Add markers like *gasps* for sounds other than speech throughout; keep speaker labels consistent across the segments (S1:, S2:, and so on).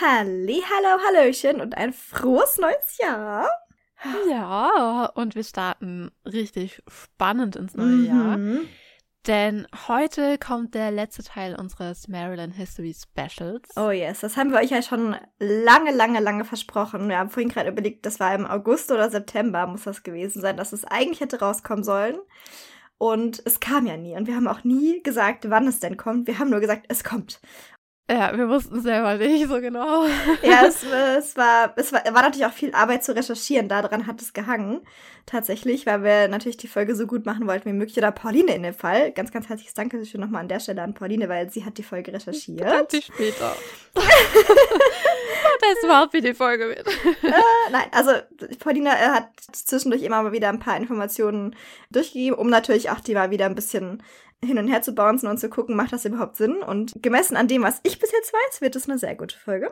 S1: Halli, hallo, hallöchen und ein frohes neues Jahr.
S2: Ja, und wir starten richtig spannend ins neue mhm. Jahr. Denn heute kommt der letzte Teil unseres Maryland History Specials.
S1: Oh yes, das haben wir euch ja schon lange, lange, lange versprochen. Wir haben vorhin gerade überlegt, das war im August oder September muss das gewesen sein, dass es eigentlich hätte rauskommen sollen. Und es kam ja nie. Und wir haben auch nie gesagt, wann es denn kommt. Wir haben nur gesagt, es kommt.
S2: Ja, wir wussten selber nicht so genau. *laughs*
S1: ja, es, es, war, es war, war natürlich auch viel Arbeit zu recherchieren. Daran hat es gehangen. Tatsächlich, weil wir natürlich die Folge so gut machen wollten wie möglich. Oder Pauline in dem Fall. Ganz, ganz herzliches Dankeschön nochmal an der Stelle an Pauline, weil sie hat die Folge recherchiert.
S2: Sie später. *laughs* das war wie die Folge wird.
S1: äh, nein, also Pauline äh, hat zwischendurch immer mal wieder ein paar Informationen durchgegeben, um natürlich auch die mal wieder ein bisschen hin und her zu bouncen und zu gucken, macht das überhaupt Sinn? Und gemessen an dem, was ich bis jetzt weiß, wird es eine sehr gute Folge.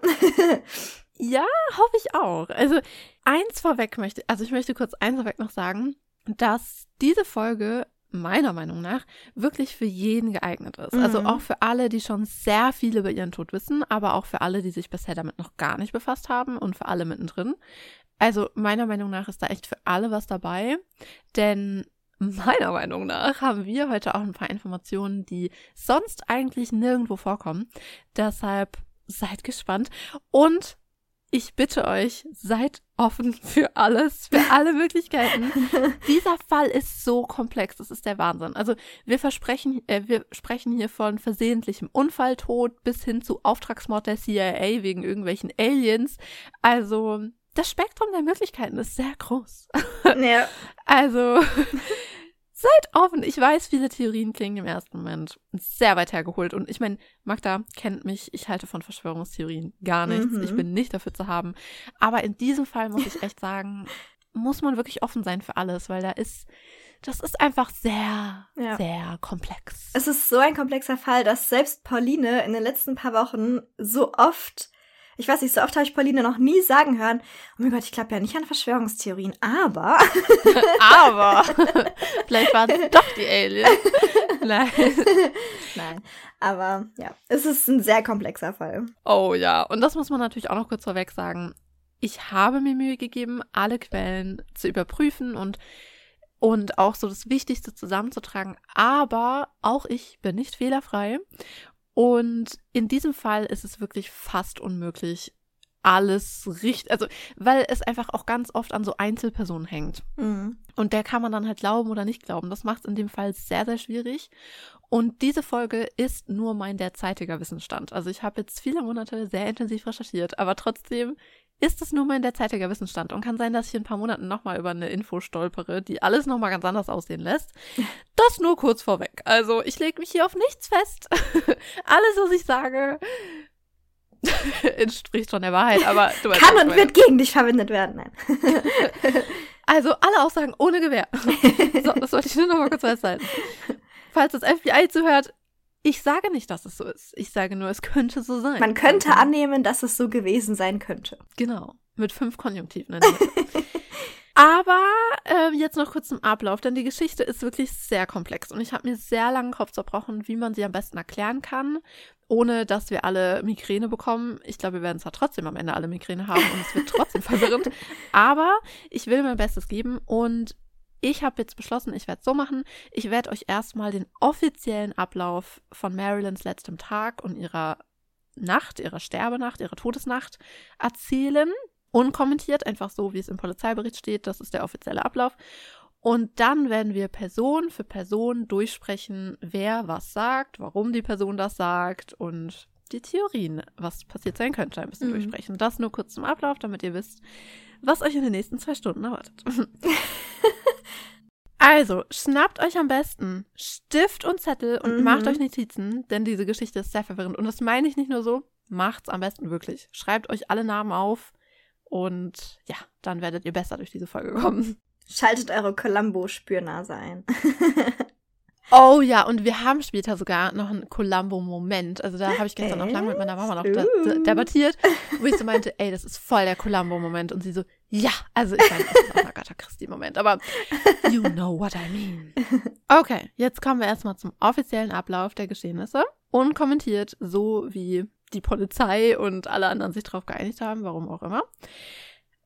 S1: *laughs*
S2: ja, hoffe ich auch. Also eins vorweg möchte, also ich möchte kurz eins vorweg noch sagen, dass diese Folge meiner Meinung nach wirklich für jeden geeignet ist. Also mhm. Also auch für alle, die schon sehr viel über ihren Tod wissen, aber auch für alle, die sich bisher damit noch gar nicht befasst haben und für alle mittendrin. Also meiner Meinung nach ist da echt für alle was dabei, denn meiner Meinung nach haben wir heute auch ein paar Informationen, die sonst eigentlich nirgendwo vorkommen. Deshalb seid gespannt und ich bitte euch, seid offen für alles, für *laughs* alle Möglichkeiten. Dieser Fall ist so komplex, das ist der Wahnsinn. Also wir versprechen, äh, wir sprechen hier von versehentlichem Unfalltod bis hin zu Auftragsmord der CIA wegen irgendwelchen Aliens. Also das Spektrum der Möglichkeiten ist sehr groß. *laughs* Ja. Also *laughs* seid offen. Ich weiß, viele Theorien klingen im ersten Moment sehr weit hergeholt. Und ich meine, Magda kennt mich. Ich halte von Verschwörungstheorien gar nichts. Mhm. Ich bin nicht dafür zu haben. Aber in diesem Fall muss ich *laughs* echt sagen, muss man wirklich offen sein für alles, weil da ist, das ist einfach sehr, ja. sehr komplex.
S1: Es ist so ein komplexer Fall, dass selbst Pauline in den letzten paar Wochen so oft ich weiß nicht, so oft habe ich Pauline noch nie sagen hören, oh mein Gott, ich glaube ja nicht an Verschwörungstheorien, aber. *laughs*
S2: aber. Vielleicht waren es doch die Aliens. *laughs*
S1: Nein. Nein. Aber ja, es ist ein sehr komplexer Fall.
S2: Oh ja, und das muss man natürlich auch noch kurz vorweg sagen. Ich habe mir Mühe gegeben, alle Quellen zu überprüfen und und auch so das Wichtigste zusammenzutragen. Aber auch ich bin nicht fehlerfrei. Und in diesem Fall ist es wirklich fast unmöglich, alles richtig, also weil es einfach auch ganz oft an so Einzelpersonen hängt. Mhm. Und der kann man dann halt glauben oder nicht glauben. Das macht es in dem Fall sehr, sehr schwierig. Und diese Folge ist nur mein derzeitiger Wissensstand. Also ich habe jetzt viele Monate sehr intensiv recherchiert, aber trotzdem ist es nur mein derzeitiger Wissensstand und kann sein, dass ich in ein paar Monaten nochmal über eine Info stolpere, die alles nochmal ganz anders aussehen lässt. *laughs* Das nur kurz vorweg. Also ich lege mich hier auf nichts fest. *laughs* alles, was ich sage, *laughs* entspricht schon der Wahrheit, aber
S1: du Kann und wird gegen dich verwendet werden. Nein.
S2: also alle Aussagen ohne Gewehr. so, das wollte ich nur noch mal kurz festhalten. Falls das FBI zuhört, ich sage nicht, dass es so ist. Ich sage nur, es könnte so sein.
S1: Man könnte also, annehmen, dass es so gewesen sein könnte.
S2: Genau. Mit fünf Konjunktiven. *laughs* Aber äh, jetzt noch kurz zum Ablauf, denn die Geschichte ist wirklich sehr komplex und ich habe mir sehr langen Kopf zerbrochen, wie man sie am besten erklären kann, ohne dass wir alle Migräne bekommen. Ich glaube, wir werden zwar trotzdem am Ende alle Migräne haben und es wird trotzdem *laughs* verwirrend, aber ich will mein Bestes geben und ich habe jetzt beschlossen, ich werde es so machen. Ich werde euch erstmal den offiziellen Ablauf von Marilyns letztem Tag und ihrer Nacht, ihrer Sterbenacht, ihrer Todesnacht erzählen. Unkommentiert, einfach so, wie es im Polizeibericht steht. Das ist der offizielle Ablauf. Und dann werden wir Person für Person durchsprechen, wer was sagt, warum die Person das sagt und die Theorien, was passiert sein könnte, ein bisschen mhm. durchsprechen. Das nur kurz zum Ablauf, damit ihr wisst, was euch in den nächsten zwei Stunden erwartet. *laughs* Also, schnappt euch am besten Stift und Zettel und mhm. macht euch Notizen, denn diese Geschichte ist sehr verwirrend. Und das meine ich nicht nur so, macht's am besten wirklich. Schreibt euch alle Namen auf und ja, dann werdet ihr besser durch diese Folge kommen.
S1: Schaltet eure Columbo-Spürnase ein. *laughs*
S2: Oh ja, und wir haben später sogar noch einen Columbo-Moment. Also da habe ich gestern noch lange mit meiner Mama noch uh. debattiert, wo ich so meinte, ey, das ist voll der Columbo-Moment. Und sie so, ja, also ich meine, das ist auch Agatha Christie-Moment, aber you know what I mean. Okay, jetzt kommen wir erstmal zum offiziellen Ablauf der Geschehnisse. Unkommentiert, so wie die Polizei und alle anderen sich darauf geeinigt haben, warum auch immer.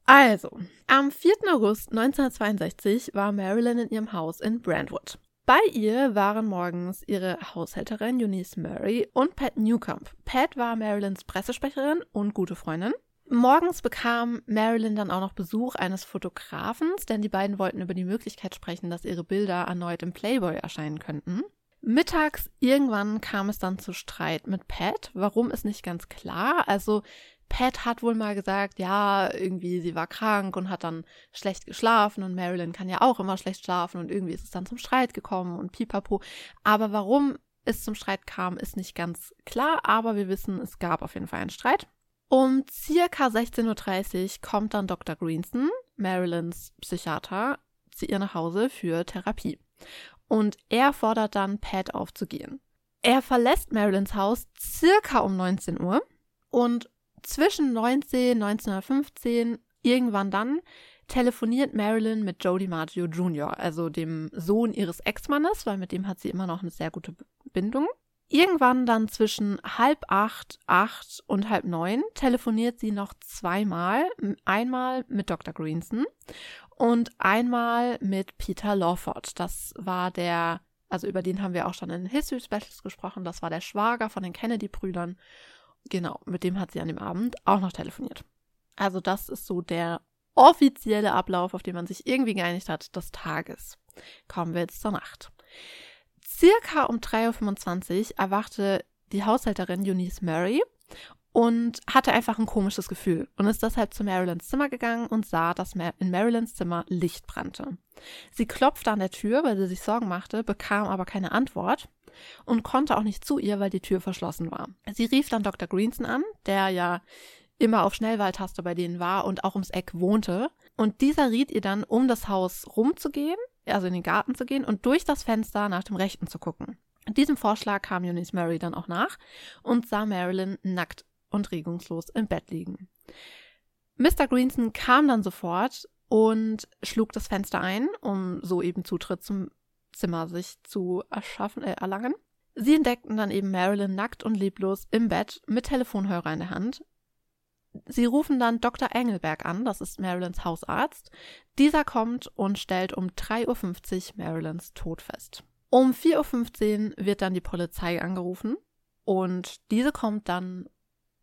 S2: Also, am 4. August 1962 war Marilyn in ihrem Haus in Brentwood. Bei ihr waren morgens ihre Haushälterin Eunice Murray und Pat Newcomb. Pat war Marilyns Pressesprecherin und gute Freundin. Morgens bekam Marilyn dann auch noch Besuch eines Fotografens, denn die beiden wollten über die Möglichkeit sprechen, dass ihre Bilder erneut im Playboy erscheinen könnten. Mittags irgendwann kam es dann zu Streit mit Pat. Warum ist nicht ganz klar. Also Pat hat wohl mal gesagt, ja, irgendwie sie war krank und hat dann schlecht geschlafen und Marilyn kann ja auch immer schlecht schlafen und irgendwie ist es dann zum Streit gekommen und pipapo. Aber warum es zum Streit kam, ist nicht ganz klar, aber wir wissen, es gab auf jeden Fall einen Streit. Um circa 16.30 Uhr kommt dann Dr. Greenson, Marilyns Psychiater, zu ihr nach Hause für Therapie. Und er fordert dann Pat aufzugehen. Er verlässt Marilyns Haus circa um 19 Uhr und zwischen 19, 1915, irgendwann dann, telefoniert Marilyn mit Joe DiMaggio Jr., also dem Sohn ihres Ex-Mannes, weil mit dem hat sie immer noch eine sehr gute Bindung. Irgendwann dann zwischen halb acht, acht und halb neun telefoniert sie noch zweimal. Einmal mit Dr. Greenson und einmal mit Peter Lawford. Das war der, also über den haben wir auch schon in History Specials gesprochen. Das war der Schwager von den Kennedy-Brüdern. Genau, mit dem hat sie an dem Abend auch noch telefoniert. Also das ist so der offizielle Ablauf, auf den man sich irgendwie geeinigt hat, des Tages. Kommen wir jetzt zur Nacht. Circa um 3.25 Uhr erwachte die Haushälterin Eunice Murray und hatte einfach ein komisches Gefühl und ist deshalb zu Marilyns Zimmer gegangen und sah, dass in Marilyns Zimmer Licht brannte. Sie klopfte an der Tür, weil sie sich Sorgen machte, bekam aber keine Antwort und konnte auch nicht zu ihr, weil die Tür verschlossen war. Sie rief dann Dr. Greenson an, der ja immer auf Schnellwahltaste bei denen war und auch ums Eck wohnte. Und dieser riet ihr dann, um das Haus rumzugehen, also in den Garten zu gehen und durch das Fenster nach dem Rechten zu gucken. Diesem Vorschlag kam Eunice Murray dann auch nach und sah Marilyn nackt und regungslos im Bett liegen. Mr. Greenson kam dann sofort und schlug das Fenster ein, um so eben Zutritt zum Zimmer sich zu erschaffen, äh, erlangen. Sie entdeckten dann eben Marilyn nackt und leblos im Bett mit Telefonhörer in der Hand. Sie rufen dann Dr. Engelberg an, das ist Marilyns Hausarzt. Dieser kommt und stellt um 3.50 Uhr Marilyns Tod fest. Um 4.15 Uhr wird dann die Polizei angerufen und diese kommt dann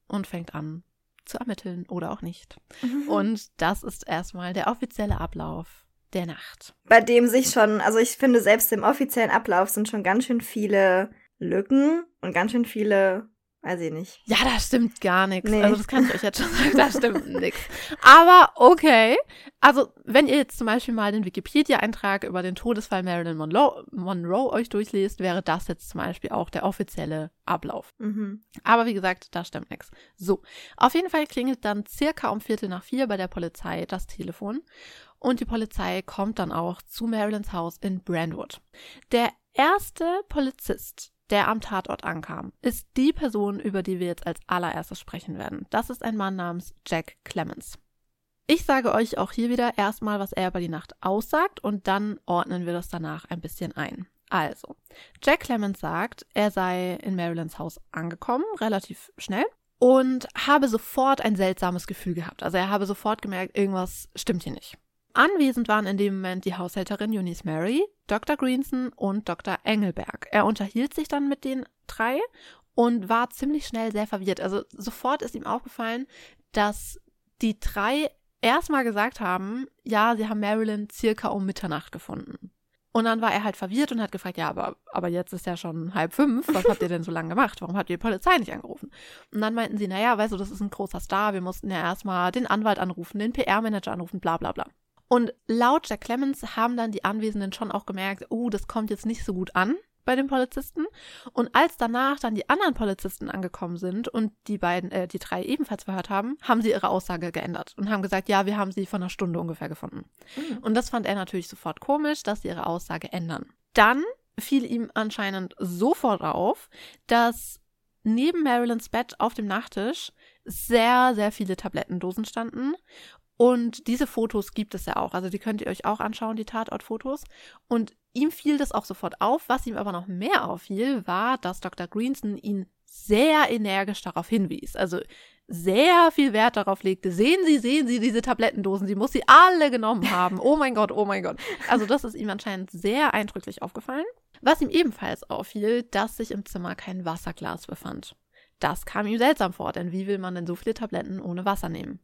S2: und fängt an zu ermitteln oder auch nicht. Mhm. Und das ist erstmal der offizielle Ablauf der Nacht.
S1: Bei dem sich schon, also ich finde, selbst im offiziellen Ablauf sind schon ganz schön viele Lücken und ganz schön viele Weiß ich nicht.
S2: Ja, da stimmt gar nichts. Nee. Also das kann ich euch jetzt schon *laughs* sagen, da stimmt nichts. Aber okay. Also wenn ihr jetzt zum Beispiel mal den Wikipedia-Eintrag über den Todesfall Marilyn Monroe, Monroe, euch durchlest, wäre das jetzt zum Beispiel auch der offizielle Ablauf. Mhm. Aber wie gesagt, da stimmt nichts. So, auf jeden Fall klingelt dann circa um Viertel nach vier bei der Polizei das Telefon und die Polizei kommt dann auch zu Marilyns Haus in Brentwood. Der erste Polizist, der am Tatort ankam, ist die Person, über die wir jetzt als allererstes sprechen werden. Das ist ein Mann namens Jack Clemens. Ich sage euch auch hier wieder erstmal, was er über die Nacht aussagt und dann ordnen wir das danach ein bisschen ein. Also, Jack Clemens sagt, er sei in Marilyns Haus angekommen, relativ schnell, und habe sofort ein seltsames Gefühl gehabt. Also er habe sofort gemerkt, irgendwas stimmt hier nicht. Anwesend waren in dem Moment die Haushälterin Eunice Mary, Dr. Greenson und Dr. Engelberg. Er unterhielt sich dann mit den drei und war ziemlich schnell sehr verwirrt. Also sofort ist ihm aufgefallen, dass die drei erstmal gesagt haben, ja, sie haben Marilyn circa um Mitternacht gefunden. Und dann war er halt verwirrt und hat gefragt, ja, aber, aber jetzt ist ja schon halb fünf, was habt ihr denn so lange gemacht? Warum habt ihr die Polizei nicht angerufen? Und dann meinten sie, naja, weißt du, das ist ein großer Star, wir mussten ja erstmal den Anwalt anrufen, den PR-Manager anrufen, bla bla bla. Und laut Jack Clemens haben dann die Anwesenden schon auch gemerkt, oh, das kommt jetzt nicht so gut an bei den Polizisten. Und als danach dann die anderen Polizisten angekommen sind und die beiden, äh, die drei ebenfalls verhört haben, haben sie ihre Aussage geändert und haben gesagt, ja, wir haben sie vor einer Stunde ungefähr gefunden. Mhm. Und das fand er natürlich sofort komisch, dass sie ihre Aussage ändern. Dann fiel ihm anscheinend sofort auf, dass neben Marilyns Bett auf dem Nachttisch sehr, sehr viele Tablettendosen standen und diese Fotos gibt es ja auch. Also die könnt ihr euch auch anschauen, die Tatortfotos. Und ihm fiel das auch sofort auf. Was ihm aber noch mehr auffiel, war, dass Dr. Greenson ihn sehr energisch darauf hinwies. Also sehr viel Wert darauf legte. Sehen Sie, sehen Sie diese Tablettendosen, sie muss sie alle genommen haben. Oh mein Gott, oh mein Gott. Also das ist ihm anscheinend sehr eindrücklich aufgefallen. Was ihm ebenfalls auffiel, dass sich im Zimmer kein Wasserglas befand. Das kam ihm seltsam vor, denn wie will man denn so viele Tabletten ohne Wasser nehmen?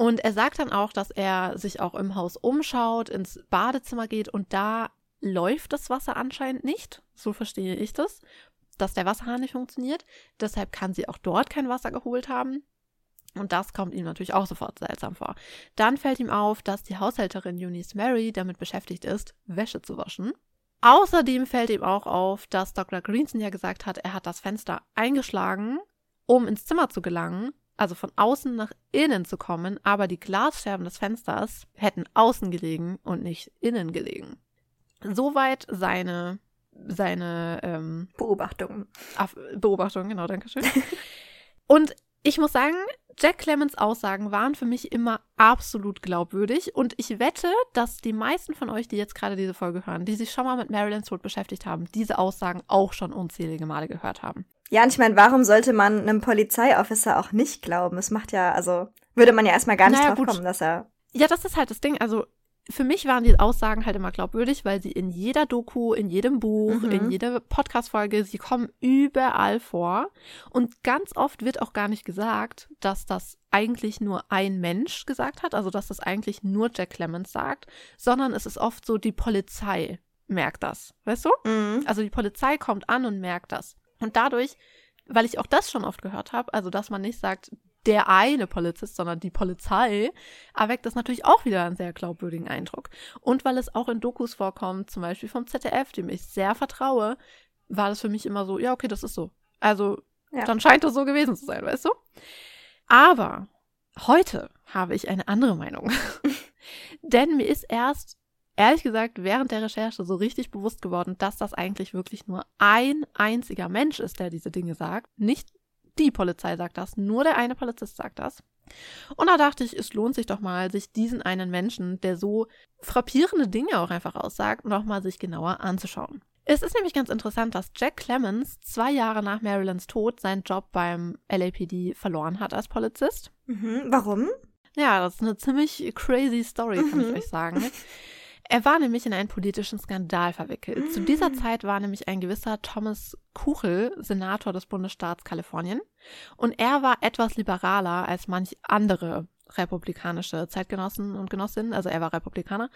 S2: Und er sagt dann auch, dass er sich auch im Haus umschaut, ins Badezimmer geht und da läuft das Wasser anscheinend nicht. So verstehe ich das dass der Wasserhahn nicht funktioniert. Deshalb kann sie auch dort kein Wasser geholt haben. Und das kommt ihm natürlich auch sofort seltsam vor. Dann fällt ihm auf, dass die Haushälterin Eunice Mary damit beschäftigt ist, Wäsche zu waschen. Außerdem fällt ihm auch auf, dass Dr. Greenson ja gesagt hat, er hat das Fenster eingeschlagen, um ins Zimmer zu gelangen, also von außen nach innen zu kommen, aber die Glasscherben des Fensters hätten außen gelegen und nicht innen gelegen. Soweit seine seine ähm,
S1: Beobachtungen.
S2: Beobachtungen, genau, danke schön. *laughs* und ich muss sagen, Jack Clemens Aussagen waren für mich immer absolut glaubwürdig und ich wette, dass die meisten von euch, die jetzt gerade diese Folge hören, die sich schon mal mit Marilyns Tod beschäftigt haben, diese Aussagen auch schon unzählige Male gehört haben.
S1: Ja, und ich meine, warum sollte man einem Polizeiofficer auch nicht glauben? Es macht ja, also würde man ja erstmal gar nicht naja, drauf gut. kommen, dass er.
S2: Ja, das ist halt das Ding. Also für mich waren die Aussagen halt immer glaubwürdig, weil sie in jeder Doku, in jedem Buch, mhm. in jeder Podcast-Folge, sie kommen überall vor. Und ganz oft wird auch gar nicht gesagt, dass das eigentlich nur ein Mensch gesagt hat, also dass das eigentlich nur Jack Clemens sagt, sondern es ist oft so, die Polizei merkt das. Weißt du? Mhm. Also die Polizei kommt an und merkt das. Und dadurch, weil ich auch das schon oft gehört habe, also dass man nicht sagt, der eine Polizist, sondern die Polizei, erweckt das natürlich auch wieder einen sehr glaubwürdigen Eindruck. Und weil es auch in Dokus vorkommt, zum Beispiel vom ZDF, dem ich sehr vertraue, war das für mich immer so, ja, okay, das ist so. Also, ja. dann scheint es so gewesen zu sein, weißt du? Aber heute habe ich eine andere Meinung. *laughs* Denn mir ist erst, ehrlich gesagt, während der Recherche so richtig bewusst geworden, dass das eigentlich wirklich nur ein einziger Mensch ist, der diese Dinge sagt. Nicht die Polizei sagt das, nur der eine Polizist sagt das. Und da dachte ich, es lohnt sich doch mal, sich diesen einen Menschen, der so frappierende Dinge auch einfach aussagt, nochmal sich genauer anzuschauen. Es ist nämlich ganz interessant, dass Jack Clemens zwei Jahre nach Marilyns Tod seinen Job beim LAPD verloren hat als Polizist.
S1: Mhm. Warum?
S2: Ja, das ist eine ziemlich crazy Story, kann mhm. ich euch sagen. *laughs* Er war nämlich in einen politischen Skandal verwickelt. Zu dieser mm. Zeit war nämlich ein gewisser Thomas Kuchel Senator des Bundesstaats Kalifornien und er war etwas liberaler als manch andere republikanische Zeitgenossen und Genossinnen, also er war Republikaner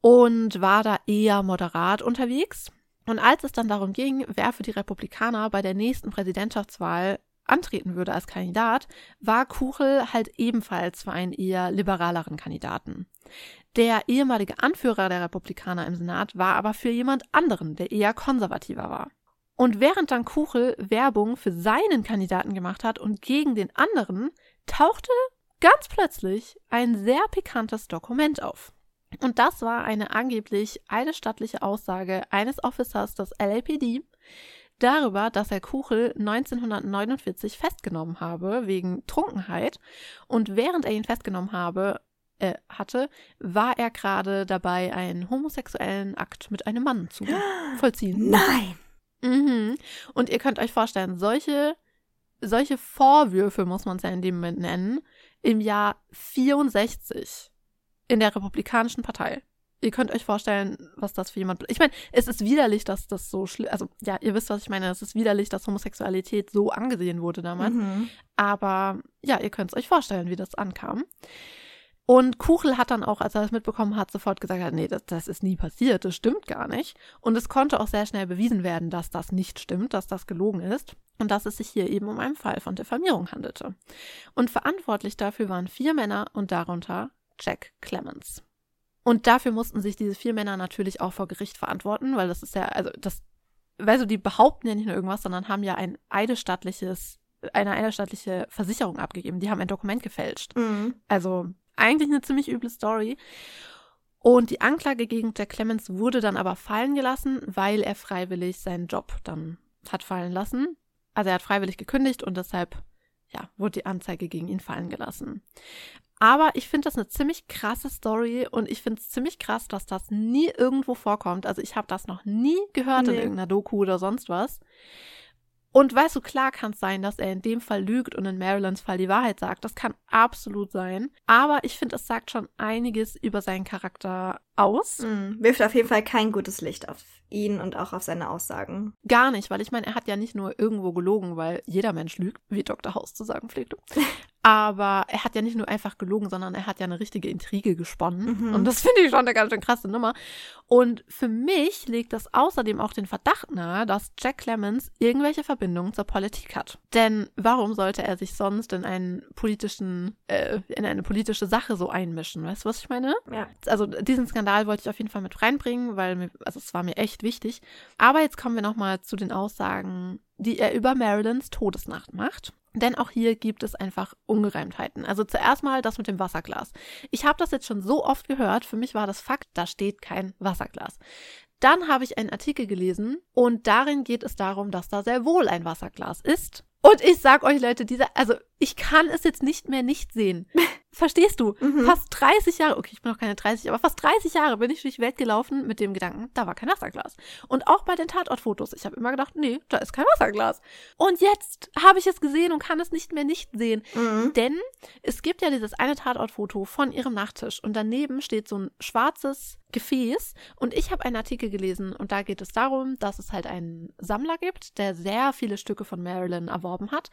S2: und war da eher moderat unterwegs. Und als es dann darum ging, wer für die Republikaner bei der nächsten Präsidentschaftswahl antreten würde als Kandidat, war Kuchel halt ebenfalls für einen eher liberaleren Kandidaten. Der ehemalige Anführer der Republikaner im Senat war aber für jemand anderen, der eher konservativer war. Und während dann Kuchel Werbung für seinen Kandidaten gemacht hat und gegen den anderen, tauchte ganz plötzlich ein sehr pikantes Dokument auf. Und das war eine angeblich eidesstattliche Aussage eines Officers des LAPD darüber, dass er Kuchel 1949 festgenommen habe wegen Trunkenheit und während er ihn festgenommen habe, äh, hatte, war er gerade dabei, einen homosexuellen Akt mit einem Mann zu vollziehen. *gasps*
S1: Nein!
S2: Mhm. Und ihr könnt euch vorstellen, solche, solche Vorwürfe, muss man es ja in dem Moment nennen, im Jahr 64 in der Republikanischen Partei. Ihr könnt euch vorstellen, was das für jemand. Ich meine, es ist widerlich, dass das so schlimm. Also, ja, ihr wisst, was ich meine. Es ist widerlich, dass Homosexualität so angesehen wurde damals. Mhm. Aber ja, ihr könnt es euch vorstellen, wie das ankam. Und Kuchel hat dann auch, als er das mitbekommen hat, sofort gesagt, nee, das, das ist nie passiert, das stimmt gar nicht. Und es konnte auch sehr schnell bewiesen werden, dass das nicht stimmt, dass das gelogen ist und dass es sich hier eben um einen Fall von Diffamierung handelte. Und verantwortlich dafür waren vier Männer und darunter Jack Clemens. Und dafür mussten sich diese vier Männer natürlich auch vor Gericht verantworten, weil das ist ja, also das, weißt du, die behaupten ja nicht nur irgendwas, sondern haben ja ein eidesstattliches, eine eidesstattliche Versicherung abgegeben. Die haben ein Dokument gefälscht. Mhm. Also eigentlich eine ziemlich üble Story. Und die Anklage gegen Jack Clemens wurde dann aber fallen gelassen, weil er freiwillig seinen Job dann hat fallen lassen. Also er hat freiwillig gekündigt und deshalb ja, wurde die Anzeige gegen ihn fallen gelassen. Aber ich finde das eine ziemlich krasse Story und ich finde es ziemlich krass, dass das nie irgendwo vorkommt. Also ich habe das noch nie gehört nee. in irgendeiner Doku oder sonst was. Und weißt du, klar kann es sein, dass er in dem Fall lügt und in Marilyns Fall die Wahrheit sagt. Das kann absolut sein. Aber ich finde, es sagt schon einiges über seinen Charakter aus.
S1: Mhm. Wirft auf jeden Fall kein gutes Licht auf ihn und auch auf seine Aussagen.
S2: Gar nicht, weil ich meine, er hat ja nicht nur irgendwo gelogen, weil jeder Mensch lügt, wie Dr. House zu sagen pflegte. *laughs* Aber er hat ja nicht nur einfach gelogen, sondern er hat ja eine richtige Intrige gesponnen.
S1: Mhm.
S2: Und das *laughs* finde ich schon eine ganz schön krasse Nummer. Und für mich legt das außerdem auch den Verdacht nahe, dass Jack Clemens irgendwelche Verbindungen zur Politik hat. Denn warum sollte er sich sonst in einen politischen, äh, in eine politische Sache so einmischen? Weißt du, was ich meine?
S1: Ja.
S2: Also diesen Skandal wollte ich auf jeden Fall mit reinbringen, weil mir, also es war mir echt wichtig. Aber jetzt kommen wir nochmal zu den Aussagen, die er über Marilyns Todesnacht macht. Denn auch hier gibt es einfach Ungereimtheiten. Also zuerst mal das mit dem Wasserglas. Ich habe das jetzt schon so oft gehört. Für mich war das Fakt, da steht kein Wasserglas. Dann habe ich einen Artikel gelesen und darin geht es darum, dass da sehr wohl ein Wasserglas ist. Und ich sag euch Leute, dieser, also ich kann es jetzt nicht mehr nicht sehen. *laughs* Verstehst du?
S1: Mhm.
S2: Fast 30 Jahre, okay, ich bin noch keine 30, aber fast 30 Jahre bin ich durch die Welt gelaufen mit dem Gedanken, da war kein Wasserglas. Und auch bei den Tatortfotos, ich habe immer gedacht, nee, da ist kein Wasserglas. Und jetzt habe ich es gesehen und kann es nicht mehr nicht sehen.
S1: Mhm.
S2: Denn es gibt ja dieses eine Tatortfoto von ihrem Nachttisch und daneben steht so ein schwarzes Gefäß und ich habe einen Artikel gelesen und da geht es darum, dass es halt einen Sammler gibt, der sehr viele Stücke von Marilyn erworben hat,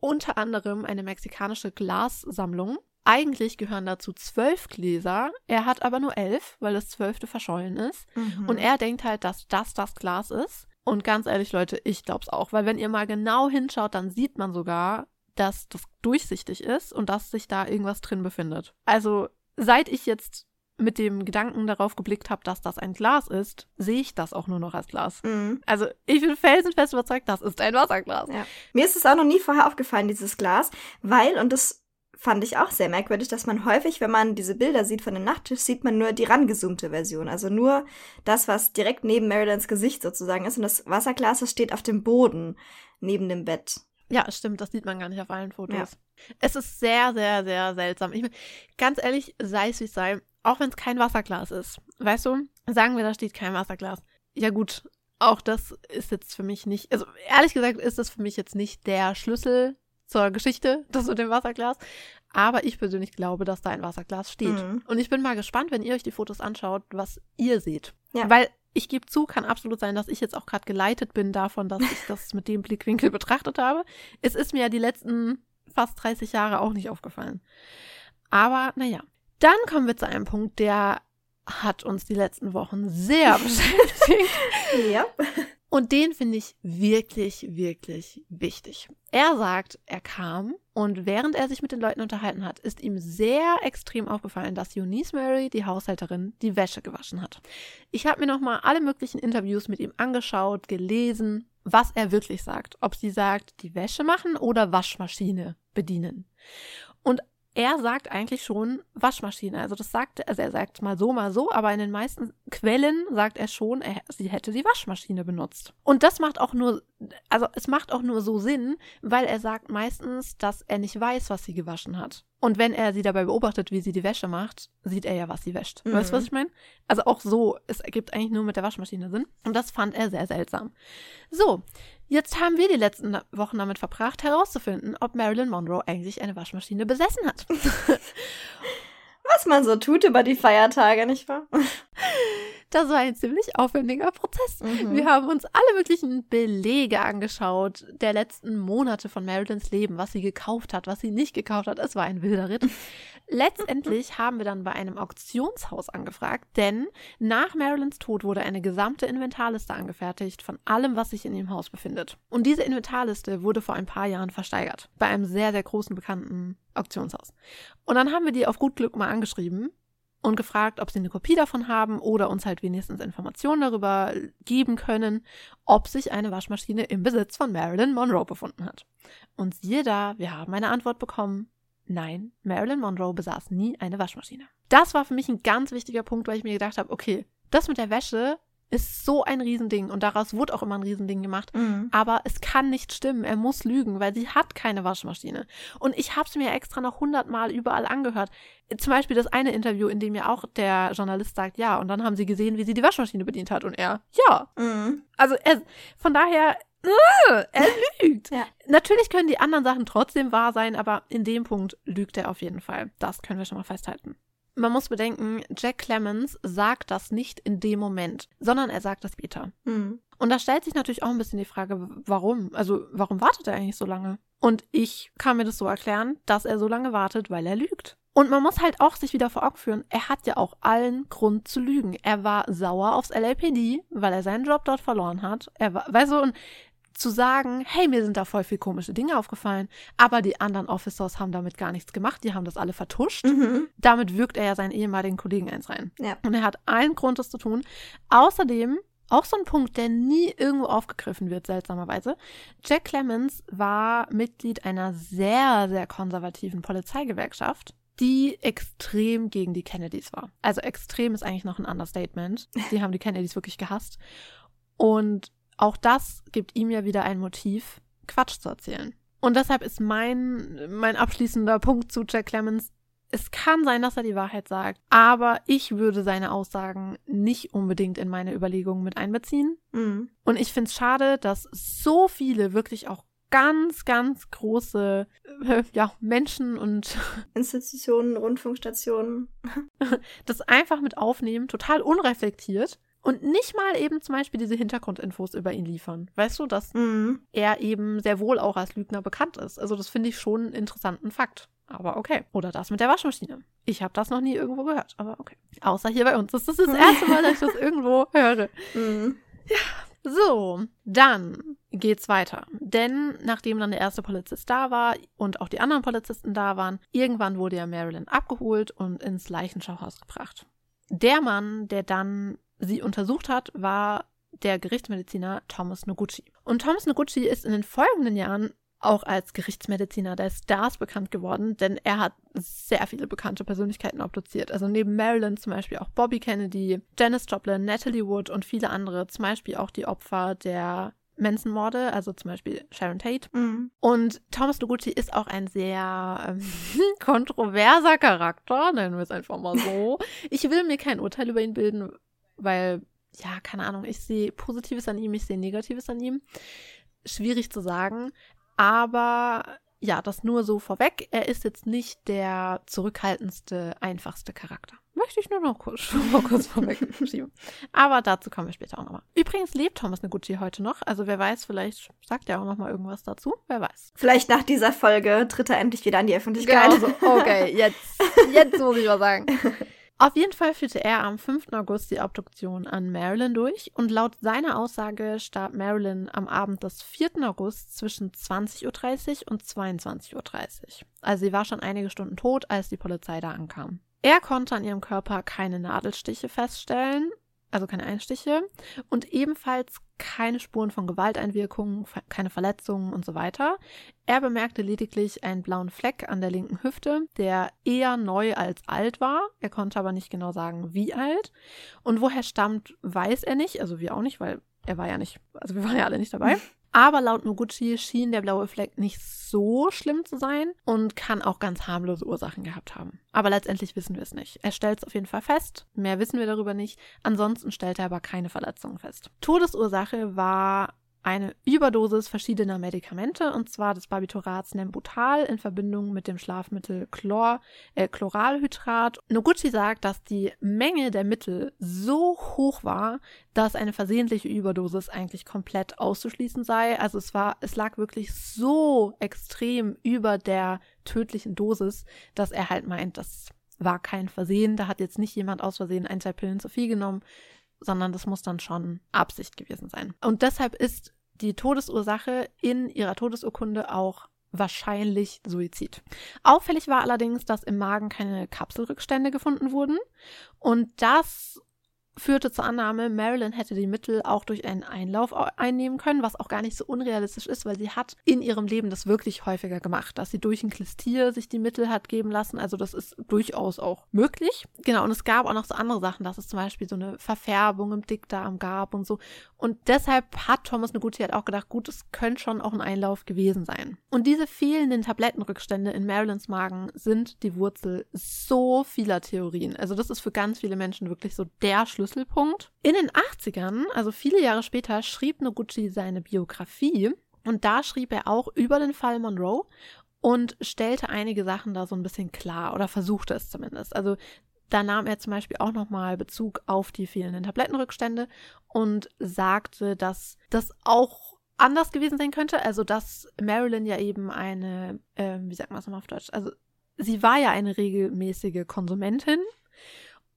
S2: unter anderem eine mexikanische Glassammlung. Eigentlich gehören dazu zwölf Gläser, er hat aber nur elf, weil das zwölfte verschollen ist.
S1: Mhm.
S2: Und er denkt halt, dass das das Glas ist. Und ganz ehrlich, Leute, ich glaub's auch, weil wenn ihr mal genau hinschaut, dann sieht man sogar, dass das durchsichtig ist und dass sich da irgendwas drin befindet. Also, seit ich jetzt mit dem Gedanken darauf geblickt habe, dass das ein Glas ist, sehe ich das auch nur noch als Glas.
S1: Mhm.
S2: Also, ich bin felsenfest überzeugt, das ist ein Wasserglas.
S1: Ja. Mir ist es auch noch nie vorher aufgefallen, dieses Glas, weil, und das fand ich auch sehr merkwürdig, dass man häufig, wenn man diese Bilder sieht von dem Nachttisch, sieht man nur die rangezoomte Version. Also nur das, was direkt neben Marilyns Gesicht sozusagen ist. Und das Wasserglas, das steht auf dem Boden neben dem Bett.
S2: Ja, stimmt, das sieht man gar nicht auf allen Fotos.
S1: Ja.
S2: Es ist sehr, sehr, sehr seltsam. Ich mein, ganz ehrlich, sei es wie es sei, auch wenn es kein Wasserglas ist. Weißt du, sagen wir, da steht kein Wasserglas. Ja gut, auch das ist jetzt für mich nicht, also ehrlich gesagt ist das für mich jetzt nicht der Schlüssel zur Geschichte, das mit dem Wasserglas. Aber ich persönlich glaube, dass da ein Wasserglas steht.
S1: Mhm.
S2: Und ich bin mal gespannt, wenn ihr euch die Fotos anschaut, was ihr seht.
S1: Ja.
S2: Weil ich gebe zu, kann absolut sein, dass ich jetzt auch gerade geleitet bin davon, dass ich das mit dem Blickwinkel betrachtet habe. Es ist mir ja die letzten fast 30 Jahre auch nicht aufgefallen. Aber naja. Dann kommen wir zu einem Punkt, der hat uns die letzten Wochen sehr *laughs* beschäftigt.
S1: Ja.
S2: Und den finde ich wirklich, wirklich wichtig. Er sagt, er kam und während er sich mit den Leuten unterhalten hat, ist ihm sehr extrem aufgefallen, dass Eunice Mary, die Haushälterin, die Wäsche gewaschen hat. Ich habe mir nochmal alle möglichen Interviews mit ihm angeschaut, gelesen, was er wirklich sagt. Ob sie sagt, die Wäsche machen oder Waschmaschine bedienen. Und er sagt eigentlich schon Waschmaschine. Also das sagt, also er sagt mal so, mal so, aber in den meisten Quellen sagt er schon, er, sie hätte die Waschmaschine benutzt. Und das macht auch nur, also es macht auch nur so Sinn, weil er sagt meistens, dass er nicht weiß, was sie gewaschen hat. Und wenn er sie dabei beobachtet, wie sie die Wäsche macht, sieht er ja, was sie wäscht.
S1: Mhm.
S2: Weißt du, was ich meine? Also auch so, es ergibt eigentlich nur mit der Waschmaschine Sinn. Und das fand er sehr seltsam. So, jetzt haben wir die letzten Wochen damit verbracht, herauszufinden, ob Marilyn Monroe eigentlich eine Waschmaschine besessen hat. *laughs*
S1: Was man so tut über die Feiertage, nicht wahr? *laughs*
S2: Das war ein ziemlich aufwendiger Prozess.
S1: Mhm.
S2: Wir haben uns alle möglichen Belege angeschaut der letzten Monate von Marilyns Leben, was sie gekauft hat, was sie nicht gekauft hat. Es war ein wilder Ritt. *laughs* Letztendlich haben wir dann bei einem Auktionshaus angefragt, denn nach Marilyns Tod wurde eine gesamte Inventarliste angefertigt von allem, was sich in ihrem Haus befindet. Und diese Inventarliste wurde vor ein paar Jahren versteigert bei einem sehr, sehr großen bekannten Auktionshaus. Und dann haben wir die auf gut Glück mal angeschrieben und gefragt, ob sie eine Kopie davon haben oder uns halt wenigstens Informationen darüber geben können, ob sich eine Waschmaschine im Besitz von Marilyn Monroe befunden hat. Und siehe da, wir haben eine Antwort bekommen. Nein, Marilyn Monroe besaß nie eine Waschmaschine. Das war für mich ein ganz wichtiger Punkt, weil ich mir gedacht habe, okay, das mit der Wäsche ist so ein Riesending und daraus wurde auch immer ein Riesending gemacht.
S1: Mhm.
S2: Aber es kann nicht stimmen. Er muss lügen, weil sie hat keine Waschmaschine. Und ich habe es mir extra noch hundertmal überall angehört. Zum Beispiel das eine Interview, in dem ja auch der Journalist sagt, ja, und dann haben sie gesehen, wie sie die Waschmaschine bedient hat. Und er, ja.
S1: Mhm.
S2: Also er, von daher, äh, er *laughs* lügt.
S1: Ja.
S2: Natürlich können die anderen Sachen trotzdem wahr sein, aber in dem Punkt lügt er auf jeden Fall. Das können wir schon mal festhalten. Man muss bedenken, Jack Clemens sagt das nicht in dem Moment, sondern er sagt das später.
S1: Mhm.
S2: Und da stellt sich natürlich auch ein bisschen die Frage, warum? Also, warum wartet er eigentlich so lange? Und ich kann mir das so erklären, dass er so lange wartet, weil er lügt. Und man muss halt auch sich wieder vor Augen führen, er hat ja auch allen Grund zu lügen. Er war sauer aufs LAPD, weil er seinen Job dort verloren hat. Er war, weißt du, und zu sagen, hey, mir sind da voll viel komische Dinge aufgefallen, aber die anderen Officers haben damit gar nichts gemacht, die haben das alle vertuscht.
S1: Mhm.
S2: Damit wirkt er ja seinen ehemaligen Kollegen eins rein.
S1: Ja.
S2: Und er hat allen Grund, das zu tun. Außerdem, auch so ein Punkt, der nie irgendwo aufgegriffen wird, seltsamerweise. Jack Clemens war Mitglied einer sehr, sehr konservativen Polizeigewerkschaft, die extrem gegen die Kennedys war. Also extrem ist eigentlich noch ein Understatement. *laughs* Die haben die Kennedys wirklich gehasst. Und auch das gibt ihm ja wieder ein Motiv, Quatsch zu erzählen. Und deshalb ist mein, mein abschließender Punkt zu Jack Clemens, es kann sein, dass er die Wahrheit sagt, aber ich würde seine Aussagen nicht unbedingt in meine Überlegungen mit einbeziehen.
S1: Mhm.
S2: Und ich finde es schade, dass so viele wirklich auch ganz, ganz große äh, ja, Menschen und *laughs*
S1: Institutionen, Rundfunkstationen. *laughs*
S2: das einfach mit aufnehmen, total unreflektiert und nicht mal eben zum Beispiel diese Hintergrundinfos über ihn liefern. Weißt du, dass
S1: Mhm.
S2: er eben sehr wohl auch als Lügner bekannt ist. Also das finde ich schon einen interessanten Fakt. Aber okay. Oder das mit der Waschmaschine. Ich habe das noch nie irgendwo gehört, aber okay. Außer hier bei uns. Das ist das *laughs* erste Mal, dass ich das irgendwo höre.
S1: Mhm.
S2: So, dann geht's weiter. Denn nachdem dann der erste Polizist da war und auch die anderen Polizisten da waren, irgendwann wurde ja Marilyn abgeholt und ins Leichenschauhaus gebracht. Der Mann, der dann sie untersucht hat, war der Gerichtsmediziner Thomas Noguchi. Und Thomas Noguchi ist in den folgenden Jahren auch als Gerichtsmediziner der Stars bekannt geworden, denn er hat sehr viele bekannte Persönlichkeiten obduziert. Also neben Marilyn zum Beispiel auch Bobby Kennedy, Janis Joplin, Natalie Wood und viele andere, zum Beispiel auch die Opfer der Manson-Morde, also zum Beispiel Sharon Tate.
S1: Mhm.
S2: Und Thomas Noguchi ist auch ein sehr ähm, *laughs* kontroverser Charakter, nennen wir es einfach mal so. Ich will mir kein Urteil über ihn bilden, weil, ja, keine Ahnung, ich sehe Positives an ihm, ich sehe Negatives an ihm. Schwierig zu sagen, aber ja, das nur so vorweg. Er ist jetzt nicht der zurückhaltendste, einfachste Charakter. Möchte ich nur noch kurz, mal kurz vorweg *laughs* schieben. Aber dazu kommen wir später auch nochmal. Übrigens lebt Thomas Noguchi heute noch. Also wer weiß, vielleicht sagt er auch nochmal irgendwas dazu. Wer weiß.
S1: Vielleicht nach dieser Folge tritt er endlich wieder an die Öffentlichkeit.
S2: Genau so. Okay, jetzt, *laughs* jetzt muss ich was sagen. Auf jeden Fall führte er am 5. August die Obduktion an Marilyn durch und laut seiner Aussage starb Marilyn am Abend des 4. August zwischen 20.30 Uhr und 22.30 Uhr. Also sie war schon einige Stunden tot, als die Polizei da ankam. Er konnte an ihrem Körper keine Nadelstiche feststellen, also keine Einstiche, und ebenfalls keine Spuren von Gewalteinwirkungen, keine Verletzungen und so weiter. Er bemerkte lediglich einen blauen Fleck an der linken Hüfte, der eher neu als alt war. Er konnte aber nicht genau sagen, wie alt. Und woher stammt, weiß er nicht. Also wir auch nicht, weil er war ja nicht, also wir waren ja alle nicht dabei. *laughs* Aber laut Noguchi schien der blaue Fleck nicht so schlimm zu sein und kann auch ganz harmlose Ursachen gehabt haben. Aber letztendlich wissen wir es nicht. Er stellt es auf jeden Fall fest. Mehr wissen wir darüber nicht. Ansonsten stellt er aber keine Verletzungen fest. Todesursache war eine Überdosis verschiedener Medikamente, und zwar des Barbiturats Nembutal in Verbindung mit dem Schlafmittel Chlor, äh, Chloralhydrat. Noguchi sagt, dass die Menge der Mittel so hoch war, dass eine versehentliche Überdosis eigentlich komplett auszuschließen sei. Also es war, es lag wirklich so extrem über der tödlichen Dosis, dass er halt meint, das war kein Versehen. Da hat jetzt nicht jemand aus Versehen ein, zwei Pillen zu viel genommen, sondern das muss dann schon Absicht gewesen sein. Und deshalb ist die Todesursache in ihrer Todesurkunde auch wahrscheinlich Suizid. Auffällig war allerdings, dass im Magen keine Kapselrückstände gefunden wurden und das führte zur Annahme, Marilyn hätte die Mittel auch durch einen Einlauf einnehmen können, was auch gar nicht so unrealistisch ist, weil sie hat in ihrem Leben das wirklich häufiger gemacht, dass sie durch ein Klistier sich die Mittel hat geben lassen. Also das ist durchaus auch möglich. Genau, und es gab auch noch so andere Sachen, dass es zum Beispiel so eine Verfärbung im Dickdarm gab und so. Und deshalb hat Thomas Noguchi halt auch gedacht, gut, es könnte schon auch ein Einlauf gewesen sein. Und diese fehlenden Tablettenrückstände in Marilyns Magen sind die Wurzel so vieler Theorien. Also das ist für ganz viele Menschen wirklich so der Schlüssel Schlüsselpunkt. In den 80ern, also viele Jahre später, schrieb Noguchi seine Biografie und da schrieb er auch über den Fall Monroe und stellte einige Sachen da so ein bisschen klar oder versuchte es zumindest. Also da nahm er zum Beispiel auch nochmal Bezug auf die fehlenden Tablettenrückstände und sagte, dass das auch anders gewesen sein könnte. Also, dass Marilyn ja eben eine, äh, wie sagt man das nochmal auf Deutsch? Also, sie war ja eine regelmäßige Konsumentin.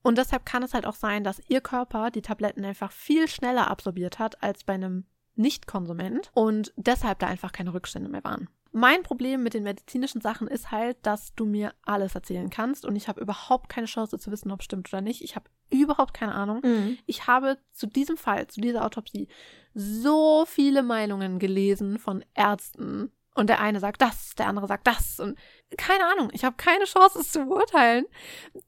S2: Und deshalb kann es halt auch sein, dass ihr Körper die Tabletten einfach viel schneller absorbiert hat als bei einem Nicht-Konsument und deshalb da einfach keine Rückstände mehr waren. Mein Problem mit den medizinischen Sachen ist halt, dass du mir alles erzählen kannst und ich habe überhaupt keine Chance zu wissen, ob es stimmt oder nicht. Ich habe überhaupt keine Ahnung. Mhm. Ich habe zu diesem Fall, zu dieser Autopsie, so viele Meinungen gelesen von Ärzten. Und der eine sagt das, der andere sagt das. Und keine Ahnung, ich habe keine Chance, es zu beurteilen.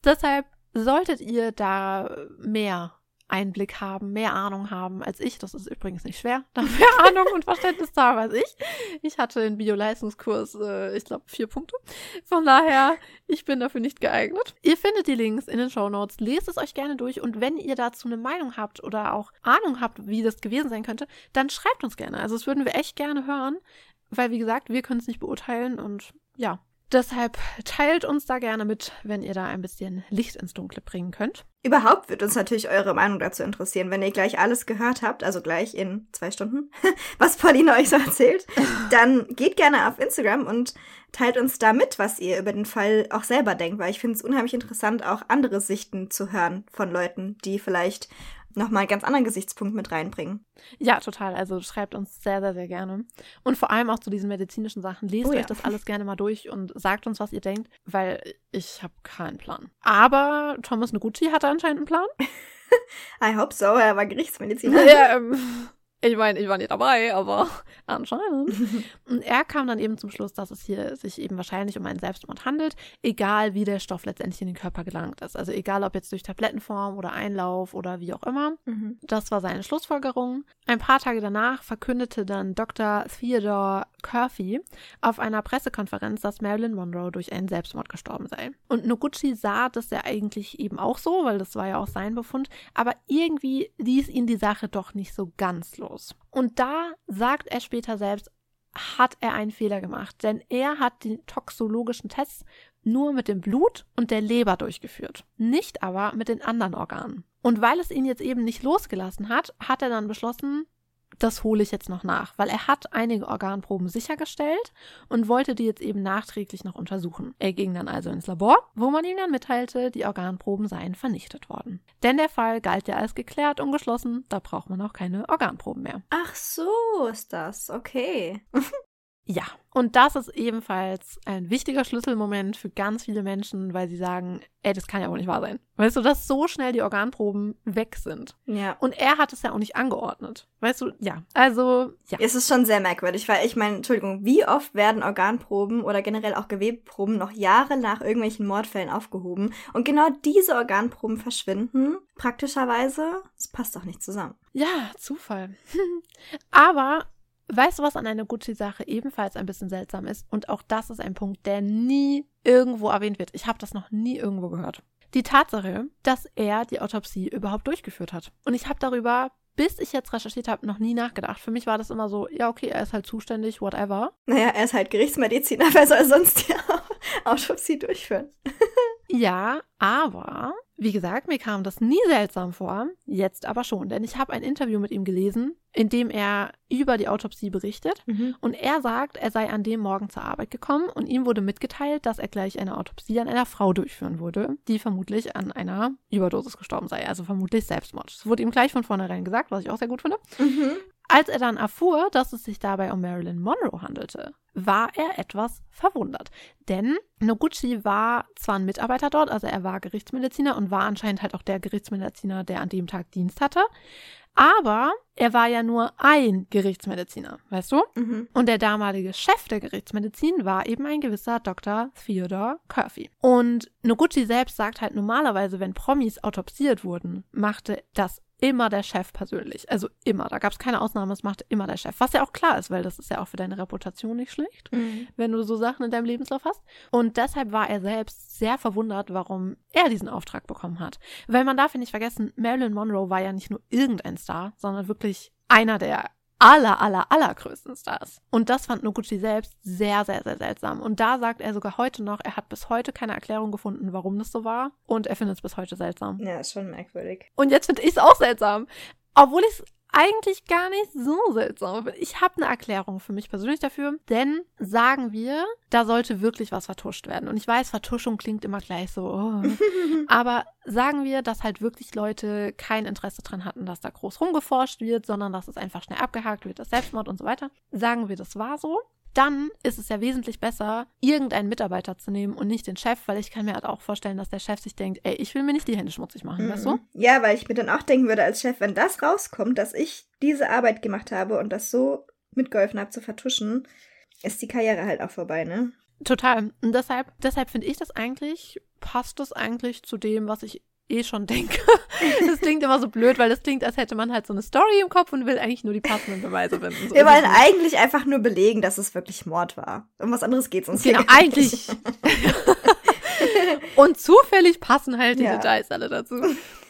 S2: Deshalb solltet ihr da mehr Einblick haben, mehr Ahnung haben als ich. Das ist übrigens nicht schwer, *laughs* da mehr Ahnung und Verständnis haben als ich. Ich hatte in Bio-Leistungskurs, äh, ich glaube, vier Punkte. Von daher, ich bin dafür nicht geeignet. Ihr findet die Links in den Show Notes. Lest es euch gerne durch und wenn ihr dazu eine Meinung habt oder auch Ahnung habt, wie das gewesen sein könnte, dann schreibt uns gerne. Also das würden wir echt gerne hören, weil wie gesagt, wir können es nicht beurteilen und ja, Deshalb teilt uns da gerne mit, wenn ihr da ein bisschen Licht ins Dunkle bringen könnt.
S1: Überhaupt wird uns natürlich eure Meinung dazu interessieren, wenn ihr gleich alles gehört habt, also gleich in zwei Stunden, *laughs* was Pauline euch so erzählt. *laughs* Dann geht gerne auf Instagram und teilt uns da mit, was ihr über den Fall auch selber denkt, weil ich finde es unheimlich interessant, auch andere Sichten zu hören von Leuten, die vielleicht nochmal einen ganz anderen Gesichtspunkt mit reinbringen.
S2: Ja, total. Also schreibt uns sehr, sehr, sehr gerne. Und vor allem auch zu diesen medizinischen Sachen. Lest oh, ja. euch das alles gerne mal durch und sagt uns, was ihr denkt, weil ich habe keinen Plan. Aber Thomas Noguchi hatte anscheinend einen Plan. *laughs*
S1: I hope so. Er war Gerichtsmediziner.
S2: Ja, ähm, ich meine, ich war nicht dabei, aber *laughs* anscheinend. *laughs* Und er kam dann eben zum Schluss, dass es hier sich eben wahrscheinlich um einen Selbstmord handelt, egal wie der Stoff letztendlich in den Körper gelangt ist. Also egal ob jetzt durch Tablettenform oder Einlauf oder wie auch immer. Mhm. Das war seine Schlussfolgerung. Ein paar Tage danach verkündete dann Dr. Theodore Curfey auf einer Pressekonferenz, dass Marilyn Monroe durch einen Selbstmord gestorben sei. Und Noguchi sah das ja eigentlich eben auch so, weil das war ja auch sein Befund, aber irgendwie ließ ihn die Sache doch nicht so ganz los. Und da sagt er später selbst, hat er einen Fehler gemacht, denn er hat die toxologischen Tests nur mit dem Blut und der Leber durchgeführt, nicht aber mit den anderen Organen. Und weil es ihn jetzt eben nicht losgelassen hat, hat er dann beschlossen, das hole ich jetzt noch nach, weil er hat einige Organproben sichergestellt und wollte die jetzt eben nachträglich noch untersuchen. Er ging dann also ins Labor, wo man ihm dann mitteilte, die Organproben seien vernichtet worden. Denn der Fall galt ja als geklärt und geschlossen, da braucht man auch keine Organproben mehr.
S1: Ach so ist das, okay. *laughs*
S2: Ja, und das ist ebenfalls ein wichtiger Schlüsselmoment für ganz viele Menschen, weil sie sagen, ey, das kann ja wohl nicht wahr sein. Weißt du, dass so schnell die Organproben weg sind.
S1: Ja.
S2: Und er hat es ja auch nicht angeordnet. Weißt du, ja. Also, ja.
S1: Es ist schon sehr merkwürdig, weil ich meine, Entschuldigung, wie oft werden Organproben oder generell auch Gewebeproben noch Jahre nach irgendwelchen Mordfällen aufgehoben und genau diese Organproben verschwinden, praktischerweise, es passt doch nicht zusammen.
S2: Ja, Zufall. *laughs* Aber Weißt du, was an einer Gucci-Sache ebenfalls ein bisschen seltsam ist? Und auch das ist ein Punkt, der nie irgendwo erwähnt wird. Ich habe das noch nie irgendwo gehört. Die Tatsache, dass er die Autopsie überhaupt durchgeführt hat. Und ich habe darüber, bis ich jetzt recherchiert habe, noch nie nachgedacht. Für mich war das immer so, ja, okay, er ist halt zuständig, whatever.
S1: Naja, er ist halt Gerichtsmediziner, *laughs* wer soll sonst die *laughs* Autopsie durchführen? *laughs*
S2: ja, aber wie gesagt, mir kam das nie seltsam vor, jetzt aber schon, denn ich habe ein Interview mit ihm gelesen, in dem er über die Autopsie berichtet mhm. und er sagt, er sei an dem Morgen zur Arbeit gekommen und ihm wurde mitgeteilt, dass er gleich eine Autopsie an einer Frau durchführen würde, die vermutlich an einer Überdosis gestorben sei, also vermutlich Selbstmord. Das wurde ihm gleich von vornherein gesagt, was ich auch sehr gut finde. Mhm. Als er dann erfuhr, dass es sich dabei um Marilyn Monroe handelte, war er etwas verwundert. Denn Noguchi war zwar ein Mitarbeiter dort, also er war Gerichtsmediziner und war anscheinend halt auch der Gerichtsmediziner, der an dem Tag Dienst hatte. Aber er war ja nur ein Gerichtsmediziner, weißt du? Mhm. Und der damalige Chef der Gerichtsmedizin war eben ein gewisser Dr. Theodore Curfey. Und Noguchi selbst sagt halt normalerweise, wenn Promis autopsiert wurden, machte das immer der Chef persönlich. Also immer. Da gab es keine Ausnahme, es machte immer der Chef. Was ja auch klar ist, weil das ist ja auch für deine Reputation nicht schlecht, mhm. wenn du so Sachen in deinem Lebenslauf hast. Und deshalb war er selbst sehr verwundert, warum er diesen Auftrag bekommen hat. Weil man darf ja nicht vergessen, Marilyn Monroe war ja nicht nur irgendein Star, sondern wirklich einer der aller, aller, allergrößten Stars. Und das fand Noguchi selbst sehr, sehr, sehr seltsam. Und da sagt er sogar heute noch, er hat bis heute keine Erklärung gefunden, warum das so war. Und er findet es bis heute seltsam.
S1: Ja, ist schon merkwürdig.
S2: Und jetzt finde ich es auch seltsam. Obwohl ich es eigentlich gar nicht so seltsam. Ich habe eine Erklärung für mich persönlich dafür, denn sagen wir, da sollte wirklich was vertuscht werden. Und ich weiß, Vertuschung klingt immer gleich so, oh. *laughs* aber sagen wir, dass halt wirklich Leute kein Interesse dran hatten, dass da groß rumgeforscht wird, sondern dass es einfach schnell abgehakt wird, das Selbstmord und so weiter. Sagen wir, das war so dann ist es ja wesentlich besser, irgendeinen Mitarbeiter zu nehmen und nicht den Chef, weil ich kann mir halt auch vorstellen, dass der Chef sich denkt, ey, ich will mir nicht die Hände schmutzig machen, mhm. weißt du?
S1: Ja, weil ich mir dann auch denken würde als Chef, wenn das rauskommt, dass ich diese Arbeit gemacht habe und das so mitgeholfen habe zu vertuschen, ist die Karriere halt auch vorbei, ne?
S2: Total. Und deshalb, deshalb finde ich das eigentlich, passt das eigentlich zu dem, was ich eh schon denke. *laughs* Das klingt immer so blöd, weil das klingt, als hätte man halt so eine Story im Kopf und will eigentlich nur die passenden Beweise finden.
S1: So Wir wollen eigentlich einfach nur belegen, dass es wirklich Mord war. Um was anderes geht es uns
S2: Genau, eigentlich. *laughs* und zufällig passen halt die ja. Details alle dazu.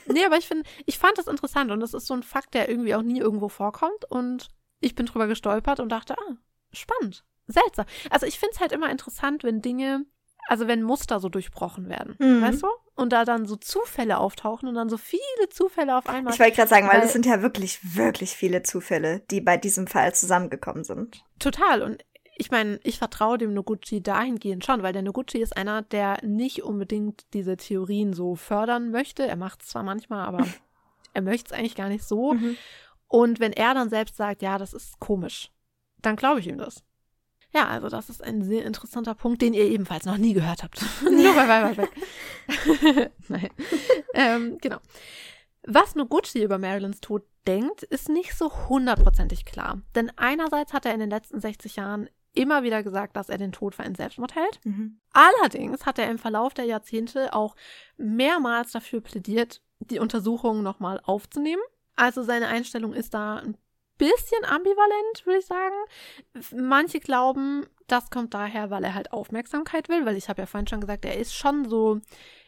S2: Nee, aber ich finde, ich fand das interessant und das ist so ein Fakt, der irgendwie auch nie irgendwo vorkommt und ich bin drüber gestolpert und dachte, ah, spannend, seltsam. Also ich finde es halt immer interessant, wenn Dinge also wenn Muster so durchbrochen werden, mhm. weißt du? Und da dann so Zufälle auftauchen und dann so viele Zufälle auf einmal.
S1: Ich wollte gerade sagen, weil es sind ja wirklich, wirklich viele Zufälle, die bei diesem Fall zusammengekommen sind.
S2: Total. Und ich meine, ich vertraue dem Noguchi dahingehend schon, weil der Noguchi ist einer, der nicht unbedingt diese Theorien so fördern möchte. Er macht es zwar manchmal, aber *laughs* er möchte es eigentlich gar nicht so. Mhm. Und wenn er dann selbst sagt, ja, das ist komisch, dann glaube ich ihm das. Ja, also das ist ein sehr interessanter Punkt, den ihr ebenfalls noch nie gehört habt. *laughs* *laughs* Nur bei Weiber weg. Nein. ähm, genau. Was Noguchi über Marilyns Tod denkt, ist nicht so hundertprozentig klar. Denn einerseits hat er in den letzten 60 Jahren immer wieder gesagt, dass er den Tod für einen Selbstmord hält. Mhm. Allerdings hat er im Verlauf der Jahrzehnte auch mehrmals dafür plädiert, die Untersuchungen nochmal aufzunehmen. Also seine Einstellung ist da ein bisschen ambivalent, würde ich sagen. Manche glauben, das kommt daher, weil er halt Aufmerksamkeit will, weil ich habe ja vorhin schon gesagt, er ist schon so,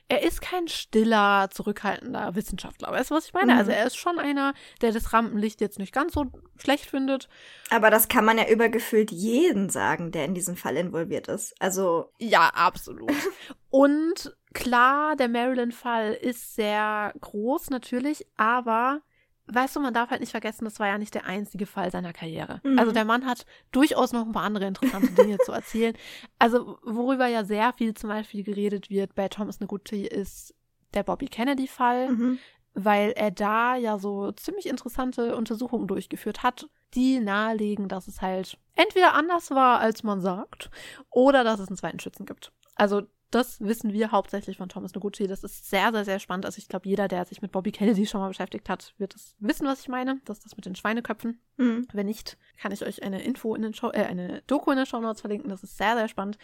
S2: er ist kein stiller, zurückhaltender Wissenschaftler. Weißt du, was ich meine? Mhm. Also er ist schon einer, der das Rampenlicht jetzt nicht ganz so schlecht findet.
S1: Aber das kann man ja übergefühlt jeden sagen, der in diesem Fall involviert ist. Also.
S2: Ja, absolut. *laughs* Und klar, der Marilyn-Fall ist sehr groß natürlich, aber weißt du, man darf halt nicht vergessen, das war ja nicht der einzige Fall seiner Karriere. Mhm. Also der Mann hat durchaus noch ein paar andere interessante Dinge zu erzählen. Also worüber ja sehr viel zum Beispiel geredet wird bei Thomas Noguchi ist der Bobby Kennedy-Fall, mhm. weil er da ja so ziemlich interessante Untersuchungen durchgeführt hat, die nahelegen, dass es halt entweder anders war, als man sagt, oder dass es einen zweiten Schützen gibt. Also das wissen wir hauptsächlich von Thomas Noguchi. Das ist sehr, sehr, sehr spannend. Also ich glaube, jeder, der sich mit Bobby Kennedy schon mal beschäftigt hat, wird es wissen, was ich meine. Das ist das mit den Schweineköpfen. Mhm. Wenn nicht, kann ich euch eine Info in den Show, äh, eine Doku in den Show Notes verlinken. Das ist sehr, sehr spannend.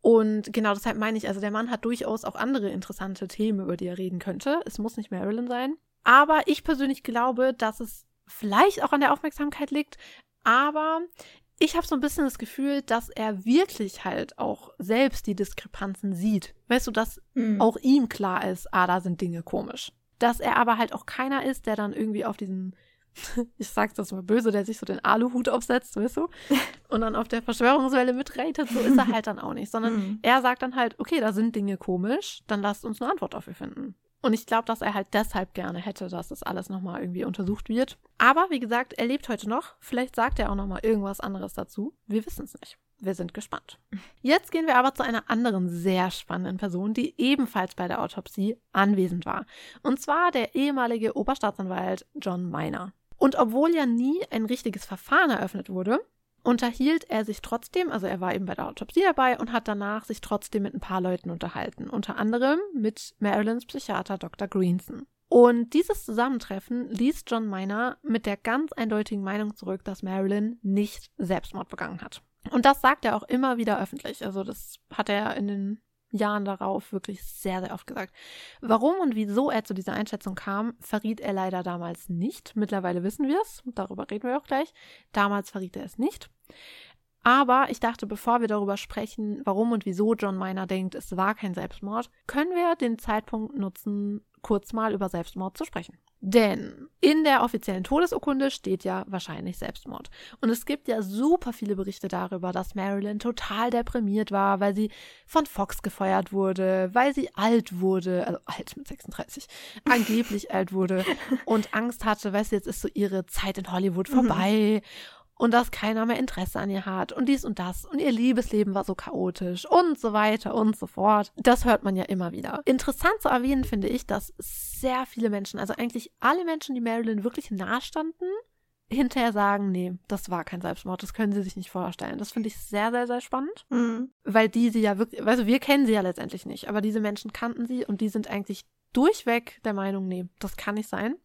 S2: Und genau deshalb meine ich, also der Mann hat durchaus auch andere interessante Themen, über die er reden könnte. Es muss nicht Marilyn sein. Aber ich persönlich glaube, dass es vielleicht auch an der Aufmerksamkeit liegt. Aber ich habe so ein bisschen das Gefühl, dass er wirklich halt auch selbst die Diskrepanzen sieht. Weißt du, dass mhm. auch ihm klar ist, ah, da sind Dinge komisch. Dass er aber halt auch keiner ist, der dann irgendwie auf diesen, *laughs* ich sag's das mal böse, der sich so den Aluhut aufsetzt, weißt du, *laughs* und dann auf der Verschwörungswelle mitreitet, so ist er halt dann auch nicht, sondern mhm. er sagt dann halt, okay, da sind Dinge komisch, dann lasst uns eine Antwort dafür finden. Und ich glaube, dass er halt deshalb gerne hätte, dass das alles nochmal irgendwie untersucht wird. Aber wie gesagt, er lebt heute noch. Vielleicht sagt er auch nochmal irgendwas anderes dazu. Wir wissen es nicht. Wir sind gespannt. Jetzt gehen wir aber zu einer anderen sehr spannenden Person, die ebenfalls bei der Autopsie anwesend war. Und zwar der ehemalige Oberstaatsanwalt John Miner. Und obwohl ja nie ein richtiges Verfahren eröffnet wurde, unterhielt er sich trotzdem, also er war eben bei der Autopsie dabei und hat danach sich trotzdem mit ein paar Leuten unterhalten, unter anderem mit Marilyns Psychiater Dr. Greenson. Und dieses Zusammentreffen ließ John Miner mit der ganz eindeutigen Meinung zurück, dass Marilyn nicht Selbstmord begangen hat. Und das sagt er auch immer wieder öffentlich. Also das hat er in den Jahren darauf wirklich sehr, sehr oft gesagt. Warum und wieso er zu dieser Einschätzung kam, verriet er leider damals nicht. Mittlerweile wissen wir es, darüber reden wir auch gleich. Damals verriet er es nicht. Aber ich dachte, bevor wir darüber sprechen, warum und wieso John Miner denkt, es war kein Selbstmord, können wir den Zeitpunkt nutzen, kurz mal über Selbstmord zu sprechen. Denn in der offiziellen Todesurkunde steht ja wahrscheinlich Selbstmord. Und es gibt ja super viele Berichte darüber, dass Marilyn total deprimiert war, weil sie von Fox gefeuert wurde, weil sie alt wurde, also alt mit 36, *laughs* angeblich alt wurde und Angst hatte, weißt du, jetzt ist so ihre Zeit in Hollywood mhm. vorbei. Mhm und dass keiner mehr Interesse an ihr hat und dies und das und ihr Liebesleben war so chaotisch und so weiter und so fort. Das hört man ja immer wieder. Interessant zu erwähnen finde ich, dass sehr viele Menschen, also eigentlich alle Menschen, die Marilyn wirklich nahestanden, hinterher sagen, nee, das war kein Selbstmord, das können sie sich nicht vorstellen. Das finde ich sehr, sehr, sehr spannend, mhm. weil die sie ja wirklich, also wir kennen sie ja letztendlich nicht, aber diese Menschen kannten sie und die sind eigentlich durchweg der Meinung, nee, das kann nicht sein.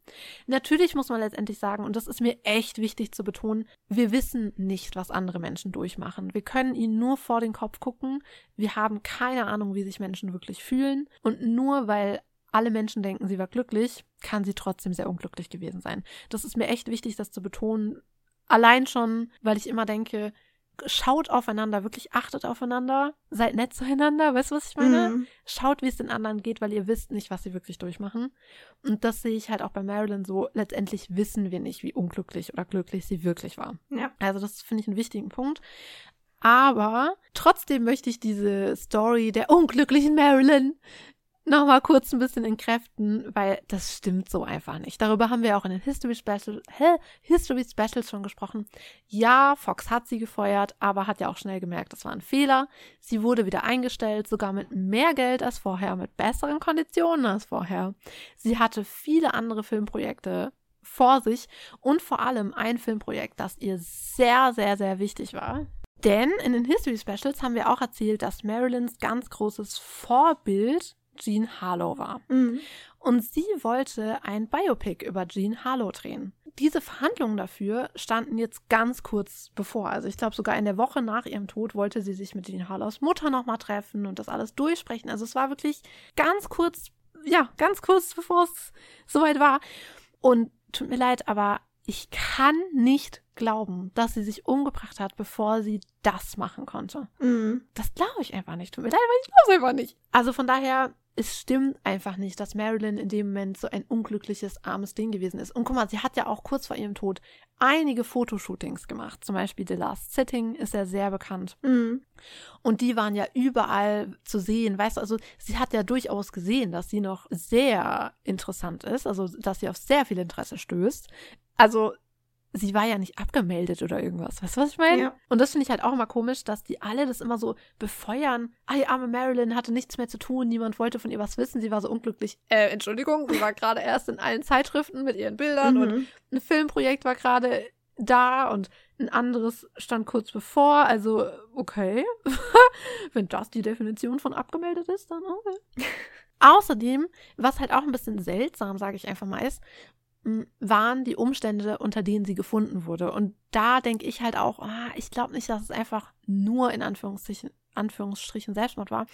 S2: Natürlich muss man letztendlich sagen, und das ist mir echt wichtig zu betonen, wir wissen nicht, was andere Menschen durchmachen. Wir können ihnen nur vor den Kopf gucken. Wir haben keine Ahnung, wie sich Menschen wirklich fühlen. Und nur weil alle Menschen denken, sie war glücklich, kann sie trotzdem sehr unglücklich gewesen sein. Das ist mir echt wichtig, das zu betonen. Allein schon, weil ich immer denke, schaut aufeinander, wirklich achtet aufeinander, seid nett zueinander, weißt du, was ich meine? Mhm. Schaut, wie es den anderen geht, weil ihr wisst nicht, was sie wirklich durchmachen. Und das sehe ich halt auch bei Marilyn so. Letztendlich wissen wir nicht, wie unglücklich oder glücklich sie wirklich war. Ja. Also das finde ich einen wichtigen Punkt. Aber trotzdem möchte ich diese Story der unglücklichen Marilyn nochmal kurz ein bisschen entkräften, weil das stimmt so einfach nicht. Darüber haben wir auch in den History, Special, hä? History Specials schon gesprochen. Ja, Fox hat sie gefeuert, aber hat ja auch schnell gemerkt, das war ein Fehler. Sie wurde wieder eingestellt, sogar mit mehr Geld als vorher, mit besseren Konditionen als vorher. Sie hatte viele andere Filmprojekte vor sich und vor allem ein Filmprojekt, das ihr sehr, sehr, sehr wichtig war. Denn in den History Specials haben wir auch erzählt, dass Marilyns ganz großes Vorbild Jean Harlow war. Mhm. Und sie wollte ein Biopic über Jean Harlow drehen. Diese Verhandlungen dafür standen jetzt ganz kurz bevor. Also ich glaube sogar in der Woche nach ihrem Tod wollte sie sich mit Jean Harlows Mutter nochmal treffen und das alles durchsprechen. Also es war wirklich ganz kurz, ja, ganz kurz bevor es soweit war. Und tut mir leid, aber ich kann nicht glauben, dass sie sich umgebracht hat, bevor sie das machen konnte. Mm. Das glaube ich einfach nicht. Tut mir leid, aber ich glaube es einfach nicht. Also von daher, es stimmt einfach nicht, dass Marilyn in dem Moment so ein unglückliches, armes Ding gewesen ist. Und guck mal, sie hat ja auch kurz vor ihrem Tod einige Fotoshootings gemacht. Zum Beispiel The Last Sitting ist ja sehr bekannt. Mhm. Und die waren ja überall zu sehen. Weißt du, also sie hat ja durchaus gesehen, dass sie noch sehr interessant ist, also dass sie auf sehr viel Interesse stößt. Also sie war ja nicht abgemeldet oder irgendwas. Weißt du, was ich meine? Ja. Und das finde ich halt auch immer komisch, dass die alle das immer so befeuern. Ah, die arme Marilyn hatte nichts mehr zu tun, niemand wollte von ihr was wissen, sie war so unglücklich. Äh, Entschuldigung, sie war gerade erst in allen Zeitschriften mit ihren Bildern mhm. und ein Filmprojekt war gerade da und ein anderes stand kurz bevor. Also, okay. *laughs* Wenn das die Definition von abgemeldet ist, dann okay. *laughs* Außerdem, was halt auch ein bisschen seltsam, sage ich einfach mal, ist, waren die Umstände, unter denen sie gefunden wurde. Und da denke ich halt auch, ah, ich glaube nicht, dass es einfach nur in Anführungsstrichen, Anführungsstrichen Selbstmord war,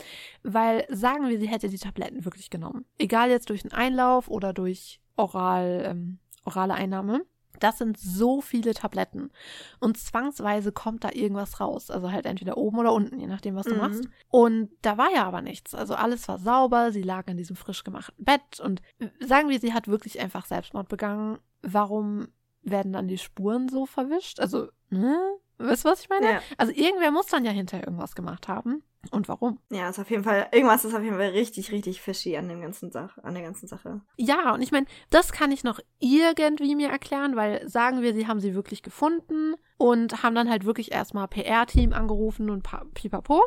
S2: weil sagen wir, sie hätte die Tabletten wirklich genommen. Egal jetzt durch einen Einlauf oder durch oral, ähm, orale Einnahme. Das sind so viele Tabletten. Und zwangsweise kommt da irgendwas raus. Also halt entweder oben oder unten, je nachdem, was du mhm. machst. Und da war ja aber nichts. Also alles war sauber. Sie lag in diesem frisch gemachten Bett. Und sagen wir, sie hat wirklich einfach Selbstmord begangen. Warum werden dann die Spuren so verwischt? Also, ne? Weißt du, was ich meine? Ja. Also irgendwer muss dann ja hinterher irgendwas gemacht haben. Und warum?
S1: Ja, ist auf jeden Fall, irgendwas ist auf jeden Fall richtig, richtig fishy an dem ganzen Sache, an der ganzen Sache.
S2: Ja, und ich meine, das kann ich noch irgendwie mir erklären, weil sagen wir, sie haben sie wirklich gefunden und haben dann halt wirklich erstmal PR-Team angerufen und pipapo.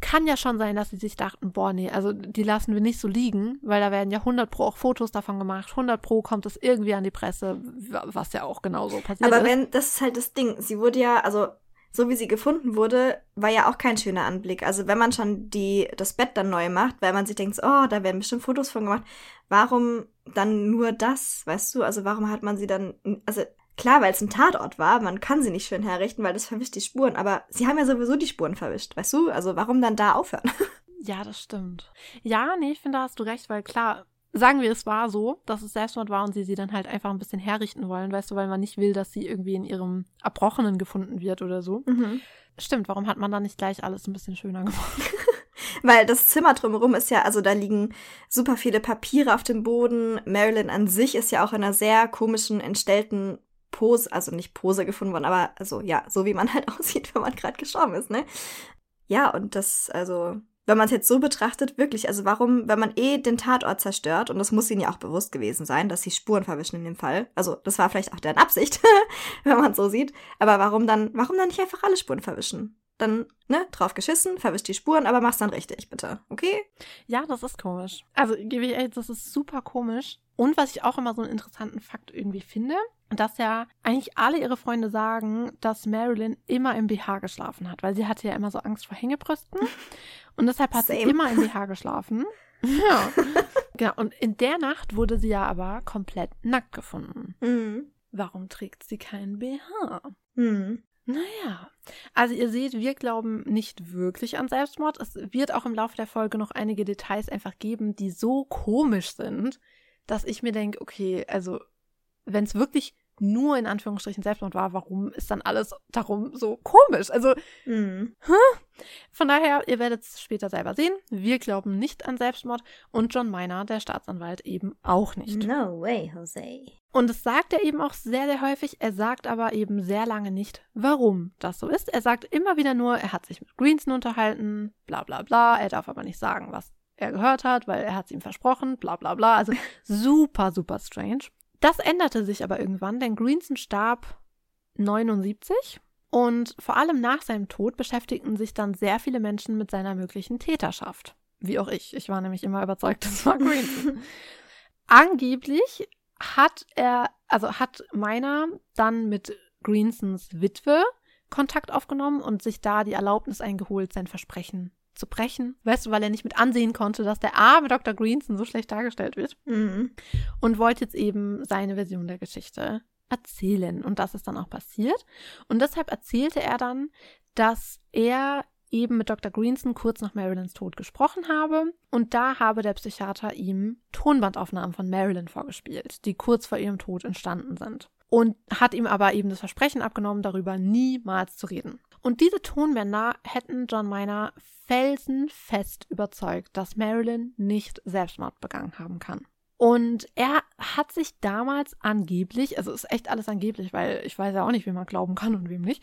S2: Kann ja schon sein, dass sie sich dachten, boah, nee, also die lassen wir nicht so liegen, weil da werden ja 100 pro auch Fotos davon gemacht. 100 pro kommt es irgendwie an die Presse, was ja auch genauso passiert
S1: Aber
S2: ist.
S1: Aber wenn, das ist halt das Ding. Sie wurde ja, also so wie sie gefunden wurde, war ja auch kein schöner Anblick. Also wenn man schon die, das Bett dann neu macht, weil man sich denkt, oh, da werden bestimmt Fotos von gemacht, warum dann nur das, weißt du? Also warum hat man sie dann, also klar, weil es ein Tatort war, man kann sie nicht schön herrichten, weil das verwischt die Spuren, aber sie haben ja sowieso die Spuren verwischt, weißt du? Also warum dann da aufhören? *laughs*
S2: Ja, das stimmt. Ja, nee, ich finde, da hast du recht, weil klar, sagen wir, es war so, dass es Selbstmord war und sie sie dann halt einfach ein bisschen herrichten wollen, weißt du, weil man nicht will, dass sie irgendwie in ihrem Erbrochenen gefunden wird oder so.
S1: Mhm.
S2: Stimmt, warum hat man dann nicht gleich alles ein bisschen schöner gemacht? *laughs*
S1: Weil das Zimmer drumherum ist ja, also da liegen super viele Papiere auf dem Boden. Marilyn an sich ist ja auch in einer sehr komischen, entstellten Pose, also nicht Pose gefunden worden, aber also ja, so wie man *laughs* halt aussieht, wenn man gerade gestorben ist, ne? Ja, und das, also, wenn man es jetzt so betrachtet, wirklich, also warum, wenn man eh den Tatort zerstört, und das muss ihnen ja auch bewusst gewesen sein, dass sie Spuren verwischen in dem Fall. Also, das war vielleicht auch deren Absicht, *laughs* wenn man es so sieht. Aber warum dann, warum dann nicht einfach alle Spuren verwischen? Dann, ne, drauf geschissen, verwischt die Spuren, aber mach's dann richtig, bitte. Okay?
S2: Ja, das ist komisch. Also, gebe ich ehrlich, das ist super komisch. Und was ich auch immer so einen interessanten Fakt irgendwie finde, dass ja eigentlich alle ihre Freunde sagen, dass Marilyn immer im BH geschlafen hat, weil sie hatte ja immer so Angst vor Hängebrüsten. Und deshalb hat
S1: Same.
S2: sie immer im BH geschlafen. *laughs* Ja. genau. Und in der Nacht wurde sie ja aber komplett nackt gefunden.
S1: Mhm.
S2: Warum trägt sie keinen BH?
S1: Mhm.
S2: Naja, also ihr seht, wir glauben nicht wirklich an Selbstmord. Es wird auch im Laufe der Folge noch einige Details einfach geben, die so komisch sind, dass ich mir denke, okay, also wenn es wirklich nur in Anführungsstrichen Selbstmord war, warum ist dann alles darum so komisch? Also
S1: Mhm.
S2: von daher, ihr werdet es später selber sehen. Wir glauben nicht an Selbstmord und John Miner, der Staatsanwalt, eben auch nicht.
S1: No way, Jose.
S2: Und das sagt er eben auch sehr, sehr häufig. Er sagt aber eben sehr lange nicht, warum das so ist. Er sagt immer wieder nur, er hat sich mit Greenson unterhalten, bla bla bla. Er darf aber nicht sagen, was er gehört hat, weil er hat es ihm versprochen, bla bla bla. Also *laughs* super, super strange. Das änderte sich aber irgendwann, denn Greenson starb 79 und vor allem nach seinem Tod beschäftigten sich dann sehr viele Menschen mit seiner möglichen Täterschaft. Wie auch ich. Ich war nämlich immer überzeugt, *laughs* das war Greenson. Angeblich hat er, also hat Meiner dann mit Greensons Witwe Kontakt aufgenommen und sich da die Erlaubnis eingeholt, sein Versprechen zu brechen. Weißt du, weil er nicht mit ansehen konnte, dass der arme Dr. Greenson so schlecht dargestellt wird.
S1: Mhm.
S2: Und wollte jetzt eben seine Version der Geschichte erzählen. Und das ist dann auch passiert. Und deshalb erzählte er dann, dass er eben mit Dr. Greenson kurz nach Marilyns Tod gesprochen habe. Und da habe der Psychiater ihm Tonbandaufnahmen von Marilyn vorgespielt, die kurz vor ihrem Tod entstanden sind. Und hat ihm aber eben das Versprechen abgenommen, darüber niemals zu reden. Und diese Tonbänder hätten John Miner felsenfest überzeugt, dass Marilyn nicht Selbstmord begangen haben kann. Und er hat sich damals angeblich, also ist echt alles angeblich, weil ich weiß ja auch nicht, wem man glauben kann und wem nicht,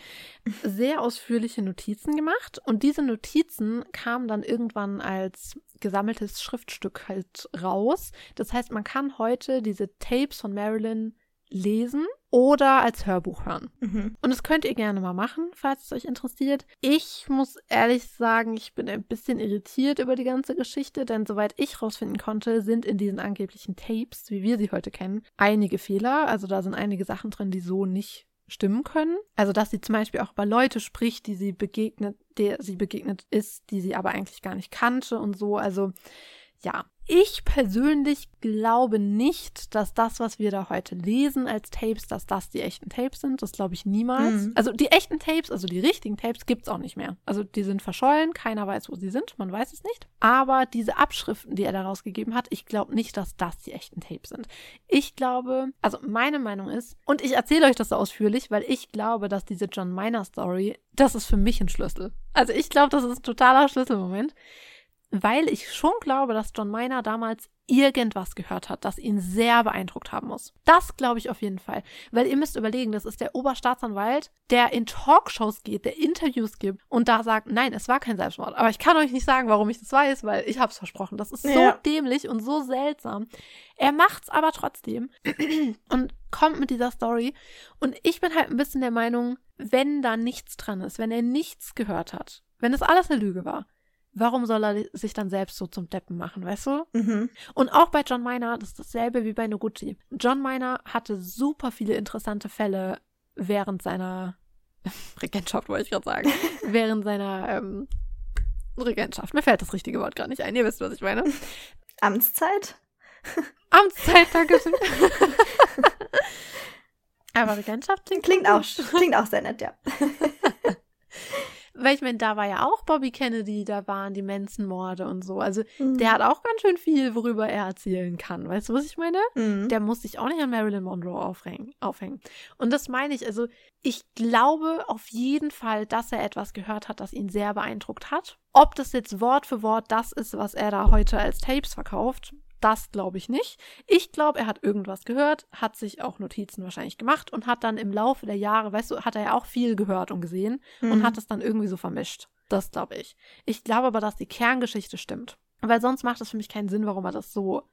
S2: sehr ausführliche Notizen gemacht. Und diese Notizen kamen dann irgendwann als gesammeltes Schriftstück halt raus. Das heißt, man kann heute diese Tapes von Marilyn lesen oder als Hörbuch hören.
S1: Mhm.
S2: Und das könnt ihr gerne mal machen, falls es euch interessiert. Ich muss ehrlich sagen, ich bin ein bisschen irritiert über die ganze Geschichte, denn soweit ich rausfinden konnte, sind in diesen angeblichen Tapes, wie wir sie heute kennen, einige Fehler. Also da sind einige Sachen drin, die so nicht stimmen können. Also dass sie zum Beispiel auch über Leute spricht, die sie begegnet, der sie begegnet ist, die sie aber eigentlich gar nicht kannte und so. Also ja, ich persönlich glaube nicht, dass das, was wir da heute lesen als Tapes, dass das die echten Tapes sind. Das glaube ich niemals.
S1: Mhm.
S2: Also die echten Tapes, also die richtigen Tapes, gibt's auch nicht mehr. Also die sind verschollen, keiner weiß, wo sie sind, man weiß es nicht. Aber diese Abschriften, die er da rausgegeben hat, ich glaube nicht, dass das die echten Tapes sind. Ich glaube, also meine Meinung ist, und ich erzähle euch das so ausführlich, weil ich glaube, dass diese John Miner Story, das ist für mich ein Schlüssel. Also ich glaube, das ist ein totaler Schlüsselmoment weil ich schon glaube, dass John Miner damals irgendwas gehört hat, das ihn sehr beeindruckt haben muss. Das glaube ich auf jeden Fall. Weil ihr müsst überlegen, das ist der Oberstaatsanwalt, der in Talkshows geht, der Interviews gibt und da sagt, nein, es war kein Selbstmord. Aber ich kann euch nicht sagen, warum ich das weiß, weil ich habe es versprochen. Das ist so
S1: Ja.
S2: dämlich und so seltsam. Er macht's aber trotzdem *clears throat* und kommt mit dieser Story. Und ich bin halt ein bisschen der Meinung, wenn da nichts dran ist, wenn er nichts gehört hat, wenn das alles eine Lüge war, warum soll er sich dann selbst so zum Deppen machen, weißt du?
S1: Mhm.
S2: Und auch bei John Miner, das ist dasselbe wie bei Noguchi. John Miner hatte super viele interessante Fälle während seiner *laughs* Regentschaft, wollte ich gerade sagen. *laughs* während seiner ähm, Regentschaft. Mir fällt das richtige Wort gar nicht ein. Ihr wisst, was ich meine.
S1: Amtszeit?
S2: Amtszeit, danke schön. *laughs* Aber Regentschaft klingt,
S1: Klingt auch, klingt auch sehr nett, ja.
S2: Weil ich meine, da war ja auch Bobby Kennedy, da waren die Manson-Morde und so. Also
S1: Mhm.
S2: der hat auch ganz schön viel, worüber er erzählen kann. Weißt du, was ich meine?
S1: Mhm.
S2: Der muss sich auch nicht an Marilyn Monroe aufhängen. aufhängen. Und das meine ich. Also ich glaube auf jeden Fall, dass er etwas gehört hat, das ihn sehr beeindruckt hat. Ob das jetzt Wort für Wort das ist, was er da heute als Tapes verkauft, das glaube ich nicht. Ich glaube, er hat irgendwas gehört, hat sich auch Notizen wahrscheinlich gemacht und hat dann im Laufe der Jahre, weißt du, hat er ja auch viel gehört und gesehen und
S1: Mhm.
S2: hat es dann irgendwie so vermischt. Das glaube ich. Ich glaube aber, dass die Kerngeschichte stimmt. Weil sonst macht es für mich keinen Sinn, warum er das so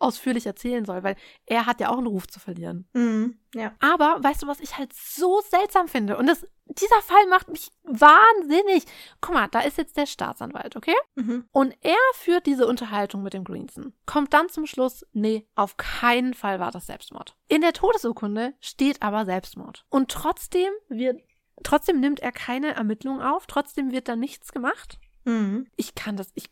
S2: ausführlich erzählen soll, weil er hat ja auch einen Ruf zu verlieren.
S1: Mhm. Ja.
S2: Aber weißt du, was ich halt so seltsam finde? Und das, dieser Fall macht mich wahnsinnig. Guck mal, da ist jetzt der Staatsanwalt, okay?
S1: Mhm.
S2: Und er führt diese Unterhaltung mit dem Greenson. Kommt dann zum Schluss, nee, auf keinen Fall war das Selbstmord. In der Todesurkunde steht aber Selbstmord. Und trotzdem wird, trotzdem nimmt er keine Ermittlungen auf, trotzdem wird da nichts gemacht.
S1: Mhm.
S2: Ich kann das, ich,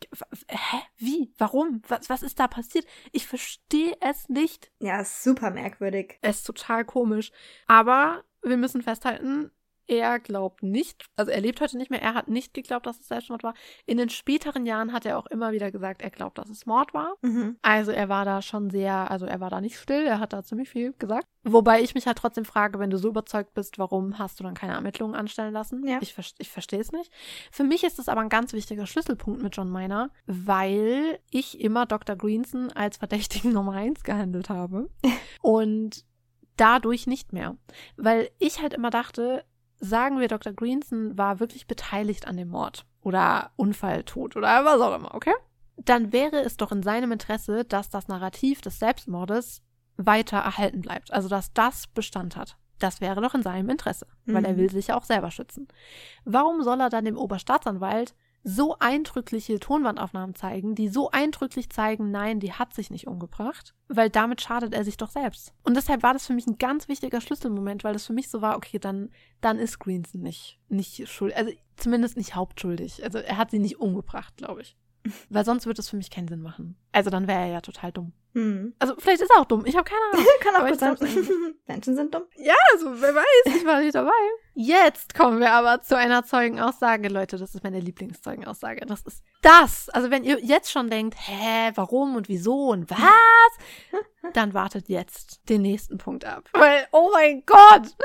S2: hä? Wie? Warum? Was, was ist da passiert? Ich verstehe es nicht.
S1: Ja, ist super merkwürdig.
S2: Es ist total komisch. Aber wir müssen festhalten, er glaubt nicht, also er lebt heute nicht mehr, er hat nicht geglaubt, dass es Selbstmord war. In den späteren Jahren hat er auch immer wieder gesagt, er glaubt, dass es Mord war.
S1: Mhm.
S2: Also er war da schon sehr, also er war da nicht still, er hat da ziemlich viel gesagt. Wobei ich mich halt trotzdem frage, wenn du so überzeugt bist, warum hast du dann keine Ermittlungen anstellen lassen?
S1: Ja.
S2: Ich, ich verstehe es nicht. Für mich ist das aber ein ganz wichtiger Schlüsselpunkt mit John Miner, weil ich immer Dr. Greenson als Verdächtigen *laughs* Nummer eins gehandelt habe. *laughs* Und dadurch nicht mehr. Weil ich halt immer dachte, sagen wir, Dr. Greenson war wirklich beteiligt an dem Mord oder Unfalltod oder was auch immer, okay? Dann wäre es doch in seinem Interesse, dass das Narrativ des Selbstmordes weiter erhalten bleibt. Also, dass das Bestand hat. Das wäre doch in seinem Interesse, weil er
S1: Mhm.
S2: will sich ja auch selber schützen. Warum soll er dann dem Oberstaatsanwalt so eindrückliche Tonbandaufnahmen zeigen, die so eindrücklich zeigen, nein, die hat sich nicht umgebracht, weil damit schadet er sich doch selbst. Und deshalb war das für mich ein ganz wichtiger Schlüsselmoment, weil das für mich so war, okay, dann, dann ist Greenson nicht, nicht schuldig, also zumindest nicht hauptschuldig. Also er hat sie nicht umgebracht, glaube ich. *laughs* Weil sonst würde es für mich keinen Sinn machen. Also dann wäre er ja total dumm.
S1: Mhm.
S2: Also vielleicht ist er auch dumm, ich habe keine Ahnung. *laughs*
S1: Kann auch gut sein. *laughs* Menschen sind dumm.
S2: Ja, also wer weiß, ich war nicht dabei. Jetzt kommen wir aber zu einer Zeugenaussage. Leute, das ist meine Lieblingszeugenaussage. Das ist das. Also wenn ihr jetzt schon denkt, hä, warum und wieso und was, *laughs* dann wartet jetzt den nächsten Punkt ab. Weil, oh mein Gott,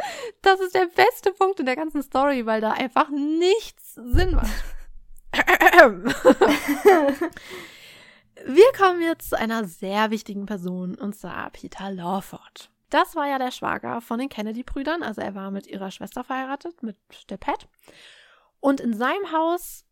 S2: das ist der beste Punkt in der ganzen Story, weil da einfach nichts Sinn macht. Wir kommen jetzt zu einer sehr wichtigen Person, und zwar Peter Lawford. Das war ja der Schwager von den Kennedy-Brüdern, also er war mit ihrer Schwester verheiratet, mit der Pat. Und in seinem Haus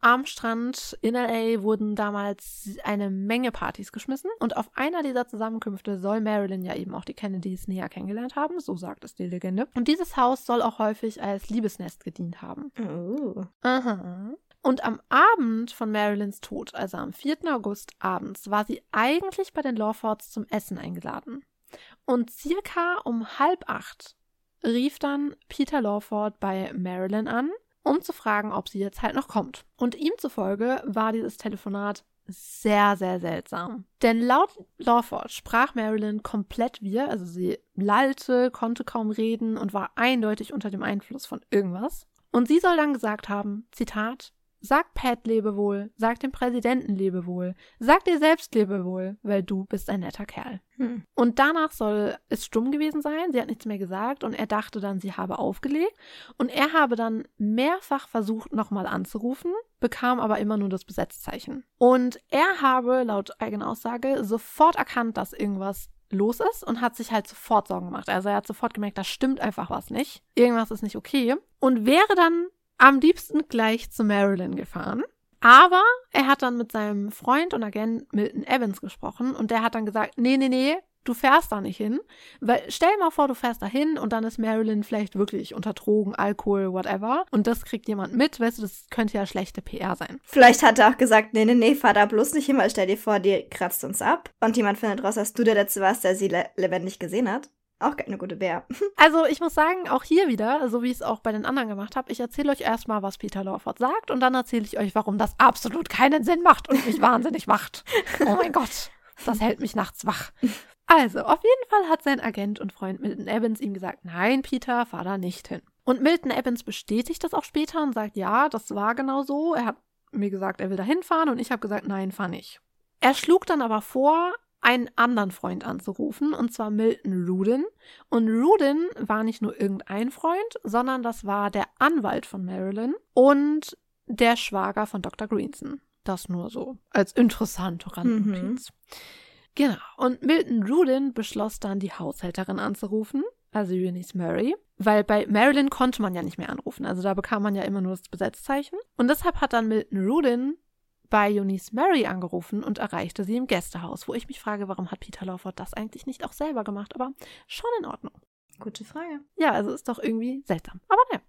S2: am Strand in LA wurden damals eine Menge Partys geschmissen. Und auf einer dieser Zusammenkünfte soll Marilyn ja eben auch die Kennedys näher kennengelernt haben, so sagt es die Legende. Und dieses Haus soll auch häufig als Liebesnest gedient haben.
S1: Oh.
S2: Aha. Und am Abend von Marilyns Tod, also am 4. August abends, war sie eigentlich bei den Lawfords zum Essen eingeladen. Und circa um halb acht rief dann Peter Lawford bei Marilyn an, um zu fragen, ob sie jetzt halt noch kommt. Und ihm zufolge war dieses Telefonat sehr, sehr seltsam. Denn laut Lawford sprach Marilyn komplett wir, also sie lallte, konnte kaum reden und war eindeutig unter dem Einfluss von irgendwas. Und sie soll dann gesagt haben, Zitat, Sag Pat Lebewohl, sag dem Präsidenten Lebewohl, sag dir selbst Lebewohl, weil du bist ein netter Kerl.
S1: Hm.
S2: Und danach soll es stumm gewesen sein, sie hat nichts mehr gesagt und er dachte dann, sie habe aufgelegt. Und er habe dann mehrfach versucht, nochmal anzurufen, bekam aber immer nur das Besetzzeichen. Und er habe, laut eigener Aussage, sofort erkannt, dass irgendwas los ist und hat sich halt sofort Sorgen gemacht. Also er hat sofort gemerkt, da stimmt einfach was nicht. Irgendwas ist nicht okay. Und wäre dann am liebsten gleich zu Marilyn gefahren. Aber er hat dann mit seinem Freund und Agent Milton Evans gesprochen und der hat dann gesagt, nee, nee, nee, du fährst da nicht hin. Weil stell mal vor, du fährst da hin und dann ist Marilyn vielleicht wirklich unter Drogen, Alkohol, whatever. Und das kriegt jemand mit, weißt du, das könnte ja schlechte PR sein.
S1: Vielleicht hat er auch gesagt, nee, nee, nee, fahr da bloß nicht hin, weil stell dir vor, die kratzt uns ab. Und jemand findet raus, dass du der Letzte warst, der sie le lebendig gesehen hat. Auch keine gute Bär. *laughs*
S2: Also ich muss sagen, auch hier wieder, so wie ich es auch bei den anderen gemacht habe, ich erzähle euch erstmal, was Peter Lawford sagt und dann erzähle ich euch, warum das absolut keinen Sinn macht und mich *laughs* wahnsinnig macht. Oh mein Gott, das hält mich nachts wach. Also, auf jeden Fall hat sein Agent und Freund Milton Evans ihm gesagt, nein, Peter, fahr da nicht hin. Und Milton Evans bestätigt das auch später und sagt, ja, das war genau so. Er hat mir gesagt, er will da hinfahren und ich habe gesagt, nein, fahr nicht. Er schlug dann aber vor, einen anderen Freund anzurufen, und zwar Milton Rudin. Und Rudin war nicht nur irgendein Freund, sondern das war der Anwalt von Marilyn und der Schwager von Dr. Greenson. Das nur so als interessante Randnotiz. Mhm. Genau. Und Milton Rudin beschloss dann, die Haushälterin anzurufen, also Eunice Murray, weil bei Marilyn konnte man ja nicht mehr anrufen. Also da bekam man ja immer nur das Besetzzeichen. Und deshalb hat dann Milton Rudin bei Eunice Murray angerufen und erreichte sie im Gästehaus, wo ich mich frage, warum hat Peter Lawford das eigentlich nicht auch selber gemacht, aber schon in Ordnung.
S1: Gute Frage.
S2: Ja, also ist doch irgendwie seltsam. Aber ne.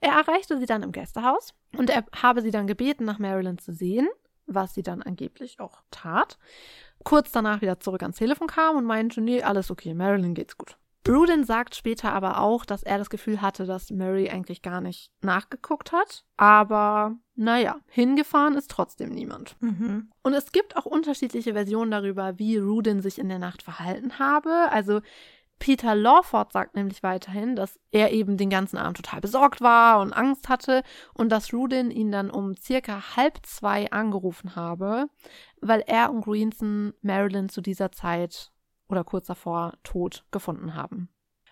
S2: Er erreichte sie dann im Gästehaus und er habe sie dann gebeten, nach Marilyn zu sehen, was sie dann angeblich auch tat. Kurz danach wieder zurück ans Telefon kam und meinte, nee, alles okay, Marilyn geht's gut. Rudin sagt später aber auch, dass er das Gefühl hatte, dass Mary eigentlich gar nicht nachgeguckt hat. Aber naja, hingefahren ist trotzdem niemand. Mhm. Und es gibt auch unterschiedliche Versionen darüber, wie Rudin sich in der Nacht verhalten habe. Also Peter Lawford sagt nämlich weiterhin, dass er eben den ganzen Abend total besorgt war und Angst hatte und dass Rudin ihn dann um circa halb zwei angerufen habe, weil er und Greenson Marilyn zu dieser Zeit oder kurz davor tot gefunden haben.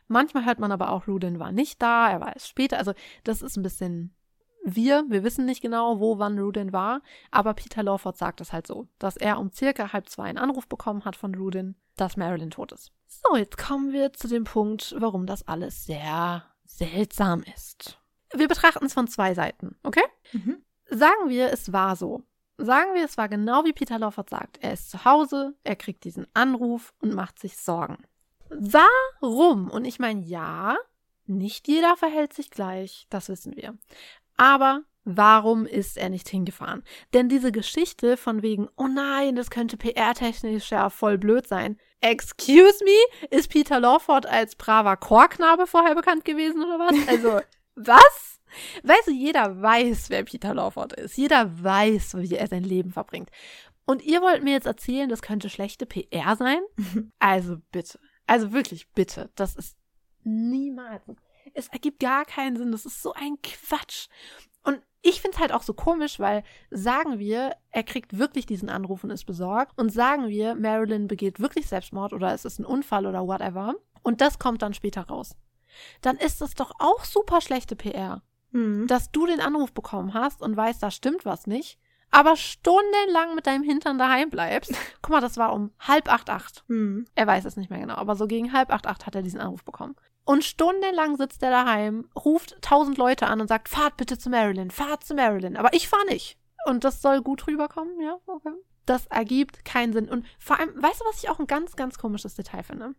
S2: Manchmal hört man aber auch, Rudin war nicht da, er war erst später. Also das ist ein bisschen wir, wir wissen nicht genau, wo wann Rudin war, aber Peter Lawford sagt es halt so, dass er um circa halb zwei einen Anruf bekommen hat von Rudin, dass Marilyn tot ist. So, jetzt kommen wir zu dem Punkt, warum das alles sehr seltsam ist. Wir betrachten es von zwei Seiten, okay? Mhm. Sagen wir, es war so. Sagen wir, es war genau wie Peter Lawford sagt. Er ist zu Hause, er kriegt diesen Anruf und macht sich Sorgen. Warum? Und ich meine, ja, nicht jeder verhält sich gleich, das wissen wir. Aber warum ist er nicht hingefahren? Denn diese Geschichte von wegen, oh nein, das könnte PR-technisch ja voll blöd sein. Excuse me? Ist Peter Lawford als braver Chorknabe vorher bekannt gewesen oder was? Also, *laughs* was? Weißt du, jeder weiß, wer Peter Lawford ist. Jeder weiß, wie er sein Leben verbringt. Und ihr wollt mir jetzt erzählen, das könnte schlechte PR sein? *laughs* Also bitte. Also wirklich bitte. Das ist niemals. Es ergibt gar keinen Sinn. Das ist so ein Quatsch. Und ich finde es halt auch so komisch, weil sagen wir, er kriegt wirklich diesen Anruf und ist besorgt. Und sagen wir, Marilyn begeht wirklich Selbstmord oder es ist ein Unfall oder whatever. Und das kommt dann später raus. Dann ist das doch auch super schlechte PR mhm. dass du den Anruf bekommen hast und weißt, da stimmt was nicht, aber stundenlang mit deinem Hintern daheim bleibst. *laughs* Guck mal, das war um halb acht, acht. Mhm. Er weiß es nicht mehr genau, aber so gegen halb acht, acht hat er diesen Anruf bekommen. Und stundenlang sitzt er daheim, ruft tausend Leute an und sagt, fahrt bitte zu Marilyn, fahrt zu Marilyn. Aber ich fahr nicht. Und das soll gut rüberkommen, ja, okay. Das ergibt keinen Sinn. Und vor allem, weißt du, was ich auch ein ganz, ganz komisches Detail finde?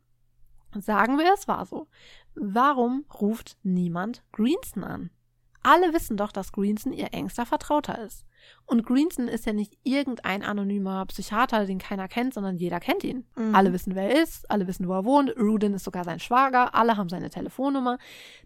S2: Sagen wir, es war so. Warum ruft niemand Greenson an? Alle wissen doch, dass Greenson ihr engster Vertrauter ist. Und Greenson ist ja nicht irgendein anonymer Psychiater, den keiner kennt, sondern jeder kennt ihn. Mhm. Alle wissen, wer er ist, alle wissen, wo er wohnt. Rudin ist sogar sein Schwager, alle haben seine Telefonnummer.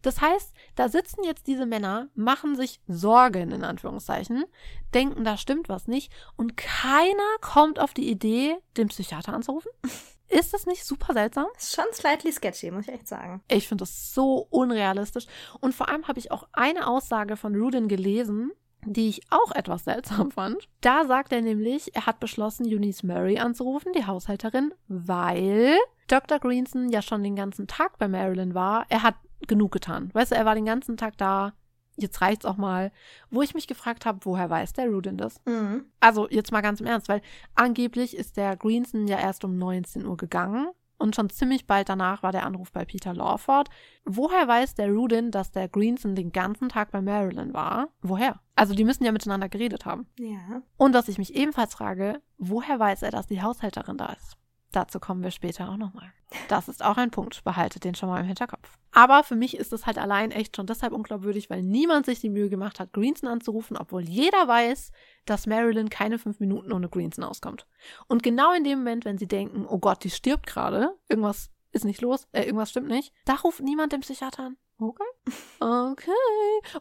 S2: Das heißt, da sitzen jetzt diese Männer, machen sich Sorgen, in Anführungszeichen, denken, da stimmt was nicht und keiner kommt auf die Idee, den Psychiater anzurufen. *laughs* Ist das nicht super seltsam?
S1: Ist schon slightly sketchy, muss ich echt sagen.
S2: Ich finde das so unrealistisch. Und vor allem habe ich auch eine Aussage von Rudin gelesen, die ich auch etwas seltsam fand. Da sagt er nämlich, er hat beschlossen, Eunice Murray anzurufen, die Haushälterin, weil Dr. Greenson ja schon den ganzen Tag bei Marilyn war. Er hat genug getan. Weißt du, er war den ganzen Tag da, jetzt reicht's auch mal, wo ich mich gefragt habe, woher weiß der Rudin das? Mhm. Also jetzt mal ganz im Ernst, weil angeblich ist der Greenson ja erst um 19 Uhr gegangen und schon ziemlich bald danach war der Anruf bei Peter Lawford. Woher weiß der Rudin, dass der Greenson den ganzen Tag bei Marilyn war? Woher? Also die müssen ja miteinander geredet haben.
S1: Ja.
S2: Und dass ich mich ebenfalls frage, woher weiß er, dass die Haushälterin da ist? Dazu kommen wir später auch nochmal. Das ist auch ein Punkt. Behaltet den schon mal im Hinterkopf. Aber für mich ist es halt allein echt schon deshalb unglaubwürdig, weil niemand sich die Mühe gemacht hat, Greenson anzurufen, obwohl jeder weiß, dass Marilyn keine fünf Minuten ohne Greenson auskommt. Und genau in dem Moment, wenn sie denken, oh Gott, die stirbt gerade, irgendwas ist nicht los, äh, irgendwas stimmt nicht, da ruft niemand den Psychiater an. Okay. *laughs* Okay.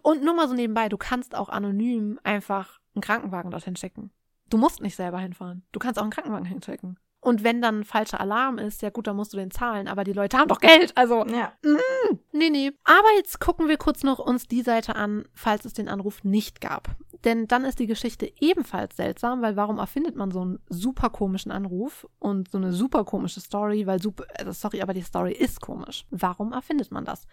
S2: Und nur mal so nebenbei, du kannst auch anonym einfach einen Krankenwagen dorthin schicken. Du musst nicht selber hinfahren. Du kannst auch einen Krankenwagen hinschicken. Und wenn dann ein falscher Alarm ist, ja gut, dann musst du den zahlen, aber die Leute haben doch Geld. Also,
S1: Ja.
S2: mm, nee, nee. Aber jetzt gucken wir kurz noch uns die Seite an, falls es den Anruf nicht gab. Denn dann ist die Geschichte ebenfalls seltsam, weil warum erfindet man so einen super komischen Anruf und so eine super komische Story, weil super, also sorry, aber die Story ist komisch. Warum erfindet man das?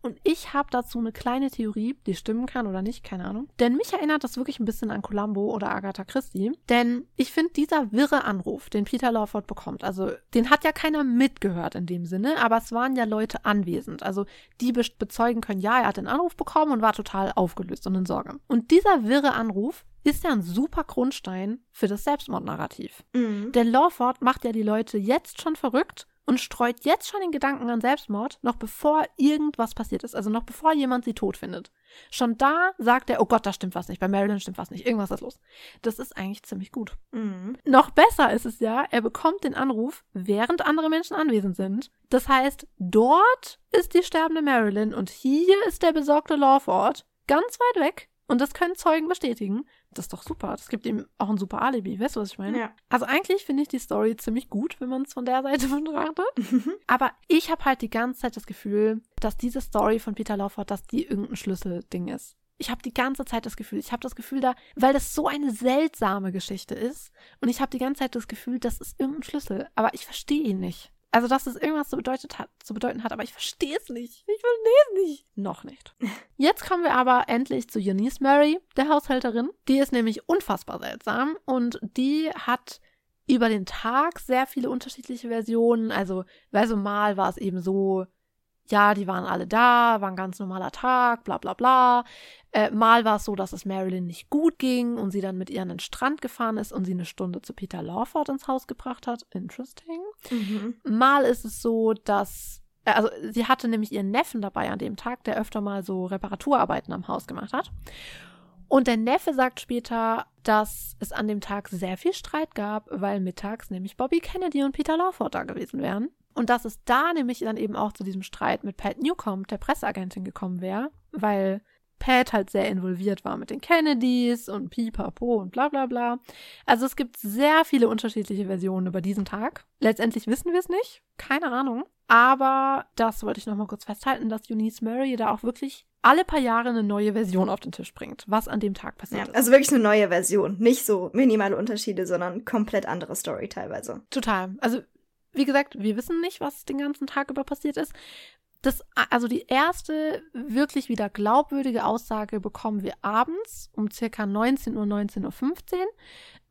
S2: Und ich habe dazu eine kleine Theorie, die stimmen kann oder nicht, keine Ahnung. Denn mich erinnert das wirklich ein bisschen an Columbo oder Agatha Christie. Denn ich finde, dieser wirre Anruf, den Peter Lawford bekommt, also den hat ja keiner mitgehört in dem Sinne, aber es waren ja Leute anwesend. Also die be bezeugen können, ja, er hat den Anruf bekommen und war total aufgelöst und in Sorge. Und dieser wirre Anruf ist ja ein super Grundstein für das Selbstmordnarrativ.
S1: Mhm.
S2: Denn Lawford macht ja die Leute jetzt schon verrückt und streut jetzt schon den Gedanken an Selbstmord, noch bevor irgendwas passiert ist, also noch bevor jemand sie tot findet. Schon da sagt er, oh Gott, da stimmt was nicht, bei Marilyn stimmt was nicht, irgendwas ist los. Das ist eigentlich ziemlich gut.
S1: Mhm.
S2: Noch besser ist es ja, er bekommt den Anruf, während andere Menschen anwesend sind. Das heißt, dort ist die sterbende Marilyn und hier ist der besorgte Lawford, ganz weit weg. Und das können Zeugen bestätigen. Das ist doch super. Das gibt ihm auch ein super Alibi. Weißt du, was ich meine?
S1: Ja.
S2: Also eigentlich finde ich die Story ziemlich gut, wenn man es von der Seite *laughs* betrachtet. Aber ich habe halt die ganze Zeit das Gefühl, dass diese Story von Peter Lawford, dass die irgendein Schlüsselding ist. Ich habe die ganze Zeit das Gefühl, ich habe das Gefühl da, weil das so eine seltsame Geschichte ist und ich habe die ganze Zeit das Gefühl, das ist irgendein Schlüssel, aber ich verstehe ihn nicht. Also, dass es irgendwas zu, bedeutet hat, zu bedeuten hat, aber ich verstehe es nicht. Ich verstehe es nicht. Noch nicht. *laughs* Jetzt kommen wir aber endlich zu Eunice Murray, der Haushälterin. Die ist nämlich unfassbar seltsam und die hat über den Tag sehr viele unterschiedliche Versionen. Also, weil so mal war es eben so, ja, die waren alle da, war ein ganz normaler Tag, bla bla bla. Äh, mal war es so, dass es Marilyn nicht gut ging und sie dann mit ihr an den Strand gefahren ist und sie eine Stunde zu Peter Lawford ins Haus gebracht hat. Interesting.
S1: Mhm.
S2: Mal ist es so, dass äh, also sie hatte nämlich ihren Neffen dabei an dem Tag, der öfter mal so Reparaturarbeiten am Haus gemacht hat. Und der Neffe sagt später, dass es an dem Tag sehr viel Streit gab, weil mittags nämlich Bobby Kennedy und Peter Lawford da gewesen wären. Und dass es da nämlich dann eben auch zu diesem Streit mit Pat Newcomb, der Presseagentin, gekommen wäre, weil Pat halt sehr involviert war mit den Kennedys und Pipapo und bla bla bla. Also es gibt sehr viele unterschiedliche Versionen über diesen Tag. Letztendlich wissen wir es nicht, keine Ahnung. Aber das wollte ich nochmal kurz festhalten, dass Eunice Murray da auch wirklich alle paar Jahre eine neue Version auf den Tisch bringt, was an dem Tag passiert
S1: Ja,
S2: ist.
S1: also wirklich eine neue Version. Nicht so minimale Unterschiede, sondern komplett andere Story teilweise.
S2: Total. Also, wie gesagt, wir wissen nicht, was den ganzen Tag über passiert ist. Das, also die erste wirklich wieder glaubwürdige Aussage bekommen wir abends um circa 19 Uhr, 19.15 Uhr,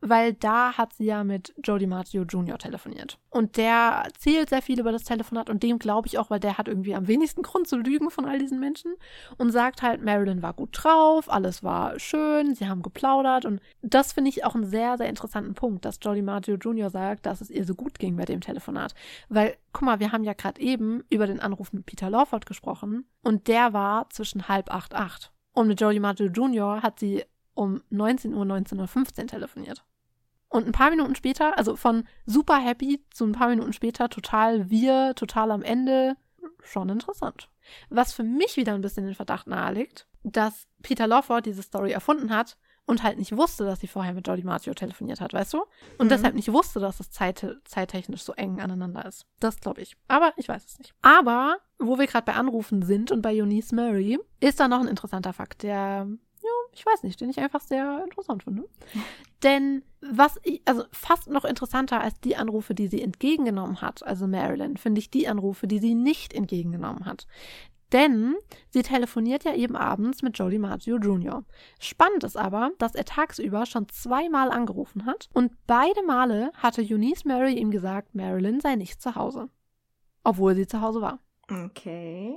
S2: weil da hat sie ja mit Joe DiMaggio Jr. telefoniert. Und der erzählt sehr viel über das Telefonat und dem glaube ich auch, weil der hat irgendwie am wenigsten Grund zu lügen von all diesen Menschen und sagt halt, Marilyn war gut drauf, alles war schön, sie haben geplaudert und das finde ich auch einen sehr, sehr interessanten Punkt, dass Joe DiMaggio Jr. sagt, dass es ihr so gut ging bei dem Telefonat. Weil, guck mal, wir haben ja gerade eben über den Anruf mit Peter Lawford gesprochen und der war zwischen halb acht, acht. Und mit Joe DiMaggio Jr. hat sie um 19 Uhr, 19.15 Uhr telefoniert. Und ein paar Minuten später, also von super happy zu ein paar Minuten später total wir, total am Ende, schon interessant. Was für mich wieder ein bisschen den Verdacht naheliegt, dass Peter Lawford diese Story erfunden hat und halt nicht wusste, dass sie vorher mit Jody Maggio telefoniert hat, weißt du? Und
S1: Mhm.
S2: deshalb nicht wusste, dass es zeit zeittechnisch so eng aneinander ist. Das glaube ich. Aber ich weiß es nicht. Aber, wo wir gerade bei Anrufen sind und bei Eunice Murray, ist da noch ein interessanter Fakt, der, ja, ich weiß nicht, den ich einfach sehr interessant finde. Denn was ich, also fast noch interessanter als die Anrufe, die sie entgegengenommen hat, also Marilyn, finde ich die Anrufe, die sie nicht entgegengenommen hat. Denn sie telefoniert ja eben abends mit Jody Maggio Jr. Spannend ist aber, dass er tagsüber schon zweimal angerufen hat und beide Male hatte Eunice Murray ihm gesagt, Marilyn sei nicht zu Hause. Obwohl sie zu Hause war.
S1: Okay.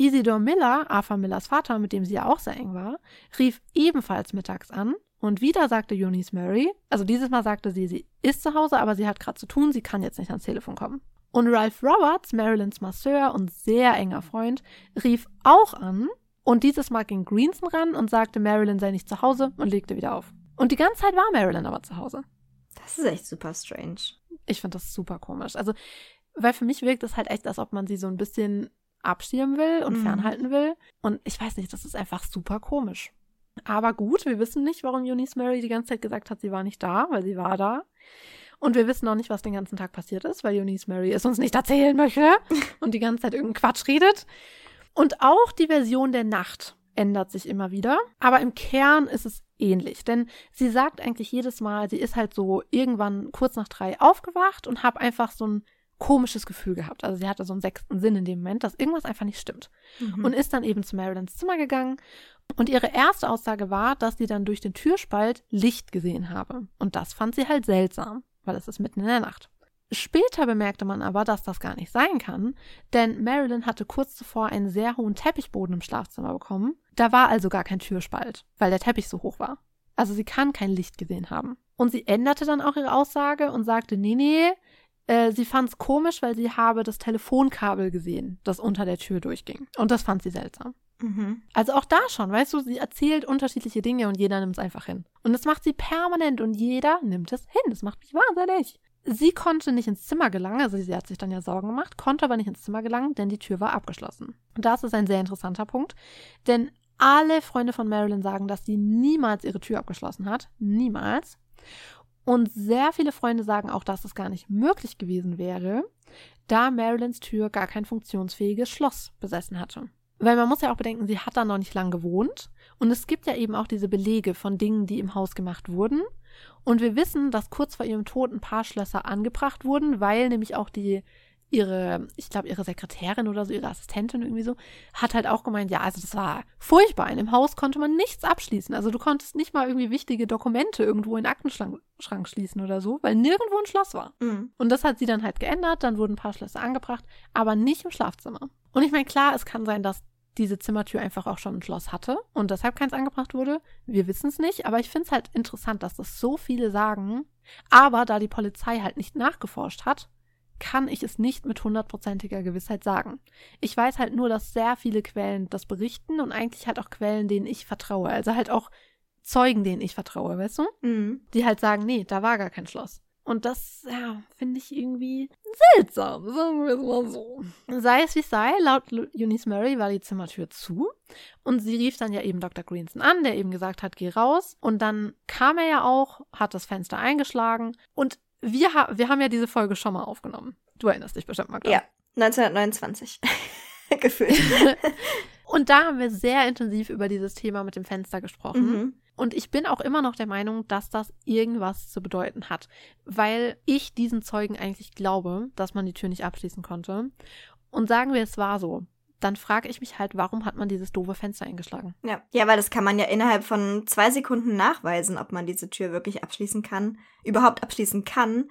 S2: Isidor Miller, Arthur Millers Vater, mit dem sie ja auch sehr eng war, rief ebenfalls mittags an und wieder sagte Eunice Murray, also dieses Mal sagte sie, sie ist zu Hause, aber sie hat gerade zu tun, sie kann jetzt nicht ans Telefon kommen. Und Ralph Roberts, Marilyns Masseur und sehr enger Freund, rief auch an und dieses Mal ging Greenson ran und sagte, Marilyn sei nicht zu Hause und legte wieder auf. Und die ganze Zeit war Marilyn aber zu Hause.
S1: Das ist echt super strange.
S2: Ich finde das super komisch. Also, weil für mich wirkt es halt echt, als ob man sie so ein bisschen abschirmen will und
S1: Mhm.
S2: fernhalten will. Und ich weiß nicht, das ist einfach super komisch. Aber gut, wir wissen nicht, warum Eunice Murray die ganze Zeit gesagt hat, sie war nicht da, weil sie war da. Und wir wissen noch nicht, was den ganzen Tag passiert ist, weil Eunice Mary es uns nicht erzählen möchte *laughs* und die ganze Zeit irgendeinen Quatsch redet. Und auch die Version der Nacht ändert sich immer wieder. Aber im Kern ist es ähnlich. Denn sie sagt eigentlich jedes Mal, sie ist halt so irgendwann kurz nach drei aufgewacht und habe einfach so ein komisches Gefühl gehabt. Also sie hatte so einen sechsten Sinn in dem Moment, dass irgendwas einfach nicht stimmt. Mhm. Und ist dann eben zu Marilyns Zimmer gegangen. Und ihre erste Aussage war, dass sie dann durch den Türspalt Licht gesehen habe. Und das fand sie halt seltsam, weil es ist mitten in der Nacht. Später bemerkte man aber, dass das gar nicht sein kann, denn Marilyn hatte kurz zuvor einen sehr hohen Teppichboden im Schlafzimmer bekommen. Da war also gar kein Türspalt, weil der Teppich so hoch war. Also sie kann kein Licht gesehen haben. Und sie änderte dann auch ihre Aussage und sagte, nee, nee, äh, sie fand es komisch, weil sie habe das Telefonkabel gesehen, das unter der Tür durchging. Und das fand sie seltsam. Mhm. Also auch da schon, weißt du, sie erzählt unterschiedliche Dinge und jeder nimmt es einfach hin. Und das macht sie permanent und jeder nimmt es hin. Das macht mich wahnsinnig. Sie konnte nicht ins Zimmer gelangen, also sie hat sich dann ja Sorgen gemacht, konnte aber nicht ins Zimmer gelangen, denn die Tür war abgeschlossen. Und das ist ein sehr interessanter Punkt, denn alle Freunde von Marilyn sagen, dass sie niemals ihre Tür abgeschlossen hat. Niemals. Und sehr viele Freunde sagen auch, dass es gar nicht möglich gewesen wäre, da Marilyns Tür gar kein funktionsfähiges Schloss besessen hatte. Weil man muss ja auch bedenken, sie hat da noch nicht lang gewohnt. Und es gibt ja eben auch diese Belege von Dingen, die im Haus gemacht wurden. Und wir wissen, dass kurz vor ihrem Tod ein paar Schlösser angebracht wurden, weil nämlich auch die ihre, ich glaube, ihre Sekretärin oder so, ihre Assistentin irgendwie so, hat halt auch gemeint, ja, also das war furchtbar. In dem Haus konnte man nichts abschließen. Also du konntest nicht mal irgendwie wichtige Dokumente irgendwo in den Aktenschrank schließen oder so, weil nirgendwo ein Schloss war. Mhm. Und das hat sie dann halt geändert, dann wurden ein paar Schlösser angebracht, aber nicht im Schlafzimmer. Und ich meine, klar, es kann sein, dass diese Zimmertür einfach auch schon ein Schloss hatte und deshalb keins angebracht wurde. Wir wissen es nicht, aber ich finde es halt interessant, dass das so viele sagen. Aber da die Polizei halt nicht nachgeforscht hat, kann ich es nicht mit hundertprozentiger Gewissheit sagen. Ich weiß halt nur, dass sehr viele Quellen das berichten und eigentlich halt auch Quellen, denen ich vertraue. Also halt auch Zeugen, denen ich vertraue, weißt du? Mhm. Die halt sagen, nee, da war gar kein Schloss. Und das, ja, finde ich irgendwie seltsam, sagen wir es mal so. Sei es wie sei, laut Eunice Murray war die Zimmertür zu und sie rief dann ja eben Dr. Greenson an, der eben gesagt hat, geh raus. Und dann kam er ja auch, hat das Fenster eingeschlagen und wir, ha wir haben ja diese Folge schon mal aufgenommen. Du erinnerst dich bestimmt, Magda.
S1: Ja, 1929. *laughs* Gefühlt. *laughs*
S2: und da haben wir sehr intensiv über dieses Thema mit dem Fenster gesprochen. Mhm. Und ich bin auch immer noch der Meinung, dass das irgendwas zu bedeuten hat, weil ich diesen Zeugen eigentlich glaube, dass man die Tür nicht abschließen konnte. Und sagen wir, es war so. Dann frage ich mich halt, warum hat man dieses doofe Fenster eingeschlagen?
S1: Ja. ja, weil das kann man ja innerhalb von zwei Sekunden nachweisen, ob man diese Tür wirklich abschließen kann, überhaupt abschließen kann,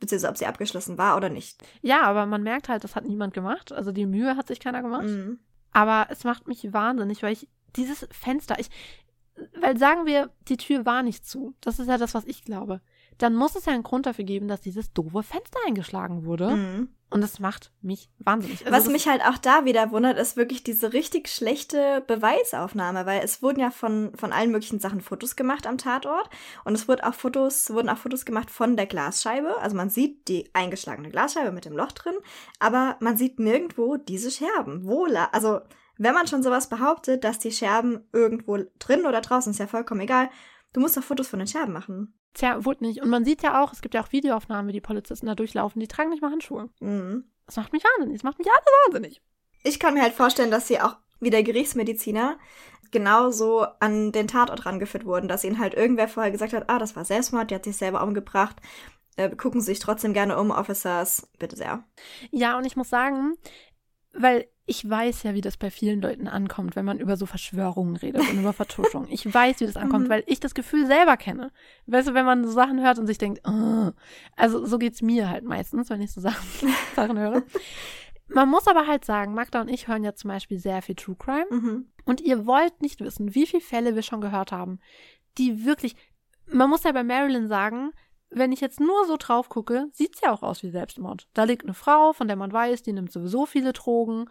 S1: beziehungsweise ob sie abgeschlossen war oder nicht.
S2: Ja, aber man merkt halt, das hat niemand gemacht. Also die Mühe hat sich keiner gemacht. Mhm. Aber es macht mich wahnsinnig, weil ich dieses Fenster, ich, weil sagen wir, die Tür war nicht zu. Das ist ja das, was ich glaube. Dann muss es ja einen Grund dafür geben, dass dieses doofe Fenster eingeschlagen wurde. Mhm. Und das macht mich wahnsinnig.
S1: Also was mich halt auch da wieder wundert, ist wirklich diese richtig schlechte Beweisaufnahme, weil es wurden ja von, von allen möglichen Sachen Fotos gemacht am Tatort. Und es wurden auch Fotos, wurden auch Fotos gemacht von der Glasscheibe. Also man sieht die eingeschlagene Glasscheibe mit dem Loch drin, aber man sieht nirgendwo diese Scherben. Wo, also wenn man schon sowas behauptet, dass die Scherben irgendwo drin oder draußen, ist ja vollkommen egal. Du musst doch Fotos von den Scherben machen.
S2: Tja, wurde nicht. Und man sieht ja auch, es gibt ja auch Videoaufnahmen, wie die Polizisten da durchlaufen, die tragen nicht mal Handschuhe. Mhm. Das macht mich wahnsinnig. Das macht mich alles wahnsinnig.
S1: Ich kann mir halt vorstellen, dass sie auch wie der Gerichtsmediziner genauso an den Tatort rangeführt wurden, dass ihnen halt irgendwer vorher gesagt hat, ah, das war Selbstmord, die hat sich selber umgebracht. Äh, gucken Sie sich trotzdem gerne um, Officers, bitte sehr.
S2: Ja, und ich muss sagen, weil ich weiß ja, wie das bei vielen Leuten ankommt, wenn man über so Verschwörungen redet und über Vertuschung. Ich weiß, wie das *laughs* ankommt, mhm. weil ich das Gefühl selber kenne. Weißt du, wenn man so Sachen hört und sich denkt, oh. also so geht's mir halt meistens, wenn ich so Sachen, *laughs* Sachen höre. Man muss aber halt sagen, Magda und ich hören ja zum Beispiel sehr viel True Crime. Mhm. Und ihr wollt nicht wissen, wie viele Fälle wir schon gehört haben, die wirklich, man muss ja bei Marilyn sagen, wenn ich jetzt nur so drauf gucke, sieht's ja auch aus wie Selbstmord. Da liegt eine Frau, von der man weiß, die nimmt sowieso viele Drogen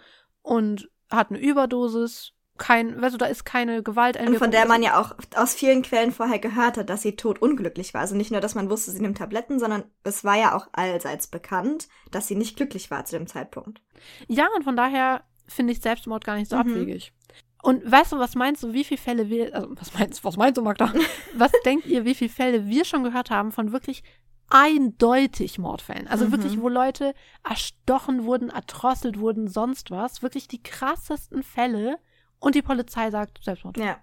S2: und hat eine Überdosis. Kein, du, da ist keine Gewalt.
S1: Und von der man ja auch aus vielen Quellen vorher gehört hat, dass sie tot unglücklich war. Also nicht nur, dass man wusste, sie nimmt Tabletten, sondern es war ja auch allseits bekannt, dass sie nicht glücklich war zu dem Zeitpunkt.
S2: Ja, und von daher finde ich Selbstmord gar nicht so mhm. abwegig. Und weißt du, was meinst du, wie viele Fälle wir, also was meinst, was meinst du, Magda? *laughs* was denkt ihr, wie viele Fälle wir schon gehört haben von wirklich eindeutig Mordfällen. Also
S1: Mhm.
S2: wirklich, wo Leute erstochen wurden, erdrosselt wurden, sonst was. Wirklich die krassesten Fälle. Und die Polizei sagt Selbstmord.
S1: Ja.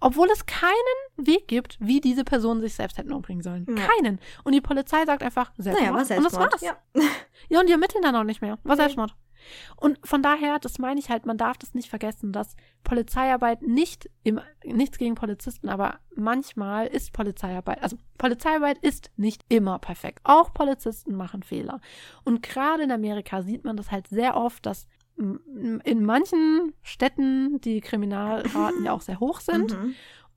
S2: Obwohl es keinen Weg gibt, wie diese Personen sich selbst hätten umbringen sollen.
S1: Ja.
S2: Keinen. Und die Polizei sagt einfach Selbstmord.
S1: Naja, war Selbstmord.
S2: Und das war's.
S1: Ja. *laughs*
S2: Ja, und die ermitteln dann auch nicht mehr. War. Selbstmord. Und von daher, das meine ich halt, man darf das nicht vergessen, dass Polizeiarbeit nicht im, nichts gegen Polizisten, aber manchmal ist Polizeiarbeit, also Polizeiarbeit ist nicht immer perfekt. Auch Polizisten machen Fehler. Und gerade in Amerika sieht man das halt sehr oft, dass in manchen Städten die Kriminalraten ja auch sehr hoch sind
S1: Mhm.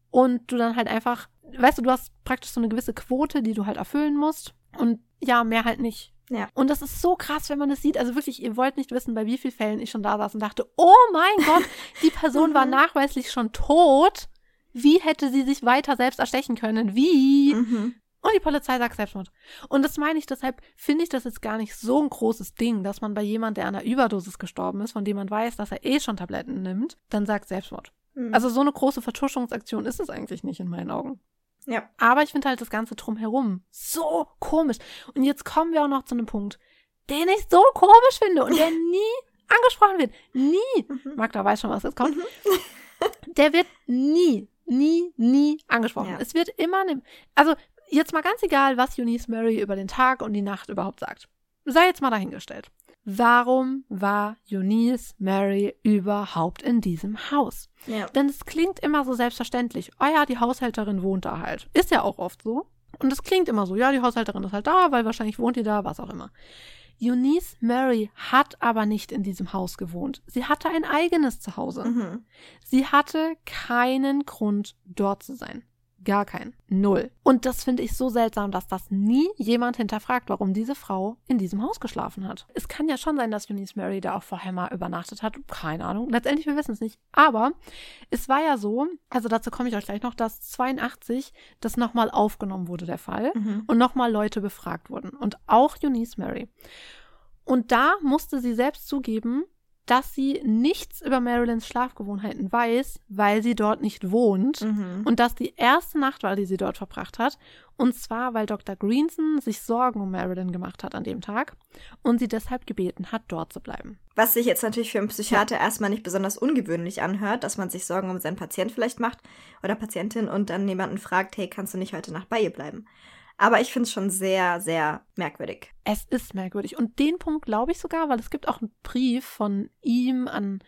S2: und du dann halt einfach, weißt du, du hast praktisch so eine gewisse Quote, die du halt erfüllen musst und ja, mehr halt nicht.
S1: Ja.
S2: Und das ist so krass, wenn man es sieht. Also wirklich, ihr wollt nicht wissen, bei wie vielen Fällen ich schon da saß und dachte, oh mein *laughs* Gott, die Person war
S1: Mhm.
S2: nachweislich schon tot. Wie hätte sie sich weiter selbst erstechen können? Wie?
S1: Mhm.
S2: Und die Polizei sagt Selbstmord. Und das meine ich, deshalb finde ich das jetzt gar nicht so ein großes Ding, dass man bei jemand, der an einer Überdosis gestorben ist, von dem man weiß, dass er eh schon Tabletten nimmt, dann sagt Selbstmord.
S1: Mhm.
S2: Also so eine große Vertuschungsaktion ist es eigentlich nicht in meinen Augen.
S1: Ja.
S2: Aber ich finde halt das Ganze drumherum so komisch. Und jetzt kommen wir auch noch zu einem Punkt, den ich so komisch finde und der nie *laughs* angesprochen wird. Nie.
S1: Mhm.
S2: Magda weiß schon, was jetzt kommt. Der wird nie, nie, nie angesprochen.
S1: Ja.
S2: Es wird immer, ne, also jetzt mal ganz egal, was Eunice Murray über den Tag und die Nacht überhaupt sagt. Sei jetzt mal dahingestellt. Warum war Eunice Mary überhaupt in diesem Haus?
S1: Ja.
S2: Denn es klingt immer so selbstverständlich. Oh ja, die Haushälterin wohnt da halt. Ist ja auch oft so. Und es klingt immer so, ja, die Haushälterin ist halt da, weil wahrscheinlich wohnt die da, was auch immer. Eunice Mary hat aber nicht in diesem Haus gewohnt. Sie hatte ein eigenes Zuhause.
S1: Mhm.
S2: Sie hatte keinen Grund, dort zu sein. Gar keinen. Null. Und das finde ich so seltsam, dass das nie jemand hinterfragt, warum diese Frau in diesem Haus geschlafen hat. Es kann ja schon sein, dass Eunice Mary da auch vorher mal übernachtet hat. Keine Ahnung. Letztendlich, wir wissen es nicht. Aber es war ja so, also dazu komme ich euch gleich noch, dass 82 das nochmal aufgenommen wurde, der Fall.
S1: Mhm.
S2: Und nochmal Leute befragt wurden. Und auch Eunice Mary. Und da musste sie selbst zugeben, dass sie nichts über Marilyns Schlafgewohnheiten weiß, weil sie dort nicht wohnt.
S1: Mhm.
S2: Und dass die erste Nacht war, die sie dort verbracht hat. Und zwar, weil Dr. Greenson sich Sorgen um Marilyn gemacht hat an dem Tag und sie deshalb gebeten hat, dort zu bleiben.
S1: Was sich jetzt natürlich für einen Psychiater erstmal nicht besonders ungewöhnlich anhört, dass man sich Sorgen um seinen Patient vielleicht macht oder Patientin und dann jemanden fragt, hey, kannst du nicht heute Nacht bei ihr bleiben? Aber ich finde es schon sehr, sehr merkwürdig.
S2: Es ist merkwürdig. Und den Punkt glaube ich sogar, weil es gibt auch einen Brief von ihm an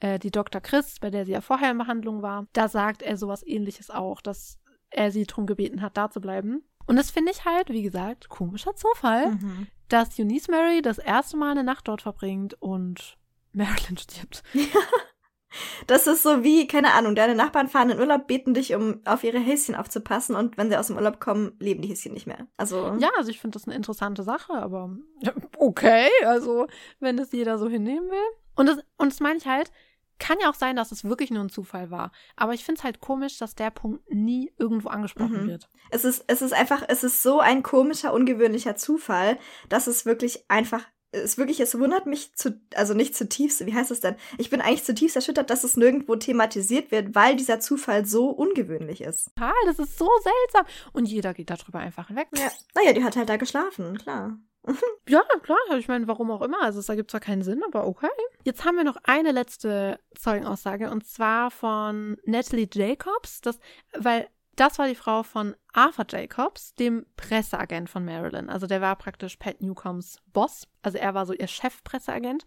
S2: äh, die Dr. Chris, bei der sie ja vorher in Behandlung war. Da sagt er sowas ähnliches auch, dass er sie darum gebeten hat, da zu bleiben. Und das finde ich halt, wie gesagt, komischer Zufall,
S1: Mhm.
S2: dass Eunice Mary das erste Mal eine Nacht dort verbringt und Marilyn stirbt. *laughs*
S1: Das ist so wie, keine Ahnung, deine Nachbarn fahren in Urlaub, beten dich, um auf ihre Häschen aufzupassen und wenn sie aus dem Urlaub kommen, leben die Häschen nicht mehr. Also,
S2: Ja, also ich finde das eine interessante Sache, aber okay, also wenn das jeder so hinnehmen will. Und das, und das meine ich halt, kann ja auch sein, dass es wirklich nur ein Zufall war. Aber ich finde es halt komisch, dass der Punkt nie irgendwo angesprochen
S1: Mhm.
S2: wird.
S1: es ist, es ist einfach, es ist so ein komischer, ungewöhnlicher Zufall, dass es wirklich einfach, es wirklich, es wundert mich zu, also nicht zutiefst, wie heißt es denn? Ich bin eigentlich zutiefst erschüttert, dass es nirgendwo thematisiert wird, weil dieser Zufall so ungewöhnlich ist.
S2: Total, das ist so seltsam. Und jeder geht darüber einfach hinweg.
S1: Ja. Naja, die hat halt da geschlafen, klar. *laughs*
S2: Ja, klar. Ich meine, warum auch immer. Also es ergibt zwar keinen Sinn, aber okay. Jetzt haben wir noch eine letzte Zeugenaussage und zwar von Natalie Jacobs. Das, weil das war die Frau von Arthur Jacobs, dem Presseagent von Marilyn. Also der war praktisch Pat Newcombs Boss. Also er war so ihr Chefpresseagent.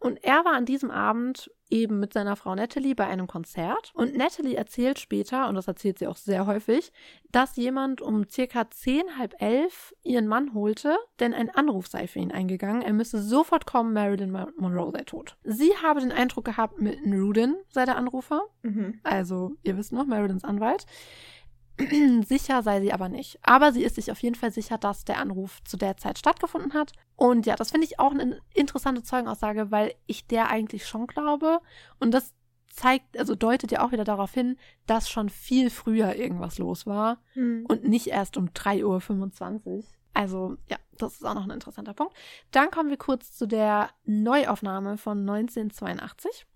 S2: Und er war an diesem Abend eben mit seiner Frau Natalie bei einem Konzert. Und Natalie erzählt später, und das erzählt sie auch sehr häufig, dass jemand um circa zehn, halb elf ihren Mann holte, denn ein Anruf sei für ihn eingegangen. Er müsse sofort kommen, Marilyn Mon- Monroe sei tot. Sie habe den Eindruck gehabt, Milton Rudin sei der Anrufer.
S1: Mhm.
S2: Also, ihr wisst noch, Marilyns Anwalt. *clears throat* sicher sei sie aber nicht. Aber sie ist sich auf jeden Fall sicher, dass der Anruf zu der Zeit stattgefunden hat. Und ja, das finde ich auch eine interessante Zeugenaussage, weil ich der eigentlich schon glaube. Und das zeigt, also deutet ja auch wieder darauf hin, dass schon viel früher irgendwas los war
S1: Mhm.
S2: und nicht erst um 3.25 Uhr. Also ja, das ist auch noch ein interessanter Punkt. Dann kommen wir kurz zu der Neuaufnahme von 1982.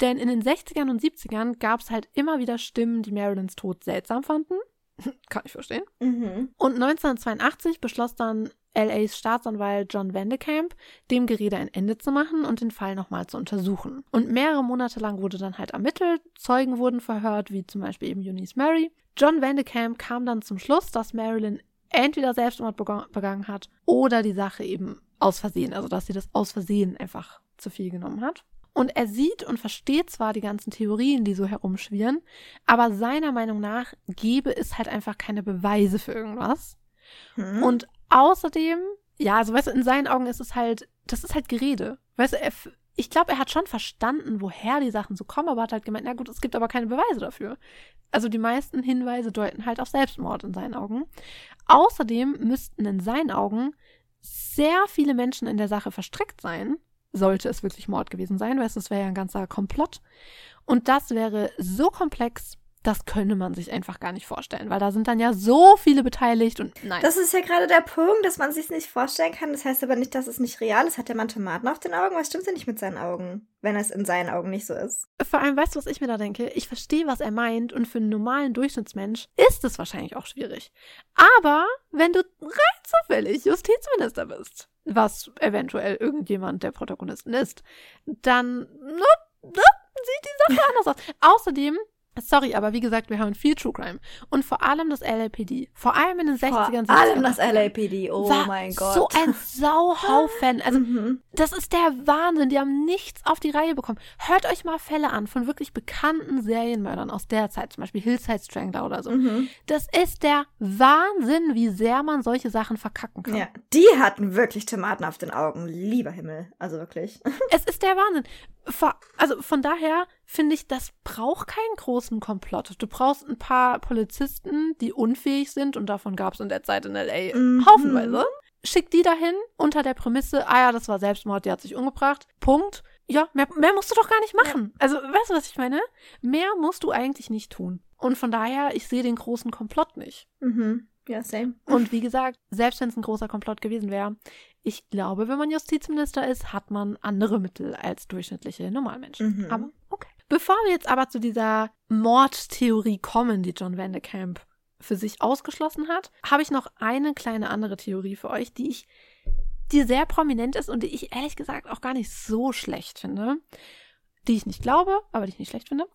S2: Denn in den 60ern und 70ern gab es halt immer wieder Stimmen, die Marilyns Tod seltsam fanden. *laughs* Kann ich verstehen.
S1: Mhm.
S2: Und 1982 beschloss dann LAs Staatsanwalt John Vandekamp, dem Gerede ein Ende zu machen und den Fall nochmal zu untersuchen. Und mehrere Monate lang wurde dann halt ermittelt, Zeugen wurden verhört, wie zum Beispiel eben Eunice Mary. John Vandekamp kam dann zum Schluss, dass Marilyn entweder Selbstmord begangen hat oder die Sache eben aus Versehen, also dass sie das aus Versehen einfach zu viel genommen hat. Und er sieht und versteht zwar die ganzen Theorien, die so herumschwirren, aber seiner Meinung nach gäbe es halt einfach keine Beweise für irgendwas.
S1: Mhm.
S2: Und außerdem, ja, also weißt du, in seinen Augen ist es halt, das ist halt Gerede. Weißt du, er, ich glaube, er hat schon verstanden, woher die Sachen so kommen, aber hat halt gemeint, na gut, es gibt aber keine Beweise dafür. Also die meisten Hinweise deuten halt auf Selbstmord in seinen Augen. Außerdem müssten in seinen Augen sehr viele Menschen in der Sache verstrickt sein, sollte es wirklich Mord gewesen sein, weißt du, es wäre ja ein ganzer Komplott. Und das wäre so komplex, das könne man sich einfach gar nicht vorstellen, weil da sind dann ja so viele beteiligt und nein.
S1: Das ist ja gerade der Punkt, dass man sich nicht vorstellen kann. Das heißt aber nicht, dass es nicht real ist. Hat der Mann Tomaten auf den Augen? Was stimmt denn nicht mit seinen Augen, wenn es in seinen Augen nicht so ist?
S2: Vor allem, weißt du, was ich mir da denke? Ich verstehe, was er meint und für einen normalen Durchschnittsmensch ist es wahrscheinlich auch schwierig. Aber wenn du rein zufällig Justizminister bist, was eventuell irgendjemand der Protagonisten ist, dann ne, ne, sieht die Sache anders aus. Außerdem Sorry, aber wie gesagt, wir haben viel True Crime. Und vor allem das LAPD. Vor allem in den 60ern.
S1: Vor allem das LAPD, oh mein Gott.
S2: So ein Sauhaufen. *laughs* Also,
S1: Mhm.
S2: das ist der Wahnsinn. Die haben nichts auf die Reihe bekommen. Hört euch mal Fälle an von wirklich bekannten Serienmördern aus der Zeit, zum Beispiel Hillside Strangler oder so.
S1: Mhm.
S2: Das ist der Wahnsinn, wie sehr man solche Sachen verkacken kann.
S1: Ja, die hatten wirklich Tomaten auf den Augen. Lieber Himmel. Also wirklich. *laughs*
S2: Es ist der Wahnsinn. Also von daher finde ich, das braucht keinen großen Komplott. Du brauchst ein paar Polizisten, die unfähig sind und davon gab es in der Zeit in L.A.
S1: Mhm.
S2: haufenweise. Schick die dahin unter der Prämisse, ah ja, das war Selbstmord, die hat sich umgebracht. Punkt. Ja, mehr, mehr musst du doch gar nicht machen. Also, weißt du, was ich meine? Mehr musst du eigentlich nicht tun. Und von daher, ich sehe den großen Komplott nicht.
S1: Mhm. Ja, same.
S2: Und wie gesagt, selbst wenn es ein großer Komplott gewesen wäre, ich glaube, wenn man Justizminister ist, hat man andere Mittel als durchschnittliche Normalmenschen.
S1: Mhm.
S2: Aber okay. Bevor wir jetzt aber zu dieser Mordtheorie kommen, die John Vandekamp für sich ausgeschlossen hat, habe ich noch eine kleine andere Theorie für euch, die ich, die sehr prominent ist und die ich ehrlich gesagt auch gar nicht so schlecht finde. Die ich nicht glaube, aber die ich nicht schlecht finde.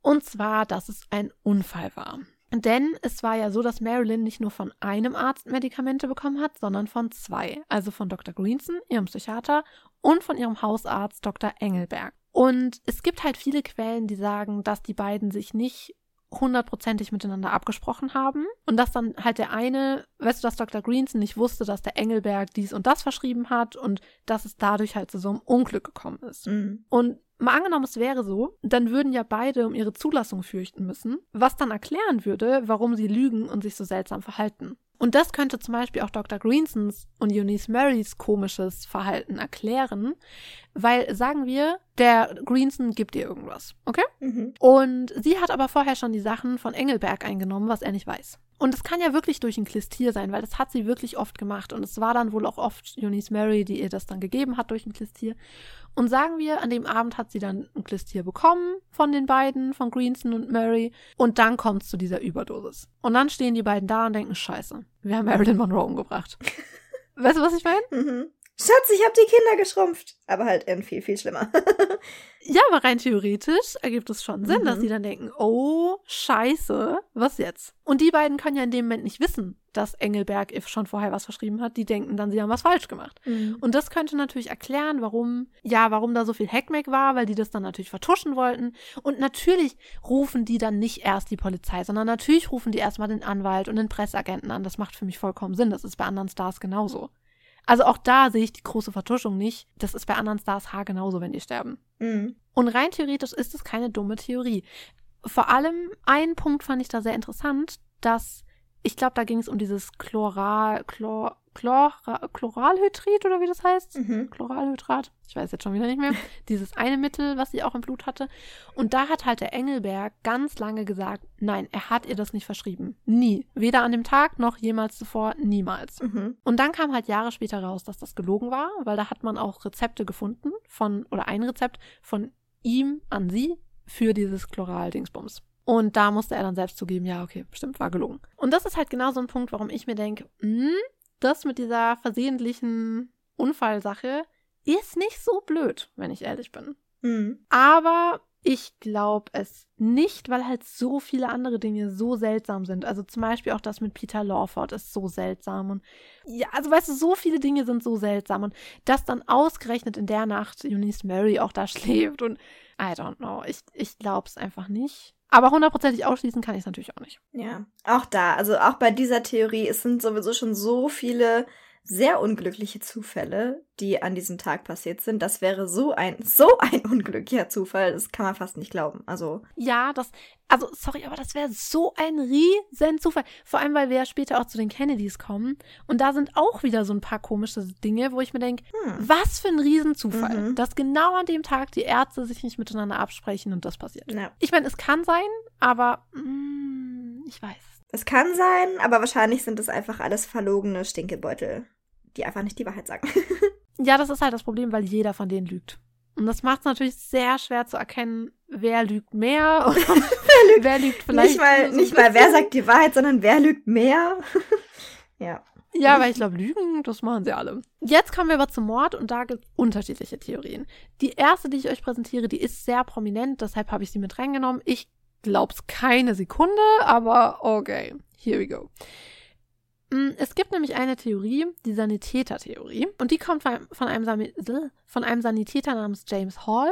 S2: Und zwar, dass es ein Unfall war. Denn es war ja so, dass Marilyn nicht nur von einem Arzt Medikamente bekommen hat, sondern von zwei. Also von Dr. Greenson, ihrem Psychiater, und von ihrem Hausarzt Dr. Engelberg. Und es gibt halt viele Quellen, die sagen, dass die beiden sich nicht hundertprozentig miteinander abgesprochen haben und dass dann halt der eine, weißt du, dass Dr. Greenson nicht wusste, dass der Engelberg dies und das verschrieben hat und dass es dadurch halt zu so einem Unglück gekommen ist.
S1: Mhm.
S2: Und mal angenommen, es wäre so, dann würden ja beide um ihre Zulassung fürchten müssen, was dann erklären würde, warum sie lügen und sich so seltsam verhalten. Und das könnte zum Beispiel auch Dr. Greensons und Eunice Marys komisches Verhalten erklären, weil, sagen wir, der Greenson gibt ihr irgendwas, okay?
S1: Mhm.
S2: Und sie hat aber vorher schon die Sachen von Engelberg eingenommen, was er nicht weiß. Und es kann ja wirklich durch ein Klistier sein, weil das hat sie wirklich oft gemacht. Und es war dann wohl auch oft Eunice Mary, die ihr das dann gegeben hat durch ein Klistier. Und sagen wir, an dem Abend hat sie dann ein Klistier bekommen von den beiden, von Greenson und Mary. Und dann kommt es zu dieser Überdosis. Und dann stehen die beiden da und denken, scheiße, wir haben Marilyn Monroe umgebracht. *laughs* weißt du, was ich meine?
S1: Mhm. Schatz, ich hab die Kinder geschrumpft. Aber halt in viel, viel schlimmer. *laughs*
S2: Ja, aber rein theoretisch ergibt es schon Sinn,
S1: Mhm.
S2: dass die dann denken, oh, scheiße, was jetzt? Und die beiden können ja in dem Moment nicht wissen, dass Engelberg if schon vorher was verschrieben hat. Die denken dann, sie haben was falsch gemacht.
S1: Mhm.
S2: Und das könnte natürlich erklären, warum, ja, warum da so viel Hackmack war, weil die das dann natürlich vertuschen wollten. Und natürlich rufen die dann nicht erst die Polizei, sondern natürlich rufen die erstmal den Anwalt und den Presseagenten an. Das macht für mich vollkommen Sinn. Das ist bei anderen Stars genauso. Also auch da sehe ich die große Vertuschung nicht. Das ist bei anderen Stars haargenauso, wenn die sterben.
S1: Mhm.
S2: Und rein theoretisch ist es keine dumme Theorie. Vor allem ein Punkt fand ich da sehr interessant, dass ich glaube, da ging es um dieses Chloral, Chlor, Chlor, Chloralhydrid oder wie das heißt.
S1: Mhm.
S2: Chloralhydrat, ich weiß jetzt schon wieder nicht mehr. *laughs* Dieses eine Mittel, was sie auch im Blut hatte. Und da hat halt der Engelberg ganz lange gesagt, nein, er hat ihr das nicht verschrieben. Nie. Weder an dem Tag noch jemals zuvor, niemals.
S1: Mhm.
S2: Und dann kam halt Jahre später raus, dass das gelogen war, weil da hat man auch Rezepte gefunden von, oder ein Rezept von ihm an sie für dieses Chloral-Dingsbums. Und da musste er dann selbst zugeben, ja, okay, bestimmt war gelungen. Und das ist halt genau so ein Punkt, warum ich mir denke, hm, das mit dieser versehentlichen Unfallsache ist nicht so blöd, wenn ich ehrlich bin.
S1: Mhm.
S2: Aber ich glaube es nicht, weil halt so viele andere Dinge so seltsam sind. Also zum Beispiel auch das mit Peter Lawford ist so seltsam. Und ja, also weißt du, so viele Dinge sind so seltsam. Und dass dann ausgerechnet in der Nacht Eunice Mary auch da *laughs* schläft und I don't know. Ich, ich glaube es einfach nicht. Aber hundertprozentig ausschließen kann ich es natürlich auch nicht.
S1: Ja, auch da, also auch bei dieser Theorie, es sind sowieso schon so viele sehr unglückliche Zufälle, die an diesem Tag passiert sind. Das wäre so ein, so ein unglücklicher Zufall, das kann man fast nicht glauben. Also.
S2: Ja, das, also, sorry, aber das wäre so ein riesen Zufall. Vor allem, weil wir ja später auch zu den Kennedys kommen. Und da sind auch wieder so ein paar komische Dinge, wo ich mir denke, hm. was für ein Riesenzufall, mhm. dass genau an dem Tag die Ärzte sich nicht miteinander absprechen und das passiert.
S1: Ja.
S2: Ich meine, es kann sein, aber mm, ich weiß.
S1: Es kann sein, aber wahrscheinlich sind es einfach alles verlogene Stinkebeutel die einfach nicht die Wahrheit sagen. *laughs*
S2: ja, das ist halt das Problem, weil jeder von denen lügt. Und das macht es natürlich sehr schwer zu erkennen, wer lügt mehr *laughs* oder wer, lügt, wer lügt vielleicht.
S1: Nicht mal, so nicht mal wer sagt die Wahrheit, sondern wer lügt mehr. *laughs* ja.
S2: Ja, weil ich glaube, Lügen, das machen sie alle. Jetzt kommen wir aber zum Mord und da gibt es unterschiedliche Theorien. Die erste, die ich euch präsentiere, die ist sehr prominent, deshalb habe ich sie mit reingenommen. Ich glaube es keine Sekunde, aber okay, here we go. Mm, es gibt nämlich eine Theorie, die Sanitäter-Theorie. Und die kommt von einem, von einem Sanitäter namens James Hall.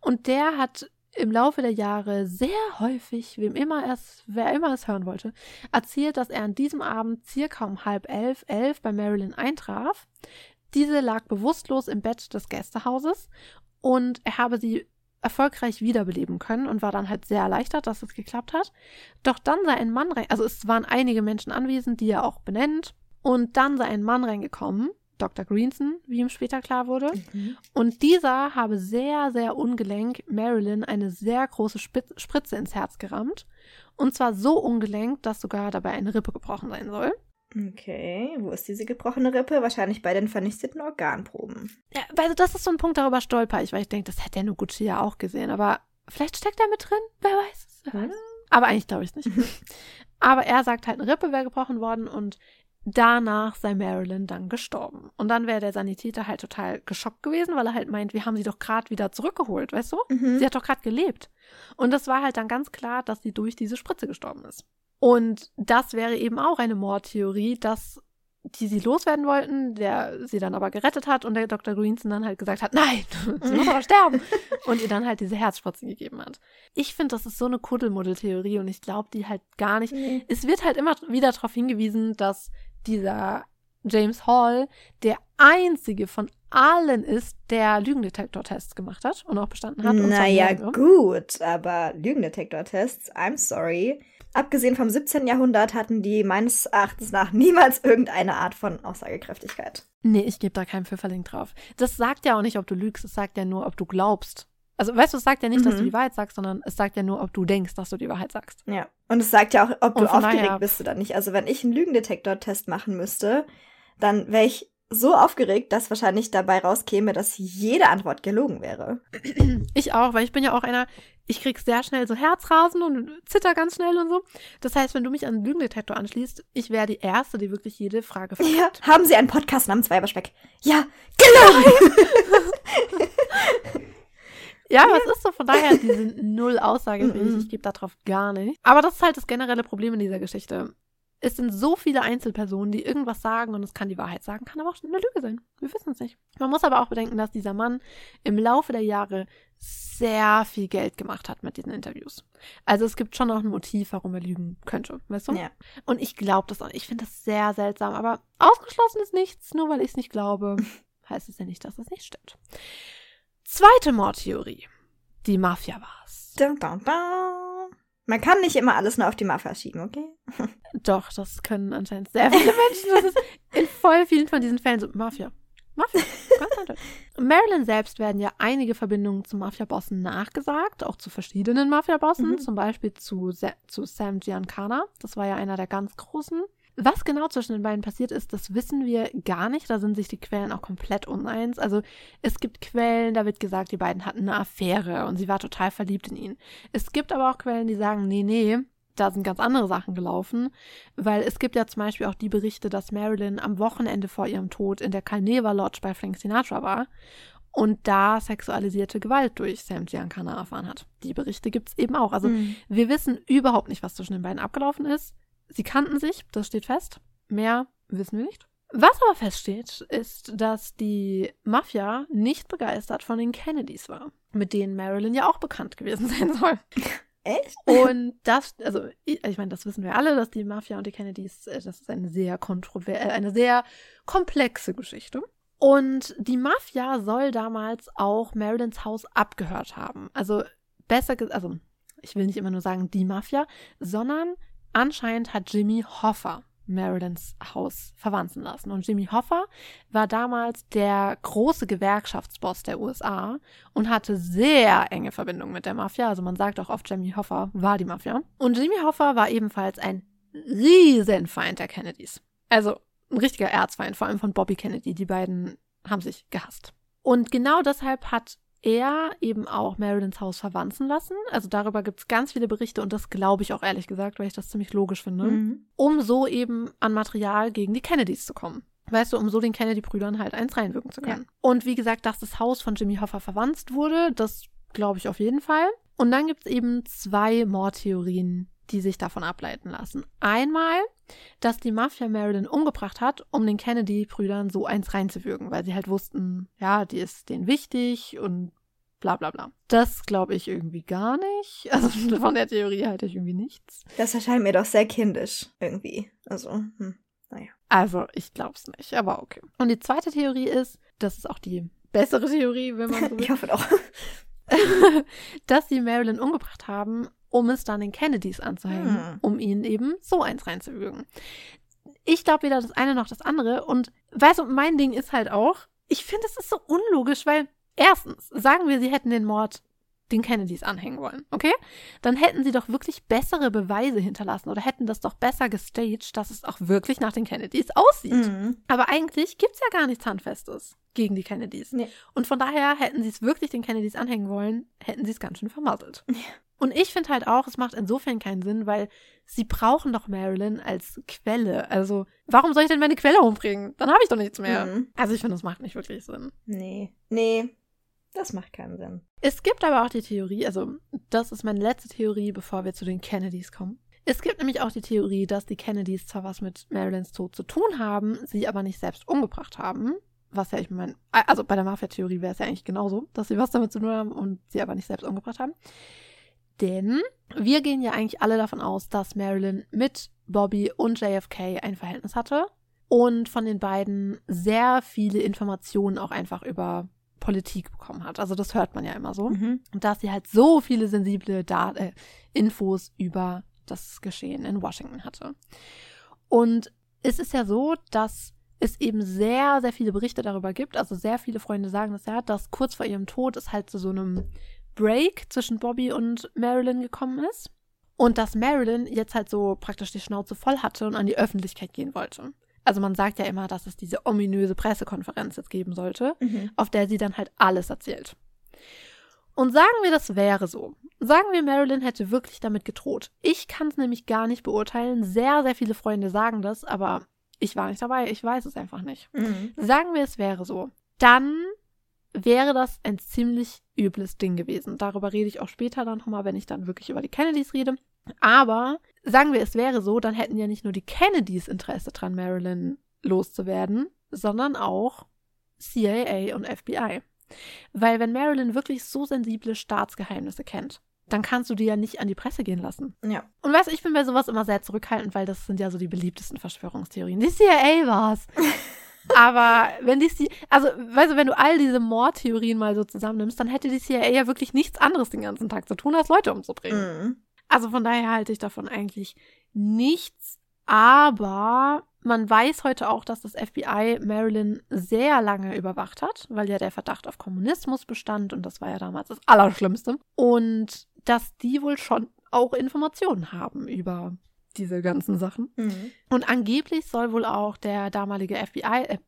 S2: Und der hat im Laufe der Jahre sehr häufig, wem immer es, wer immer es hören wollte, erzählt, dass er an diesem Abend circa um halb elf, elf bei Marilyn eintraf. Diese lag bewusstlos im Bett des Gästehauses und er habe sie erfolgreich wiederbeleben können und war dann halt sehr erleichtert, dass es geklappt hat. Doch dann sei ein Mann rein, also es waren einige Menschen anwesend, die er auch benennt. Und dann sei ein Mann reingekommen, Dr. Greenson, wie ihm später klar wurde. Mhm. Und dieser habe sehr, sehr ungelenk Marilyn eine sehr große Spritze ins Herz gerammt. Und zwar so ungelenk, dass sogar dabei eine Rippe gebrochen sein soll.
S1: Okay, wo ist diese gebrochene Rippe? Wahrscheinlich bei den vernichteten Organproben.
S2: Ja, also das ist so ein Punkt, darüber stolper ich, weil ich denke, das hätte der Noguchi ja auch gesehen. Aber vielleicht steckt er mit drin, wer weiß es. Hm? Aber eigentlich glaube ich es nicht. *laughs* aber er sagt halt, eine Rippe wäre gebrochen worden und danach sei Marilyn dann gestorben. Und dann wäre der Sanitäter halt total geschockt gewesen, weil er halt meint, wir haben sie doch gerade wieder zurückgeholt, weißt du? Mhm. Sie hat doch gerade gelebt. Und das war halt dann ganz klar, dass sie durch diese Spritze gestorben ist. Und das wäre eben auch eine Mordtheorie, dass die sie loswerden wollten, der sie dann aber gerettet hat und der Dr. Greenson dann halt gesagt hat, nein, *laughs* sie muss aber sterben. *laughs* Und ihr dann halt diese Herzspritzen gegeben hat. Ich finde, das ist so eine Kuddelmuddel-Theorie und ich glaube die halt gar nicht. Mhm. Es wird halt immer wieder darauf hingewiesen, dass dieser James Hall der einzige von allen ist, der Lügendetektor-Tests gemacht hat und auch bestanden hat.
S1: Naja, gut, aber Lügendetektor-Tests, I'm sorry Abgesehen vom 17. Jahrhundert hatten die meines Erachtens nach niemals irgendeine Art von Aussagekräftigkeit.
S2: Nee, ich gebe da keinen Pfifferling drauf. Das sagt ja auch nicht, ob du lügst, es sagt ja nur, ob du glaubst. Also, weißt du, es sagt ja nicht, mhm. dass du mhm. die Wahrheit sagst, sondern es sagt ja nur, ob du denkst, dass du die Wahrheit sagst.
S1: Ja. Und es sagt ja auch, ob du aufgeregt daher... bist oder nicht. Also, wenn ich einen Lügendetektor-Test machen müsste, dann wäre ich so aufgeregt, dass wahrscheinlich dabei rauskäme, dass jede Antwort gelogen wäre.
S2: Ich auch, weil ich bin ja auch einer, ich krieg sehr schnell so Herzrasen und zitter ganz schnell und so. Das heißt, wenn du mich an den Lügendetektor anschließt, ich wäre die Erste, die wirklich jede Frage fragt.
S1: Ja, haben Sie einen Podcast namens Weiberspeck? Ja, gelogen! *laughs*
S2: ja, aber es ist so, von daher, die sind null *laughs* aussagefähig. Ich gebe darauf gar nicht. Aber das ist halt das generelle Problem in dieser Geschichte es sind so viele Einzelpersonen, die irgendwas sagen und es kann die Wahrheit sagen, kann aber auch eine Lüge sein. Wir wissen es nicht. Man muss aber auch bedenken, dass dieser Mann im Laufe der Jahre sehr viel Geld gemacht hat mit diesen Interviews. Also es gibt schon auch ein Motiv, warum er lügen könnte, weißt du?
S1: Ja.
S2: Und ich glaube das auch. Ich finde das sehr seltsam, aber ausgeschlossen ist nichts, nur weil ich es nicht glaube, *laughs* heißt es ja nicht, dass es nicht stimmt. Zweite Mordtheorie. Die Mafia war's.
S1: Dun, dun, dun. Man kann nicht immer alles nur auf die Mafia schieben, okay? *laughs*
S2: Doch, das können anscheinend sehr viele Menschen. Das ist in voll vielen von diesen Fällen so Mafia. Mafia, ganz. Marilyn selbst werden ja einige Verbindungen zu Mafia-Bossen nachgesagt, auch zu verschiedenen Mafia-Bossen, mhm. zum Beispiel zu, zu Sam Giancana. Das war ja einer der ganz großen. Was genau zwischen den beiden passiert ist, das wissen wir gar nicht. Da sind sich die Quellen auch komplett uneins. Also es gibt Quellen, da wird gesagt, die beiden hatten eine Affäre und sie war total verliebt in ihn. Es gibt aber auch Quellen, die sagen, nee, nee, da sind ganz andere Sachen gelaufen, weil es gibt ja zum Beispiel auch die Berichte, dass Marilyn am Wochenende vor ihrem Tod in der Carneva Lodge bei Frank Sinatra war und da sexualisierte Gewalt durch Sam Giancana erfahren hat. Die Berichte gibt es eben auch. Also mhm. wir wissen überhaupt nicht, was zwischen den beiden abgelaufen ist. Sie kannten sich, das steht fest. Mehr wissen wir nicht. Was aber feststeht, ist, dass die Mafia nicht begeistert von den Kennedys war, mit denen Marilyn ja auch bekannt gewesen *laughs* sein soll.
S1: Echt?
S2: Und das, also ich meine, das wissen wir alle, dass die Mafia und die Kennedys, äh, das ist eine sehr kontrover äh, eine sehr komplexe Geschichte. Und die Mafia soll damals auch Marilyns Haus abgehört haben. Also besser, also ich will nicht immer nur sagen die Mafia, sondern anscheinend hat Jimmy Hoffa Marilyns Haus verwanzen lassen. Und Jimmy Hoffa war damals der große Gewerkschaftsboss der USA und hatte sehr enge Verbindungen mit der Mafia. Also man sagt auch oft, Jimmy Hoffa war die Mafia. Und Jimmy Hoffa war ebenfalls ein Riesenfeind der Kennedys. Also ein richtiger Erzfeind, vor allem von Bobby Kennedy. Die beiden haben sich gehasst. Und genau deshalb hat er eben auch Marilyns Haus verwanzen lassen. Also darüber gibt es ganz viele Berichte und das glaube ich auch ehrlich gesagt, weil ich das ziemlich logisch finde, mhm. um so eben an Material gegen die Kennedys zu kommen. Weißt du, um so den Kennedy-Brüdern halt eins reinwirken zu können. Ja. Und wie gesagt, dass das Haus von Jimmy Hoffa verwanzt wurde, das glaube ich auf jeden Fall. Und dann gibt es eben zwei Mordtheorien, die sich davon ableiten lassen. Einmal, dass die Mafia Marilyn umgebracht hat, um den Kennedy-Brüdern so eins reinzuwürgen, weil sie halt wussten, ja, die ist denen wichtig und bla bla bla. Das glaube ich irgendwie gar nicht. *laughs* Also von der Theorie halte ich irgendwie nichts.
S1: Das erscheint mir doch sehr kindisch irgendwie. Also, hm, naja.
S2: Also, ich glaube es nicht, aber okay. Und die zweite Theorie ist, das ist auch die bessere Theorie, wenn man so *laughs* will.
S1: ich hoffe doch. *laughs*
S2: dass sie Marilyn umgebracht haben, um es dann den Kennedys anzuhängen, hm. um ihnen eben so eins reinzuwürgen. Ich glaube weder das eine noch das andere. Und weißt du, mein Ding ist halt auch, ich finde, es ist so unlogisch, weil erstens, sagen wir, sie hätten den Mord den Kennedys anhängen wollen, okay? Dann hätten sie doch wirklich bessere Beweise hinterlassen oder hätten das doch besser gestaged, dass es auch wirklich nach den Kennedys aussieht. Mhm. Aber eigentlich gibt es ja gar nichts Handfestes gegen die Kennedys. Nee. Und von daher hätten sie es wirklich den Kennedys anhängen wollen, hätten sie es ganz schön vermasselt. Ja. Und ich finde halt auch, es macht insofern keinen Sinn, weil sie brauchen doch Marilyn als Quelle. Also, warum soll ich denn meine Quelle umbringen? Dann habe ich doch nichts mehr. Mhm. Also, ich finde, das macht nicht wirklich Sinn.
S1: Nee. Nee. Das macht keinen Sinn.
S2: Es gibt aber auch die Theorie, also, das ist meine letzte Theorie, bevor wir zu den Kennedys kommen. Es gibt nämlich auch die Theorie, dass die Kennedys zwar was mit Marilyns Tod zu tun haben, sie aber nicht selbst umgebracht haben. Was ja, ich meine, also bei der Mafia-Theorie wäre es ja eigentlich genauso, dass sie was damit zu tun haben und sie aber nicht selbst umgebracht haben. Denn wir gehen ja eigentlich alle davon aus, dass Marilyn mit Bobby und JFK ein Verhältnis hatte und von den beiden sehr viele Informationen auch einfach über Politik bekommen hat. Also das hört man ja immer so. Mhm. Und dass sie halt so viele sensible Dat äh, Infos über das Geschehen in Washington hatte. Und es ist ja so, dass es eben sehr, sehr viele Berichte darüber gibt. Also sehr viele Freunde sagen das ja, dass kurz vor ihrem Tod es halt zu so einem Break zwischen Bobby und Marilyn gekommen ist. Und dass Marilyn jetzt halt so praktisch die Schnauze voll hatte und an die Öffentlichkeit gehen wollte. Also man sagt ja immer, dass es diese ominöse Pressekonferenz jetzt geben sollte, mhm. auf der sie dann halt alles erzählt. Und sagen wir, das wäre so. Sagen wir, Marilyn hätte wirklich damit gedroht. Ich kann es nämlich gar nicht beurteilen. Sehr, sehr viele Freunde sagen das, aber ich war nicht dabei. Ich weiß es einfach nicht. Mhm. Sagen wir, es wäre so. Dann wäre das ein ziemlich übles Ding gewesen. Darüber rede ich auch später dann nochmal, wenn ich dann wirklich über die Kennedys rede. Aber sagen wir, es wäre so, dann hätten ja nicht nur die Kennedys Interesse dran, Marilyn loszuwerden, sondern auch CIA und FBI. Weil wenn Marilyn wirklich so sensible Staatsgeheimnisse kennt, dann kannst du die ja nicht an die Presse gehen lassen.
S1: Ja.
S2: Und weißt du, ich bin bei sowas immer sehr zurückhaltend, weil das sind ja so die beliebtesten Verschwörungstheorien. Die CIA war's. *laughs* Aber wenn die, also, weißt du, wenn du all diese Mordtheorien mal so zusammennimmst, dann hätte die CIA ja wirklich nichts anderes den ganzen Tag zu tun, als Leute umzubringen. Mhm. Also von daher halte ich davon eigentlich nichts. Aber man weiß heute auch, dass das FBI Marilyn sehr lange überwacht hat, weil ja der Verdacht auf Kommunismus bestand und das war ja damals das Allerschlimmste. Und dass die wohl schon auch Informationen haben über diese ganzen Sachen.
S1: Mhm.
S2: Und angeblich soll wohl auch der damalige FBI, äh,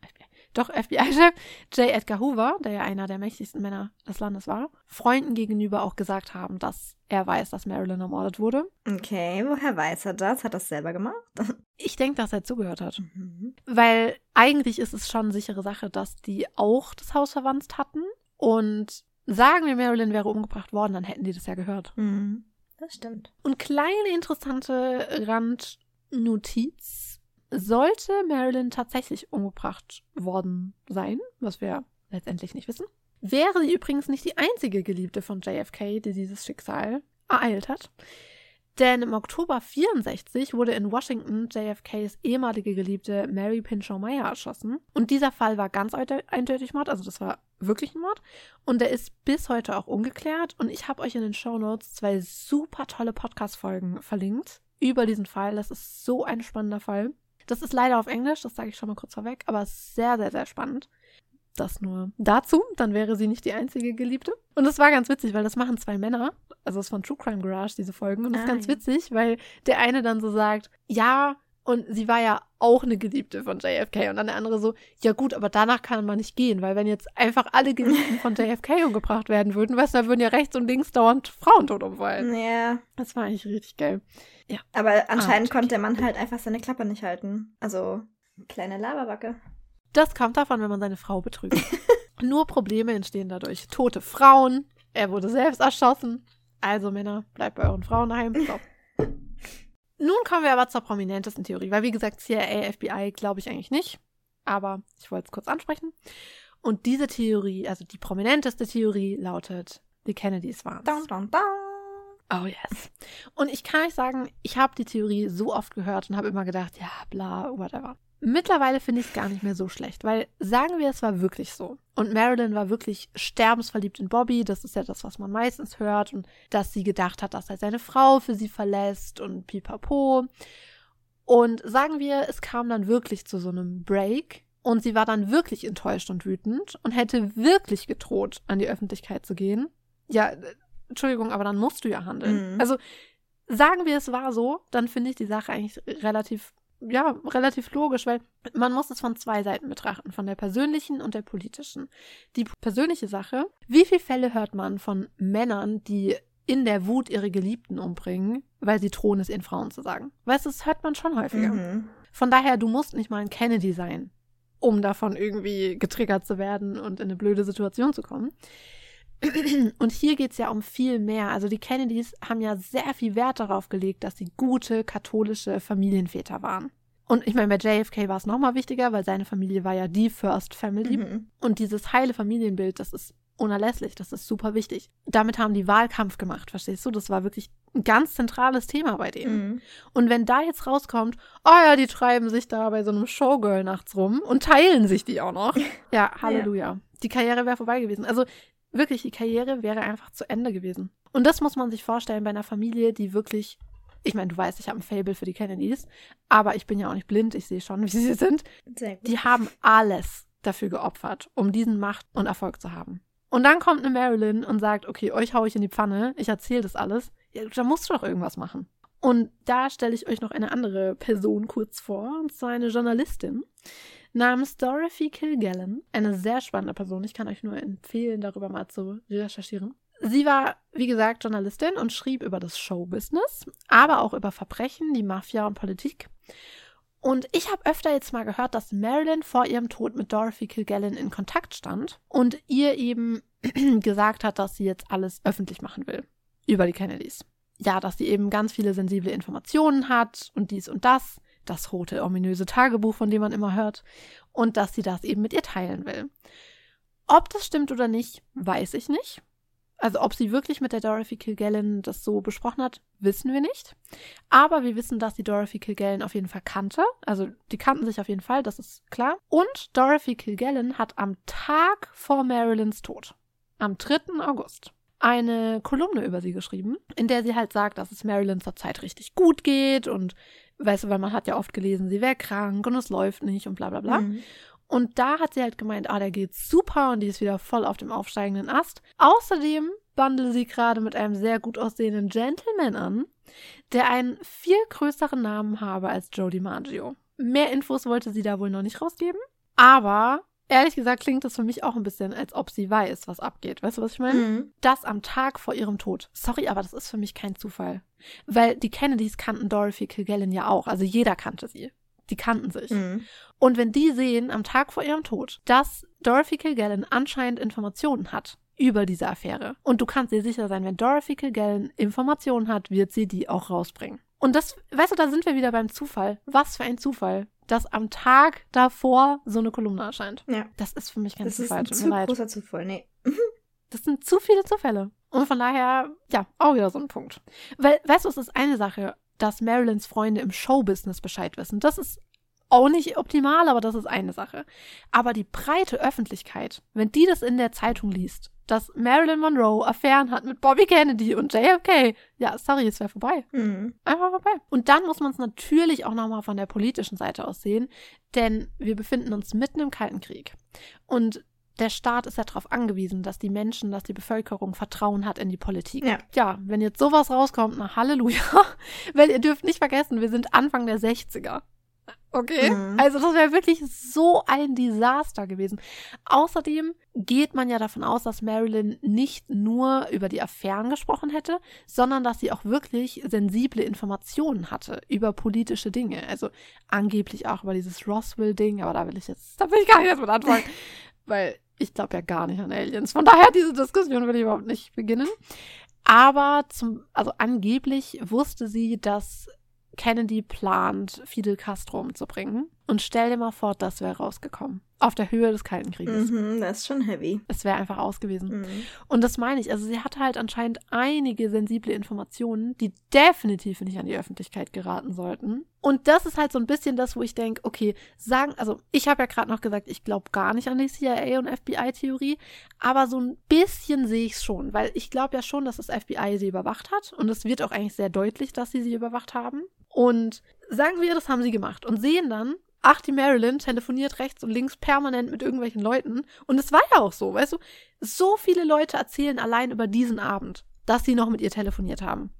S2: doch FBI-Chef J. Edgar Hoover, der ja einer der mächtigsten Männer des Landes war, Freunden gegenüber auch gesagt haben, dass er weiß, dass Marilyn ermordet wurde.
S1: Okay, woher weiß er das? Hat er das selber gemacht? *laughs*
S2: Ich denke, dass er zugehört
S1: Mhm.
S2: hat. Weil eigentlich ist es schon eine sichere Sache, dass die auch das Haus verwandt hatten. Und sagen wir, Marilyn wäre umgebracht worden, dann hätten die das ja gehört.
S1: Mhm. Das stimmt.
S2: Und kleine interessante Randnotiz. Sollte Marilyn tatsächlich umgebracht worden sein, was wir letztendlich nicht wissen, wäre sie übrigens nicht die einzige Geliebte von JFK, die dieses Schicksal ereilt hat. Denn im Oktober 64 wurde in Washington JFKs ehemalige Geliebte Mary Pinchot Meyer erschossen. Und dieser Fall war ganz einde- eindeutig Mord, also das war wirklich ein Mord. Und der ist bis heute auch ungeklärt. Und ich habe euch in den Shownotes zwei super tolle Podcast-Folgen verlinkt über diesen Fall. Das ist so ein spannender Fall. Das ist leider auf Englisch, das sage ich schon mal kurz vorweg, aber sehr, sehr, sehr spannend. Das nur dazu, dann wäre sie nicht die einzige Geliebte. Und das war ganz witzig, weil das machen zwei Männer. Also es ist von True Crime Garage, diese Folgen. Und das ist
S1: Ah,
S2: ganz
S1: ja.
S2: witzig, weil der eine dann so sagt, ja, und sie war ja auch eine Geliebte von JFK. Und dann der andere so, ja gut, aber danach kann man nicht gehen, weil wenn jetzt einfach alle Geliebten von *laughs* JFK umgebracht werden würden, weißt du, da würden ja rechts und links dauernd Frauen tot umfallen.
S1: Ja.
S2: Das war eigentlich richtig geil.
S1: Aber anscheinend
S2: Ah,
S1: konnte der Mann halt einfach seine Klappe nicht halten. Also, kleine Laberbacke.
S2: Das kommt davon, wenn man seine Frau betrügt. *laughs* Nur Probleme entstehen dadurch. Tote Frauen, er wurde selbst erschossen. Also Männer, bleibt bei euren Frauen daheim. Nun kommen wir aber zur prominentesten Theorie, weil wie gesagt, CIA, FBI glaube ich eigentlich nicht. Aber ich wollte es kurz ansprechen. Und diese Theorie, also die prominenteste Theorie, lautet, die Kennedys waren
S1: Down, down, down.
S2: Oh yes. Und ich kann euch sagen, ich habe die Theorie so oft gehört und habe immer gedacht, ja, bla, whatever. Mittlerweile finde ich es gar nicht mehr so schlecht, weil sagen wir, es war wirklich so. Und Marilyn war wirklich sterbensverliebt in Bobby, das ist ja das, was man meistens hört, und dass sie gedacht hat, dass er seine Frau für sie verlässt und pipapo. Und sagen wir, es kam dann wirklich zu so einem Break und sie war dann wirklich enttäuscht und wütend und hätte wirklich gedroht, an die Öffentlichkeit zu gehen. Ja, Entschuldigung, aber dann musst du ja handeln.
S1: Mhm.
S2: Also sagen wir, es war so, dann finde ich die Sache eigentlich relativ, ja, relativ logisch, weil man muss es von zwei Seiten betrachten, von der persönlichen und der politischen. Die persönliche Sache, wie viele Fälle hört man von Männern, die in der Wut ihre Geliebten umbringen, weil sie drohen, es ihren Frauen zu sagen? Weißt du, das hört man schon häufiger.
S1: Mhm.
S2: Von daher, du musst nicht mal ein Kennedy sein, um davon irgendwie getriggert zu werden und in eine blöde Situation zu kommen. *clears throat* Und hier geht es ja um viel mehr. Also die Kennedys haben ja sehr viel Wert darauf gelegt, dass sie gute katholische Familienväter waren. Und ich meine, bei JFK war es nochmal wichtiger, weil seine Familie war ja die First Family.
S1: Mhm.
S2: Und dieses heile Familienbild, das ist unerlässlich, das ist super wichtig. Damit haben die Wahlkampf gemacht, verstehst du? Das war wirklich ein ganz zentrales Thema bei denen.
S1: Mhm.
S2: Und wenn da jetzt rauskommt, oh ja, die treiben sich da bei so einem Showgirl nachts rum und teilen sich die auch noch. *laughs* Ja, Halleluja. Die Karriere wäre vorbei gewesen. Also wirklich, die Karriere wäre einfach zu Ende gewesen. Und das muss man sich vorstellen bei einer Familie, die wirklich, ich meine, du weißt, ich habe ein Fable für die Kennedys, aber ich bin ja auch nicht blind, ich sehe schon, wie sie *laughs* sind. Die haben alles dafür geopfert, um diesen Macht und Erfolg zu haben. Und dann kommt eine Marilyn und sagt, okay, euch hau ich in die Pfanne, ich erzähle das alles. Ja, da musst du doch irgendwas machen. Und da stelle ich euch noch eine andere Person kurz vor, und zwar eine Journalistin namens Dorothy Kilgallen. Eine sehr spannende Person. Ich kann euch nur empfehlen, darüber mal zu recherchieren. Sie war, wie gesagt, Journalistin und schrieb über das Showbusiness, aber auch über Verbrechen, die Mafia und Politik. Und ich habe öfter jetzt mal gehört, dass Marilyn vor ihrem Tod mit Dorothy Kilgallen in Kontakt stand und ihr eben *clears throat* gesagt hat, dass sie jetzt alles öffentlich machen will über die Kennedys. Ja, dass sie eben ganz viele sensible Informationen hat und dies und das, das rote, ominöse Tagebuch, von dem man immer hört, und dass sie das eben mit ihr teilen will. Ob das stimmt oder nicht, weiß ich nicht. Also ob sie wirklich mit der Dorothy Kilgallen das so besprochen hat, wissen wir nicht. Aber wir wissen, dass sie Dorothy Kilgallen auf jeden Fall kannte. Also die kannten sich auf jeden Fall, das ist klar. Und Dorothy Kilgallen hat am Tag vor Marilyns Tod, am 3. August, eine Kolumne über sie geschrieben, in der sie halt sagt, dass es Marilyn zurzeit richtig gut geht und weißt du, weil man hat ja oft gelesen, sie wäre krank und es läuft nicht und bla bla bla.
S1: Mhm.
S2: Und da hat sie halt gemeint, ah, der geht super und die ist wieder voll auf dem aufsteigenden Ast. Außerdem bandelt sie gerade mit einem sehr gut aussehenden Gentleman an. der einen viel größeren Namen habe als Joe DiMaggio. Mehr Infos wollte sie da wohl noch nicht rausgeben, aber ehrlich gesagt klingt das für mich auch ein bisschen, als ob sie weiß, was abgeht. Weißt du, was ich meine?
S1: Mhm.
S2: Das am Tag vor ihrem Tod. Sorry, aber das ist für mich kein Zufall. Weil die Kennedys kannten Dorothy Kilgallen ja auch. Also jeder kannte sie. Die kannten sich.
S1: Mhm.
S2: Und wenn die sehen am Tag vor ihrem Tod, dass Dorothy Kilgallen anscheinend Informationen hat über diese Affäre. Und du kannst dir sicher sein, wenn Dorothy Kilgallen Informationen hat, wird sie die auch rausbringen. Und das, weißt du, da sind wir wieder beim Zufall. Was für ein Zufall, dass am Tag davor so eine Kolumne erscheint.
S1: Ja.
S2: Das ist für mich kein
S1: Das ist
S2: Zufall.
S1: ein zu großer Zufall. Nee.
S2: Das sind zu viele Zufälle. Und von daher, ja, auch wieder so ein Punkt. Weil, weißt du, es ist eine Sache, dass Marilyns Freunde im Showbusiness Bescheid wissen. Das ist auch nicht optimal, aber das ist eine Sache. Aber die breite Öffentlichkeit, wenn die das in der Zeitung liest, dass Marilyn Monroe Affären hat mit Bobby Kennedy und JFK, ja, sorry, es wäre vorbei.
S1: Mhm.
S2: Einfach vorbei. Und dann muss man es natürlich auch nochmal von der politischen Seite aus sehen, denn wir befinden uns mitten im Kalten Krieg. Und der Staat ist ja darauf angewiesen, dass die Menschen, dass die Bevölkerung Vertrauen hat in die Politik.
S1: Ja.
S2: ja, wenn jetzt sowas rauskommt, na Halleluja. *laughs* Weil ihr dürft nicht vergessen, wir sind Anfang der 60er. Okay?
S1: Mhm.
S2: Also das wäre wirklich so ein Desaster gewesen. Außerdem geht man ja davon aus, dass Marilyn nicht nur über die Affären gesprochen hätte, sondern dass sie auch wirklich sensible Informationen hatte über politische Dinge. Also angeblich auch über dieses Roswell-Ding, aber da will ich jetzt, da will ich gar nicht erst mit anfangen, *laughs* weil ich glaube ja gar nicht an Aliens. Von daher diese Diskussion will ich überhaupt nicht beginnen. Aber zum, also angeblich wusste sie, dass Kennedy plant, Fidel Castro umzubringen. Und stell dir mal vor, das wäre rausgekommen. Auf der Höhe des Kalten Krieges.
S1: Mhm, das ist schon heavy.
S2: Es wäre einfach aus gewesen.
S1: Mhm.
S2: Und das meine ich. Also sie hatte halt anscheinend einige sensible Informationen, die definitiv nicht an die Öffentlichkeit geraten sollten. Und das ist halt so ein bisschen das, wo ich denke, okay, sagen, also ich habe ja gerade noch gesagt, ich glaube gar nicht an die CIA und FBI-Theorie, aber so ein bisschen sehe ich es schon, weil ich glaube ja schon, dass das FBI sie überwacht hat und es wird auch eigentlich sehr deutlich, dass sie sie überwacht haben. Und sagen wir, das haben sie gemacht und sehen dann, ach, die Marilyn telefoniert rechts und links permanent mit irgendwelchen Leuten. Und es war ja auch so, weißt du, so viele Leute erzählen allein über diesen Abend, dass sie noch mit ihr telefoniert haben.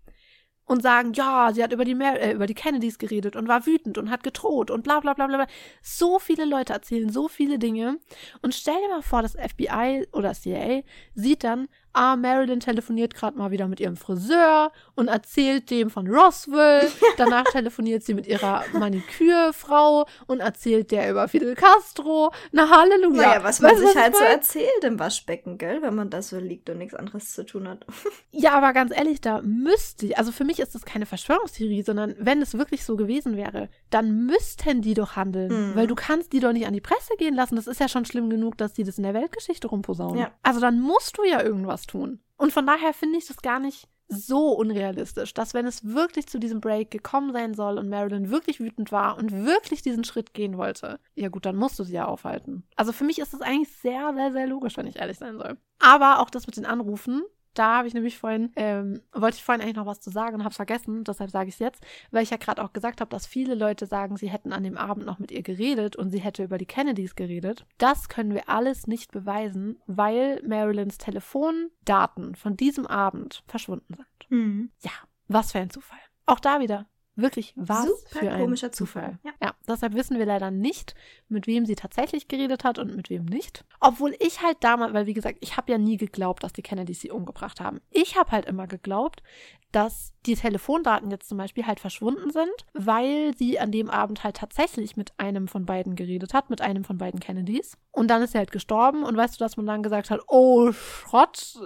S2: Und sagen, ja, sie hat über die, Mar äh, über die Kennedys geredet und war wütend und hat gedroht und bla bla bla bla. bla. So viele Leute erzählen so viele Dinge. Und stell dir mal vor, das FBI oder CIA sieht dann, ah, Marilyn telefoniert gerade mal wieder mit ihrem Friseur und erzählt dem von Roswell. *laughs* Danach telefoniert sie mit ihrer Manikürfrau und erzählt der über Fidel Castro. Na Halleluja.
S1: Naja, was man
S2: Weißt
S1: sich
S2: ich
S1: halt so erzählt im Waschbecken, gell? Wenn man da so liegt und nichts anderes zu tun hat. *laughs*
S2: Ja, aber ganz ehrlich, da müsste, also für mich ist das keine Verschwörungstheorie, sondern wenn es wirklich so gewesen wäre, dann müssten die doch handeln.
S1: Mhm.
S2: Weil du kannst die doch nicht an die Presse gehen lassen. Das ist ja schon schlimm genug, dass die das in der Weltgeschichte rumposaunen.
S1: Ja.
S2: Also dann musst du ja irgendwas tun. Und von daher finde ich das gar nicht so unrealistisch, dass wenn es wirklich zu diesem Break gekommen sein soll und Marilyn wirklich wütend war und wirklich diesen Schritt gehen wollte, ja gut, dann musst du sie ja aufhalten. Also für mich ist das eigentlich sehr, sehr, sehr logisch, wenn ich ehrlich sein soll. Aber auch das mit den Anrufen, da habe ich nämlich vorhin, ähm, wollte ich vorhin eigentlich noch was zu sagen und habe es vergessen, deshalb sage ich es jetzt, weil ich ja gerade auch gesagt habe, dass viele Leute sagen, sie hätten an dem Abend noch mit ihr geredet und sie hätte über die Kennedys geredet. Das können wir alles nicht beweisen, weil Marilyns Telefondaten von diesem Abend verschwunden sind.
S1: Mhm.
S2: Ja, was für ein Zufall. Auch da wieder. Wirklich, was
S1: Super
S2: für ein
S1: komischer
S2: Zufall.
S1: Zufall,
S2: Ja. deshalb wissen wir leider nicht, mit wem sie tatsächlich geredet hat und mit wem nicht. Obwohl ich halt damals, weil wie gesagt, ich habe ja nie geglaubt, dass die Kennedys sie umgebracht haben. Ich habe halt immer geglaubt, dass die Telefondaten jetzt zum Beispiel halt verschwunden sind, weil sie an dem Abend halt tatsächlich mit einem von beiden geredet hat, mit einem von beiden Kennedys. Und dann ist er halt gestorben und weißt du, dass man dann gesagt hat, oh Schrott,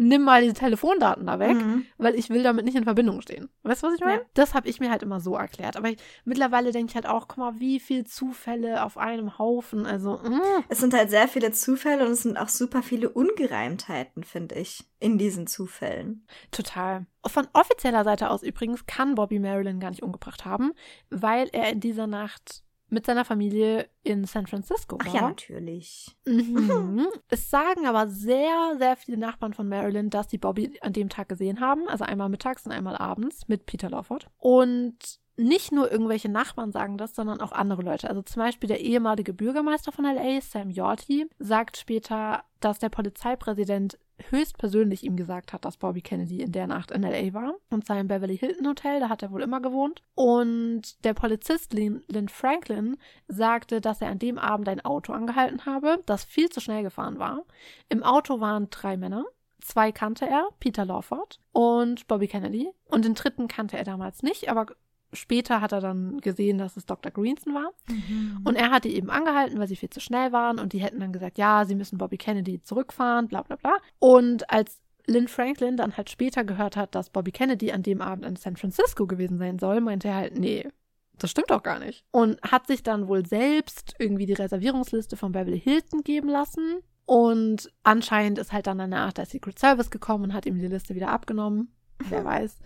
S2: nimm mal die Telefondaten da weg
S1: Mhm.
S2: weil ich will damit nicht in Verbindung stehen. Weißt du, was ich meine?
S1: Ja.
S2: Das habe ich mir halt immer so erklärt. Aber ich, mittlerweile denke ich halt auch, guck mal, wie viel Zufälle auf einem Haufen. Also, mm.
S1: Es sind halt sehr viele Zufälle und es sind auch super viele Ungereimtheiten, finde ich, in diesen Zufällen.
S2: total. Von offizieller Seite aus übrigens kann Bobby Marilyn gar nicht umgebracht haben, weil er in dieser Nacht mit seiner Familie in San Francisco war.
S1: Ach ja, natürlich.
S2: Mhm. *laughs* Es sagen aber sehr, sehr viele Nachbarn von Marilyn, dass sie Bobby an dem Tag gesehen haben. Also einmal mittags und einmal abends mit Peter Lawford. Und nicht nur irgendwelche Nachbarn sagen das, sondern auch andere Leute. Also zum Beispiel der ehemalige Bürgermeister von LA, Sam Yorty, sagt später, dass der Polizeipräsident höchstpersönlich ihm gesagt hat, dass Bobby Kennedy in der Nacht in LA war. Und zwar im Beverly Hilton Hotel, da hat er wohl immer gewohnt. Und der Polizist Lynn Franklin sagte, dass er an dem Abend ein Auto angehalten habe, das viel zu schnell gefahren war. Im Auto waren drei Männer. Zwei kannte er, Peter Lawford und Bobby Kennedy. Und den dritten kannte er damals nicht, aber später hat er dann gesehen, dass es Dr. Greenson war. Mhm. Und er hat die eben angehalten, weil sie viel zu schnell waren. Und die hätten dann gesagt, ja, sie müssen Bobby Kennedy zurückfahren, bla bla bla. Und als Lynn Franklin dann halt später gehört hat, dass Bobby Kennedy an dem Abend in San Francisco gewesen sein soll, meinte er halt, nee, das stimmt doch gar nicht. Und hat sich dann wohl selbst irgendwie die Reservierungsliste von Beverly Hilton geben lassen. Und anscheinend ist halt dann danach der Secret Service gekommen und hat ihm die Liste wieder abgenommen. Wer *laughs* weiß.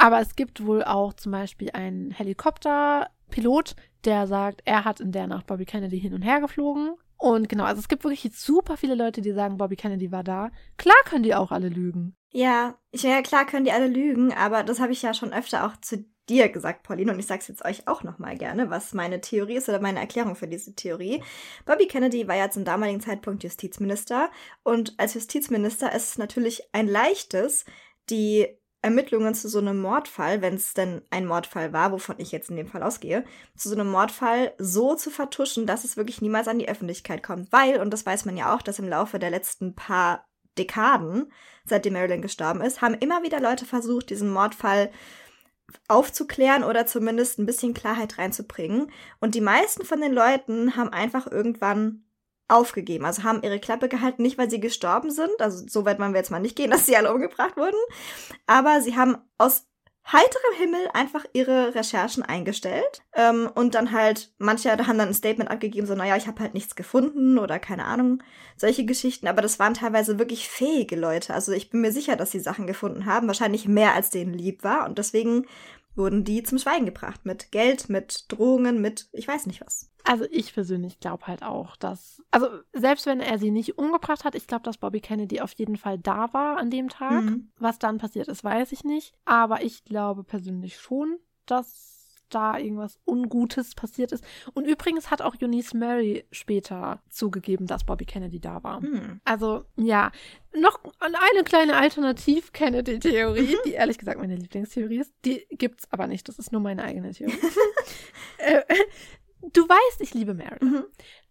S2: Aber es gibt wohl auch zum Beispiel einen Helikopterpilot, der sagt, er hat in der Nacht Bobby Kennedy hin und her geflogen. Und genau, also es gibt wirklich super viele Leute, die sagen, Bobby Kennedy war da. Klar können die auch alle lügen.
S1: Ja, ich ja klar können die alle lügen, aber das habe ich ja schon öfter auch zu dir gesagt, Pauline, und ich sage es jetzt euch auch nochmal gerne, was meine Theorie ist oder meine Erklärung für diese Theorie. Bobby Kennedy war ja zum damaligen Zeitpunkt Justizminister und als Justizminister ist es natürlich ein leichtes, die Ermittlungen zu so einem Mordfall, wenn es denn ein Mordfall war, wovon ich jetzt in dem Fall ausgehe, zu so einem Mordfall so zu vertuschen, dass es wirklich niemals an die Öffentlichkeit kommt. Weil, und das weiß man ja auch, dass im Laufe der letzten paar Dekaden, seitdem Marilyn gestorben ist, haben immer wieder Leute versucht, diesen Mordfall aufzuklären oder zumindest ein bisschen Klarheit reinzubringen. Und die meisten von den Leuten haben einfach irgendwann aufgegeben. Also haben ihre Klappe gehalten, nicht weil sie gestorben sind, also so weit wollen wir jetzt mal nicht gehen, *laughs* dass sie alle umgebracht wurden, aber sie haben aus heiterem Himmel einfach ihre Recherchen eingestellt ähm, und dann halt, manche haben dann ein Statement abgegeben, so, naja, ich habe halt nichts gefunden oder keine Ahnung, solche Geschichten, aber das waren teilweise wirklich fähige Leute. Also ich bin mir sicher, dass sie Sachen gefunden haben, wahrscheinlich mehr als denen lieb war und deswegen wurden die zum Schweigen gebracht. Mit Geld, mit Drohungen, mit ich weiß nicht was.
S2: Also ich persönlich glaube halt auch, dass, also selbst wenn er sie nicht umgebracht hat, ich glaube, dass Bobby Kennedy auf jeden Fall da war an dem Tag. Mhm. Was dann passiert ist, weiß ich nicht. Aber ich glaube persönlich schon, dass da irgendwas Ungutes passiert ist. Und übrigens hat auch Eunice Murray später zugegeben, dass Bobby Kennedy da war. Hm. Also, ja. Noch eine kleine Alternativ-Kennedy-Theorie, die ehrlich gesagt meine Lieblingstheorie ist. Die gibt's aber nicht. Das ist nur meine eigene Theorie. *laughs* Äh, du weißt, ich liebe Marilyn. Mhm.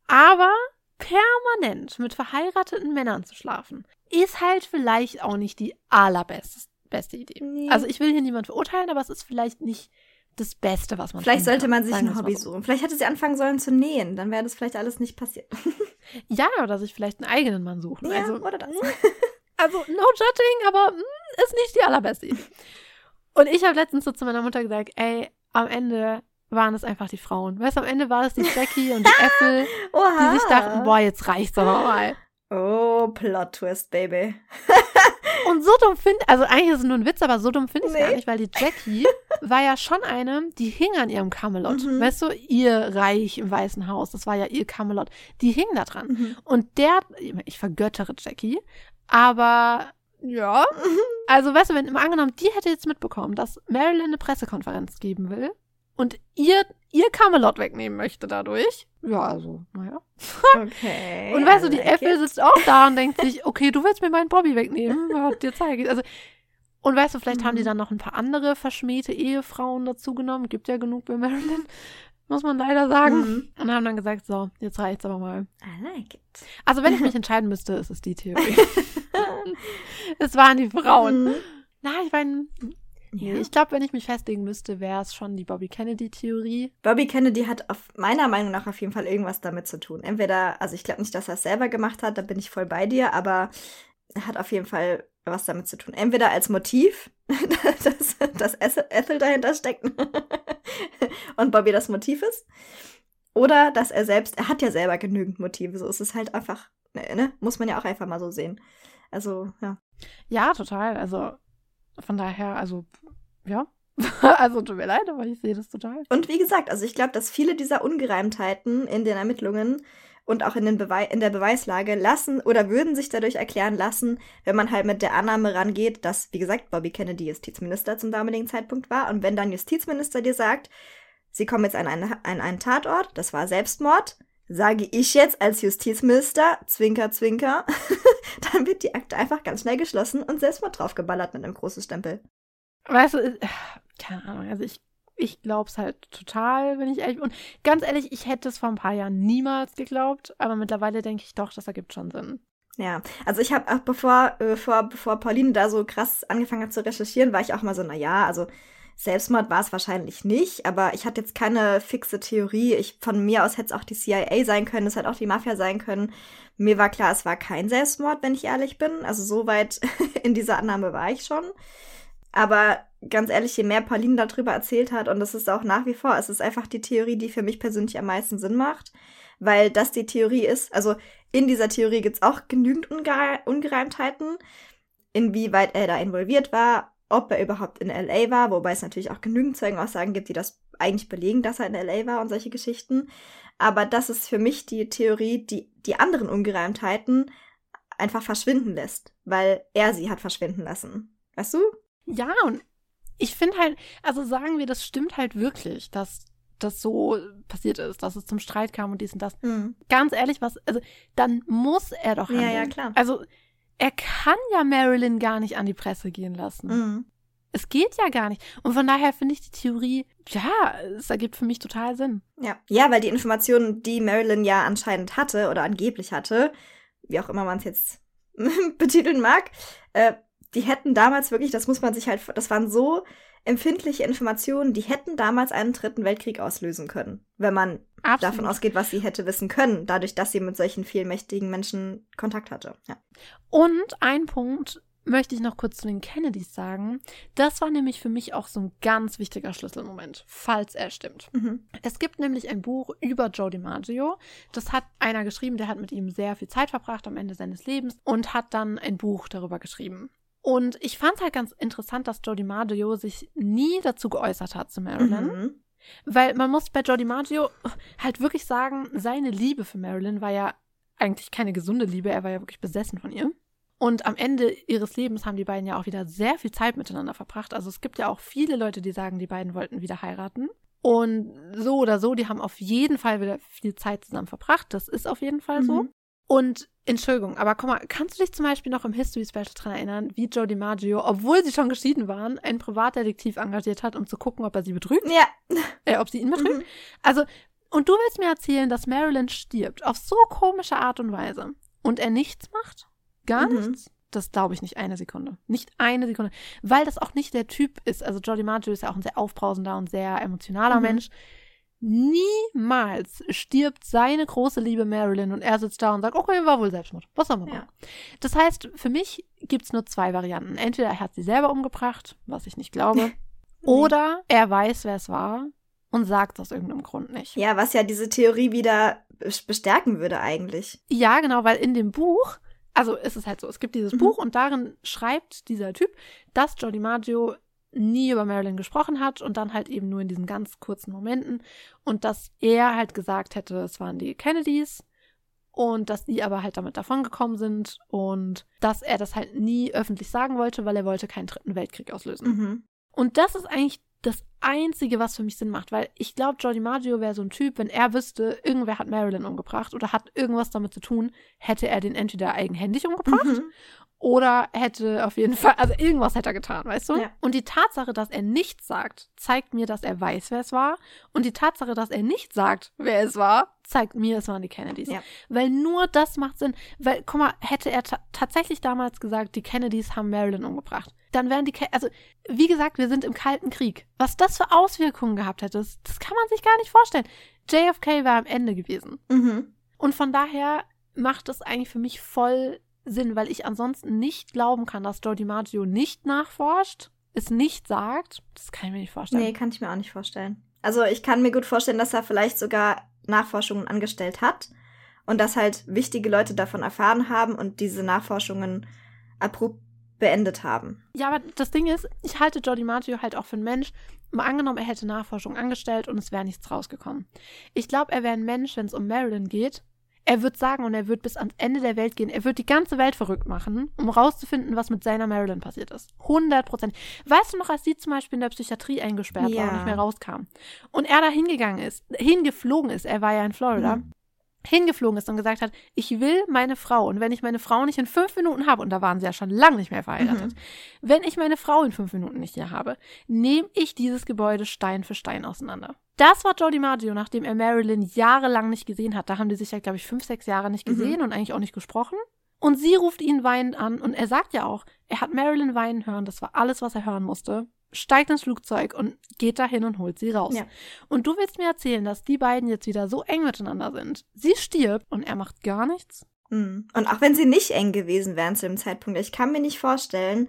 S2: Aber permanent mit verheirateten Männern zu schlafen, ist halt vielleicht auch nicht die allerbeste beste Idee. Nee. Also ich will hier niemand verurteilen, aber es ist vielleicht nicht das Beste, was man
S1: Vielleicht sollte man sich ein Hobby suchen. Vielleicht hätte sie anfangen sollen zu nähen. Dann wäre das vielleicht alles nicht passiert. *laughs*
S2: ja, oder sich vielleicht einen eigenen Mann suchen.
S1: Ja,
S2: also,
S1: oder das.
S2: also, no judging, aber mh, mm, ist nicht die allerbeste Idee. Und ich habe letztens so zu meiner Mutter gesagt, ey, am Ende waren es einfach die Frauen. Weißt du, am Ende war es die Jackie und die *laughs* Ethel, die sich dachten, boah, jetzt reicht's aber mal.
S1: Oh, Plot Twist, Baby. *laughs*
S2: Und so dumm finde also eigentlich ist es nur ein Witz, aber so dumm finde ich es nee. gar nicht, weil die Jackie *laughs* war ja schon eine, die hing an ihrem Camelot. Mhm. Weißt du, ihr Reich im Weißen Haus, das war ja ihr Camelot. Die hing da dran. Mhm. Und der, ich vergöttere Jackie, aber ja. *laughs* Also, weißt du, wenn immer angenommen, die hätte jetzt mitbekommen, dass Marilyn eine Pressekonferenz geben will und ihr, ihr Camelot wegnehmen möchte dadurch. Ja, also, naja. *laughs*
S1: Okay.
S2: und weißt du, die Äffel sitzt auch da und denkt sich, *laughs* okay, du willst mir meinen Bobby wegnehmen, *laughs* ja, dir zeige ich. Also, und weißt du, vielleicht mhm. haben die mhm. dann noch ein paar andere verschmähte Ehefrauen dazugenommen. Gibt ja genug bei Marilyn, muss man leider sagen. Mhm. Und haben dann gesagt, so, jetzt reicht's aber mal.
S1: I like it.
S2: Also, wenn ich mich entscheiden müsste, ist es die Theorie. es waren die Frauen. Mhm. Na, ich meine, ja. Ich glaube, wenn ich mich festlegen müsste, wäre es schon die Bobby Kennedy-Theorie.
S1: Bobby Kennedy hat auf meiner Meinung nach auf jeden Fall irgendwas damit zu tun. Entweder, also ich glaube nicht, dass er es selber gemacht hat, da bin ich voll bei dir, aber er hat auf jeden Fall was damit zu tun. Entweder als Motiv, *laughs* dass, dass Ethel dahinter steckt *laughs* und Bobby das Motiv ist. Oder dass er selbst, er hat ja selber genügend Motive, so ist es halt einfach, ne, ne? muss man ja auch einfach mal so sehen. Also, ja.
S2: Ja, total. Also von daher, also, ja. *laughs* also tut mir leid, aber ich sehe das total.
S1: Und wie gesagt, also ich glaube, dass viele dieser Ungereimtheiten in den Ermittlungen und auch in, den Bewei in der Beweislage lassen oder würden sich dadurch erklären lassen, wenn man halt mit der Annahme rangeht, dass, wie gesagt, Bobby Kennedy Justizminister zum damaligen Zeitpunkt war. Und wenn dann Justizminister dir sagt, sie kommen jetzt an einen, an einen Tatort, das war Selbstmord, sage ich jetzt als Justizminister, Zwinker, Zwinker, *laughs* dann wird die Akte einfach ganz schnell geschlossen und Selbstmord draufgeballert mit einem großen Stempel.
S2: Weißt du, äh, keine Ahnung, also ich, ich glaube es halt total, wenn ich ehrlich bin. Und ganz ehrlich, ich hätte es vor ein paar Jahren niemals geglaubt, aber mittlerweile denke ich doch, das ergibt schon Sinn.
S1: Ja, also ich habe auch bevor, äh, bevor, bevor Pauline da so krass angefangen hat zu recherchieren, war ich auch mal so, na ja, also Selbstmord war es wahrscheinlich nicht, aber ich hatte jetzt keine fixe Theorie. Ich von mir aus hätte es auch die CIA sein können, es hätte auch die Mafia sein können. Mir war klar, es war kein Selbstmord, wenn ich ehrlich bin. Also so weit *laughs* in dieser Annahme war ich schon. Aber ganz ehrlich, je mehr Pauline darüber erzählt hat, und das ist auch nach wie vor, es ist einfach die Theorie, die für mich persönlich am meisten Sinn macht, weil das die Theorie ist. Also in dieser Theorie gibt es auch genügend Unge Ungereimtheiten, inwieweit er da involviert war, ob er überhaupt in LA war, wobei es natürlich auch genügend Zeugenaussagen gibt, die das eigentlich belegen, dass er in LA war und solche Geschichten. Aber das ist für mich die Theorie, die die anderen Ungereimtheiten einfach verschwinden lässt, weil er sie hat verschwinden lassen. Weißt du?
S2: Ja, und ich finde halt, also sagen wir, das stimmt halt wirklich, dass das so passiert ist, dass es zum Streit kam und dies und das. Mhm. Ganz ehrlich, was, also dann muss er doch
S1: handeln. Ja, ja, klar.
S2: Also er kann ja Marilyn gar nicht an die Presse gehen lassen. Mhm. Es geht ja gar nicht. Und von daher finde ich die Theorie, ja, es ergibt für mich total Sinn.
S1: Ja. ja, weil die Informationen, die Marilyn ja anscheinend hatte oder angeblich hatte, wie auch immer man es jetzt *laughs* betiteln mag, äh, die hätten damals wirklich, das muss man sich halt, das waren so empfindliche Informationen, die hätten damals einen dritten Weltkrieg auslösen können, wenn man Absolut. davon ausgeht, was sie hätte wissen können, dadurch, dass sie mit solchen vielmächtigen Menschen Kontakt hatte. Ja.
S2: Und ein Punkt möchte ich noch kurz zu den Kennedys sagen. Das war nämlich für mich auch so ein ganz wichtiger Schlüsselmoment, falls er stimmt. Mhm. Es gibt nämlich ein Buch über Joe DiMaggio. Das hat einer geschrieben, der hat mit ihm sehr viel Zeit verbracht am Ende seines Lebens und hat dann ein Buch darüber geschrieben. Und ich fand es halt ganz interessant, dass Joe DiMaggio sich nie dazu geäußert hat zu Marilyn. Mhm. Weil man muss bei Joe DiMaggio halt wirklich sagen, seine Liebe für Marilyn war ja eigentlich keine gesunde Liebe, er war ja wirklich besessen von ihr. Und am Ende ihres Lebens haben die beiden ja auch wieder sehr viel Zeit miteinander verbracht. Also es gibt ja auch viele Leute, die sagen, die beiden wollten wieder heiraten. Und so oder so, die haben auf jeden Fall wieder viel Zeit zusammen verbracht. Das ist auf jeden Fall so. Und Entschuldigung, aber guck mal, kannst du dich zum Beispiel noch im History Special daran erinnern, wie Joe DiMaggio, obwohl sie schon geschieden waren, einen Privatdetektiv engagiert hat, um zu gucken, ob er sie betrügt?
S1: Ja.
S2: Äh, ob sie ihn betrügt? Mhm. Also, und du willst mir erzählen, dass Marilyn stirbt auf so komische Art und Weise und er nichts macht? Gar mhm. nichts? Das glaube ich nicht eine Sekunde. Nicht eine Sekunde. Weil das auch nicht der Typ ist. Also Joe DiMaggio ist ja auch ein sehr aufbrausender und sehr emotionaler mhm. Mensch. Niemals stirbt seine große Liebe Marilyn und er sitzt da und sagt, okay, war wohl Selbstmord. Was soll man machen? Ja. Das heißt, für mich gibt es nur zwei Varianten. Entweder er hat sie selber umgebracht, was ich nicht glaube, *laughs* oder er weiß, wer es war und sagt aus irgendeinem Grund nicht.
S1: Ja, was ja diese Theorie wieder bestärken würde eigentlich.
S2: Ja, genau, weil in dem Buch, also ist es halt so, es gibt dieses mhm. Buch und darin schreibt dieser Typ, dass Jody Maggio nie über Marilyn gesprochen hat und dann halt eben nur in diesen ganz kurzen Momenten und dass er halt gesagt hätte, es waren die Kennedys und dass die aber halt damit davongekommen sind und dass er das halt nie öffentlich sagen wollte, weil er wollte keinen dritten Weltkrieg auslösen. Mhm. Und das ist eigentlich das Einzige, was für mich Sinn macht, weil ich glaube, Jordi Maggio wäre so ein Typ, wenn er wüsste, irgendwer hat Marilyn umgebracht oder hat irgendwas damit zu tun, hätte er den entweder eigenhändig umgebracht mhm. Oder hätte auf jeden Fall, also irgendwas hätte er getan, weißt du? Ja. Und die Tatsache, dass er nichts sagt, zeigt mir, dass er weiß, wer es war. Und die Tatsache, dass er nicht sagt, wer es war, zeigt mir, es waren die Kennedys. Ja. Weil nur das macht Sinn. Weil, guck mal, hätte er tatsächlich damals gesagt, die Kennedys haben Marilyn umgebracht, dann wären die, Ke also, wie gesagt, wir sind im Kalten Krieg. Was das für Auswirkungen gehabt hätte, das, das kann man sich gar nicht vorstellen. JFK war am Ende gewesen. Mhm. Und von daher macht es eigentlich für mich voll Sinn, weil ich ansonsten nicht glauben kann, dass Joe DiMaggio nicht nachforscht, es nicht sagt. Das kann ich mir nicht vorstellen.
S1: Nee, kann ich mir auch nicht vorstellen. Also ich kann mir gut vorstellen, dass er vielleicht sogar Nachforschungen angestellt hat und dass halt wichtige Leute davon erfahren haben und diese Nachforschungen abrupt beendet haben.
S2: Ja, aber das Ding ist, ich halte Joe DiMaggio halt auch für einen Mensch, mal angenommen, er hätte Nachforschung angestellt und es wäre nichts rausgekommen. Ich glaube, er wäre ein Mensch, wenn es um Marilyn geht, er wird sagen und er wird bis ans Ende der Welt gehen. Er wird die ganze Welt verrückt machen, um rauszufinden, was mit seiner Marilyn passiert ist. 100 Prozent. Weißt du noch, als sie zum Beispiel in der Psychiatrie eingesperrt ja. war und nicht mehr rauskam und er da hingegangen ist, hingeflogen ist, er war ja in Florida, mhm. hingeflogen ist und gesagt hat, ich will meine Frau und wenn ich meine Frau nicht in fünf Minuten habe, und da waren sie ja schon lange nicht mehr verheiratet, mhm. wenn ich meine Frau in fünf Minuten nicht hier habe, nehme ich dieses Gebäude Stein für Stein auseinander. Das war Joe DiMaggio, nachdem er Marilyn jahrelang nicht gesehen hat. Da haben die sich ja, glaube ich, fünf, sechs Jahre nicht mhm. gesehen mhm. und eigentlich auch nicht gesprochen. Und sie ruft ihn weinend an und er sagt ja auch, er hat Marilyn weinen hören, das war alles, was er hören musste steigt ins Flugzeug und geht dahin und holt sie raus. Ja. Und du willst mir erzählen, dass die beiden jetzt wieder so eng miteinander sind. Sie stirbt und er macht gar nichts.
S1: Mhm. Und auch wenn sie nicht eng gewesen wären zu dem Zeitpunkt, ich kann mir nicht vorstellen,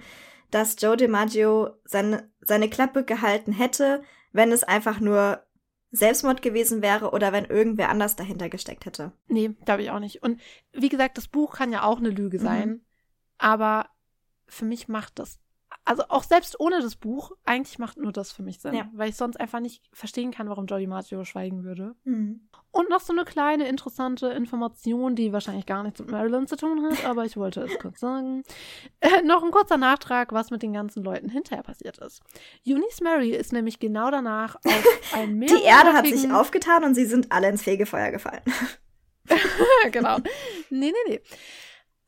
S1: dass Joe DiMaggio seine, seine Klappe gehalten hätte, wenn es einfach nur Selbstmord gewesen wäre oder wenn irgendwer anders dahinter gesteckt hätte.
S2: Nee, glaube ich auch nicht. Und wie gesagt, das Buch kann ja auch eine Lüge mhm. sein, mhm. aber für mich macht das also auch selbst ohne das Buch, eigentlich macht nur das für mich Sinn, ja. weil ich sonst einfach nicht verstehen kann, warum Jolly Maggio schweigen würde. Mhm. Und noch so eine kleine interessante Information, die wahrscheinlich gar nichts mit Marilyn zu tun hat, aber ich wollte es kurz sagen. *laughs* Äh, noch ein kurzer Nachtrag, was mit den ganzen Leuten hinterher passiert ist. Eunice Mary ist nämlich genau danach auf *laughs* ein
S1: Meer. Die Erde hat sich aufgetan und sie sind alle ins Fegefeuer gefallen. *laughs*
S2: genau. Nee, nee, nee.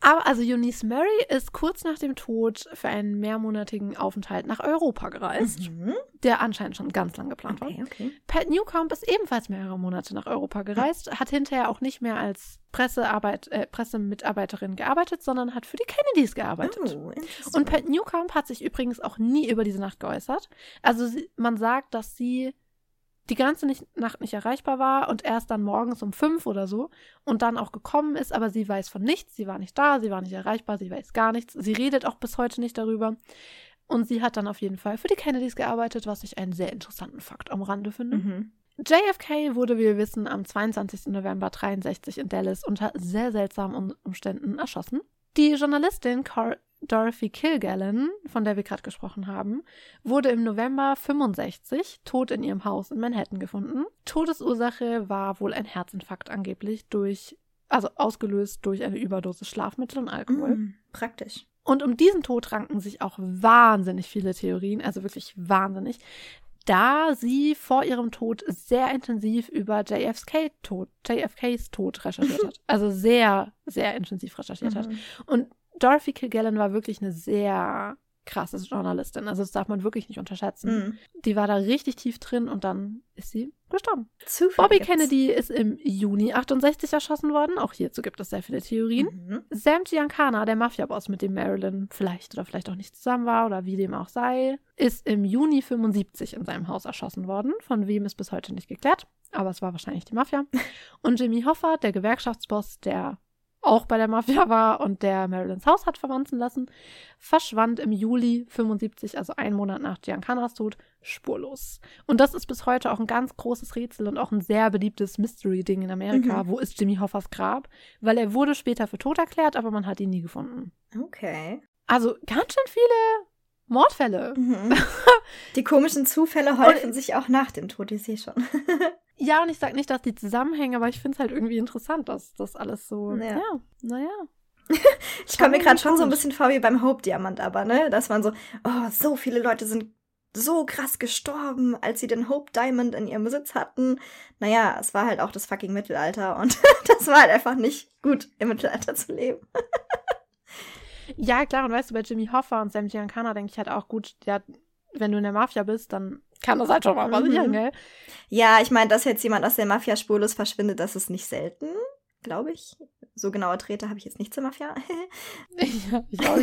S2: Aber also Eunice Murray ist kurz nach dem Tod für einen mehrmonatigen Aufenthalt nach Europa gereist, mhm. der anscheinend schon ganz lang geplant okay, war. Okay. Pat Newcomb ist ebenfalls mehrere Monate nach Europa gereist, hat hinterher auch nicht mehr als Pressearbeit, äh, Pressemitarbeiterin gearbeitet, sondern hat für die Kennedys gearbeitet. Oh, Und Pat Newcomb hat sich übrigens auch nie über diese Nacht geäußert. Also sie, man sagt, dass sie die ganze Nacht nicht erreichbar war und erst dann morgens um fünf oder so und dann auch gekommen ist, aber sie weiß von nichts, sie war nicht da, sie war nicht erreichbar, sie weiß gar nichts, sie redet auch bis heute nicht darüber. Und sie hat dann auf jeden Fall für die Kennedys gearbeitet, was ich einen sehr interessanten Fakt am Rande finde. Mhm. JFK wurde, wie wir wissen, am 22. November 63 in Dallas unter sehr seltsamen Umständen erschossen. Die Journalistin Car Dorothy Kilgallen, von der wir gerade gesprochen haben, wurde im November 65 tot in ihrem Haus in Manhattan gefunden. Todesursache war wohl ein Herzinfarkt angeblich durch, also ausgelöst durch eine Überdosis Schlafmittel und Alkohol. Mm,
S1: praktisch.
S2: Und um diesen Tod ranken sich auch wahnsinnig viele Theorien, also wirklich wahnsinnig, da sie vor ihrem Tod sehr intensiv über JFK Tod, JFKs Tod recherchiert *laughs* hat. Also sehr, sehr intensiv recherchiert mhm. hat. Und Dorothy Kilgallen war wirklich eine sehr krasse Journalistin. Also das darf man wirklich nicht unterschätzen. Mm. Die war da richtig tief drin und dann ist sie gestorben. Zufällig Bobby jetzt. Kennedy ist im Juni 68 erschossen worden. Auch hierzu gibt es sehr viele Theorien. Mhm. Sam Giancana, der Mafia-Boss, mit dem Marilyn vielleicht oder vielleicht auch nicht zusammen war oder wie dem auch sei, ist im Juni 75 in seinem Haus erschossen worden. Von wem ist bis heute nicht geklärt. Aber es war wahrscheinlich die Mafia. *laughs* Und Jimmy Hoffa, der Gewerkschaftsboss, der auch bei der Mafia *laughs* war und der Marilyns Haus hat verwanzen lassen, verschwand im Juli 75, also einen Monat nach Giancanas Tod, spurlos. Und das ist bis heute auch ein ganz großes Rätsel und auch ein sehr beliebtes Mystery-Ding in Amerika. Mhm. Wo ist Jimmy Hoffers Grab? Weil er wurde später für tot erklärt, aber man hat ihn nie gefunden.
S1: Okay.
S2: Also ganz schön viele Mordfälle. Mhm. *laughs*
S1: Die komischen Zufälle häufen sich auch nach dem Tod, ich sehe schon. *laughs*
S2: Ja, und ich sage nicht, dass die zusammenhängen, aber ich finde es halt irgendwie interessant, dass das alles so. Ja, ja naja. *laughs*
S1: ich komme mir gerade schon so ein bisschen vor wie beim Hope-Diamant, aber, ne? Dass man so, oh, so viele Leute sind so krass gestorben, als sie den Hope Diamond in ihrem Besitz hatten. Naja, es war halt auch das fucking Mittelalter *laughs* und das war halt einfach nicht gut, im Mittelalter zu leben.
S2: ja, klar, und weißt du, bei Jimmy Hoffa und Sam Giancana denke ich halt auch gut, ja, wenn du in der Mafia bist, dann kann das halt schon mal passieren, mhm. gell?
S1: Ja, ich meine, dass jetzt jemand aus der Mafia spurlos verschwindet, das ist nicht selten, glaube ich. So genaue Trete habe ich jetzt nicht zur Mafia. *laughs*
S2: ja, ich auch.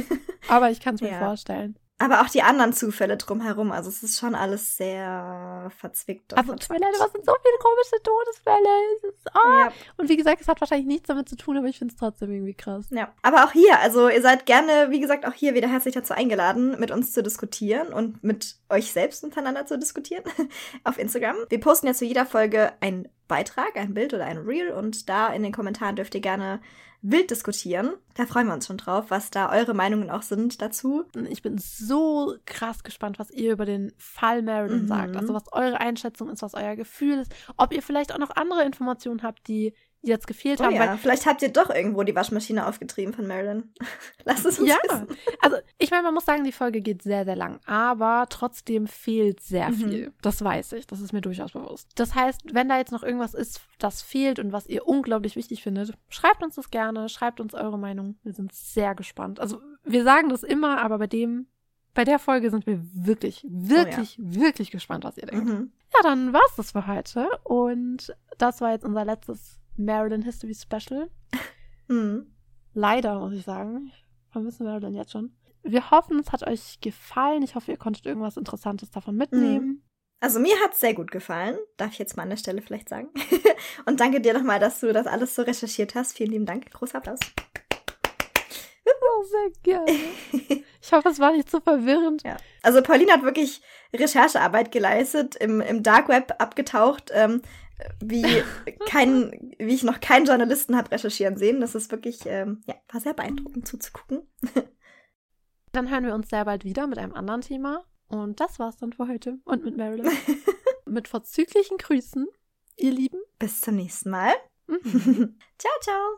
S2: Aber ich kann es mir ja. vorstellen
S1: aber auch die anderen Zufälle drumherum. Also es ist schon alles sehr verzwickt.
S2: Also Twilight, was sind so viele komische Todesfälle. Ist, oh. ja. Und wie gesagt, es hat wahrscheinlich nichts damit zu tun, aber ich finde es trotzdem irgendwie krass.
S1: Ja, aber auch hier, also ihr seid gerne, wie gesagt, auch hier wieder herzlich dazu eingeladen, mit uns zu diskutieren und mit euch selbst untereinander zu diskutieren *laughs* auf Instagram. Wir posten ja zu jeder Folge einen Beitrag, ein Bild oder ein Reel und da in den Kommentaren dürft ihr gerne wild diskutieren. Da freuen wir uns schon drauf, was da eure Meinungen auch sind dazu.
S2: Ich bin so krass gespannt, was ihr über den Fall Marilyn mhm. sagt. Also was eure Einschätzung ist, was euer Gefühl ist. Ob ihr vielleicht auch noch andere Informationen habt, die jetzt gefehlt
S1: Oh
S2: haben.
S1: ja, vielleicht habt ihr doch irgendwo die Waschmaschine aufgetrieben von Marilyn. *laughs* Lass es uns
S2: ja,
S1: wissen.
S2: also ich meine, man muss sagen, die Folge geht sehr, sehr lang, aber trotzdem fehlt sehr
S1: Mhm.
S2: viel. Das weiß ich, das ist mir durchaus bewusst. Das heißt, wenn da jetzt noch irgendwas ist, das fehlt und was ihr unglaublich wichtig findet, schreibt uns das gerne, schreibt uns eure Meinung. Wir sind sehr gespannt. Also wir sagen das immer, aber bei dem, bei der Folge sind wir wirklich, wirklich, wirklich gespannt, was ihr denkt.
S1: Mhm.
S2: Ja, dann war's das für heute. Und das war jetzt unser letztes Marilyn History Special.
S1: Mhm.
S2: Leider, muss ich sagen. Ich vermisse Marilyn jetzt schon. Wir hoffen, es hat euch gefallen. Ich hoffe, ihr konntet irgendwas Interessantes davon mitnehmen.
S1: Also mir hat's sehr gut gefallen, darf ich jetzt mal an der Stelle vielleicht sagen. *laughs* Und danke dir nochmal, dass du das alles so recherchiert hast. Vielen lieben Dank. Großer Applaus.
S2: Oh, sehr gerne. *laughs* Ich hoffe, es war nicht so verwirrend.
S1: Ja. Also Pauline hat wirklich Recherchearbeit geleistet, im, im Dark Web abgetaucht, ähm, wie, kein, wie ich noch keinen Journalisten habe recherchieren sehen. Das ist wirklich, ähm, ja, war sehr beeindruckend zuzugucken. *laughs*
S2: Dann hören wir uns sehr bald wieder mit einem anderen Thema. Und das war's dann für heute. Und mit Marilyn. *laughs* mit vorzüglichen Grüßen, ihr Lieben.
S1: Bis zum nächsten Mal.
S2: Mhm. *laughs*
S1: ciao, ciao.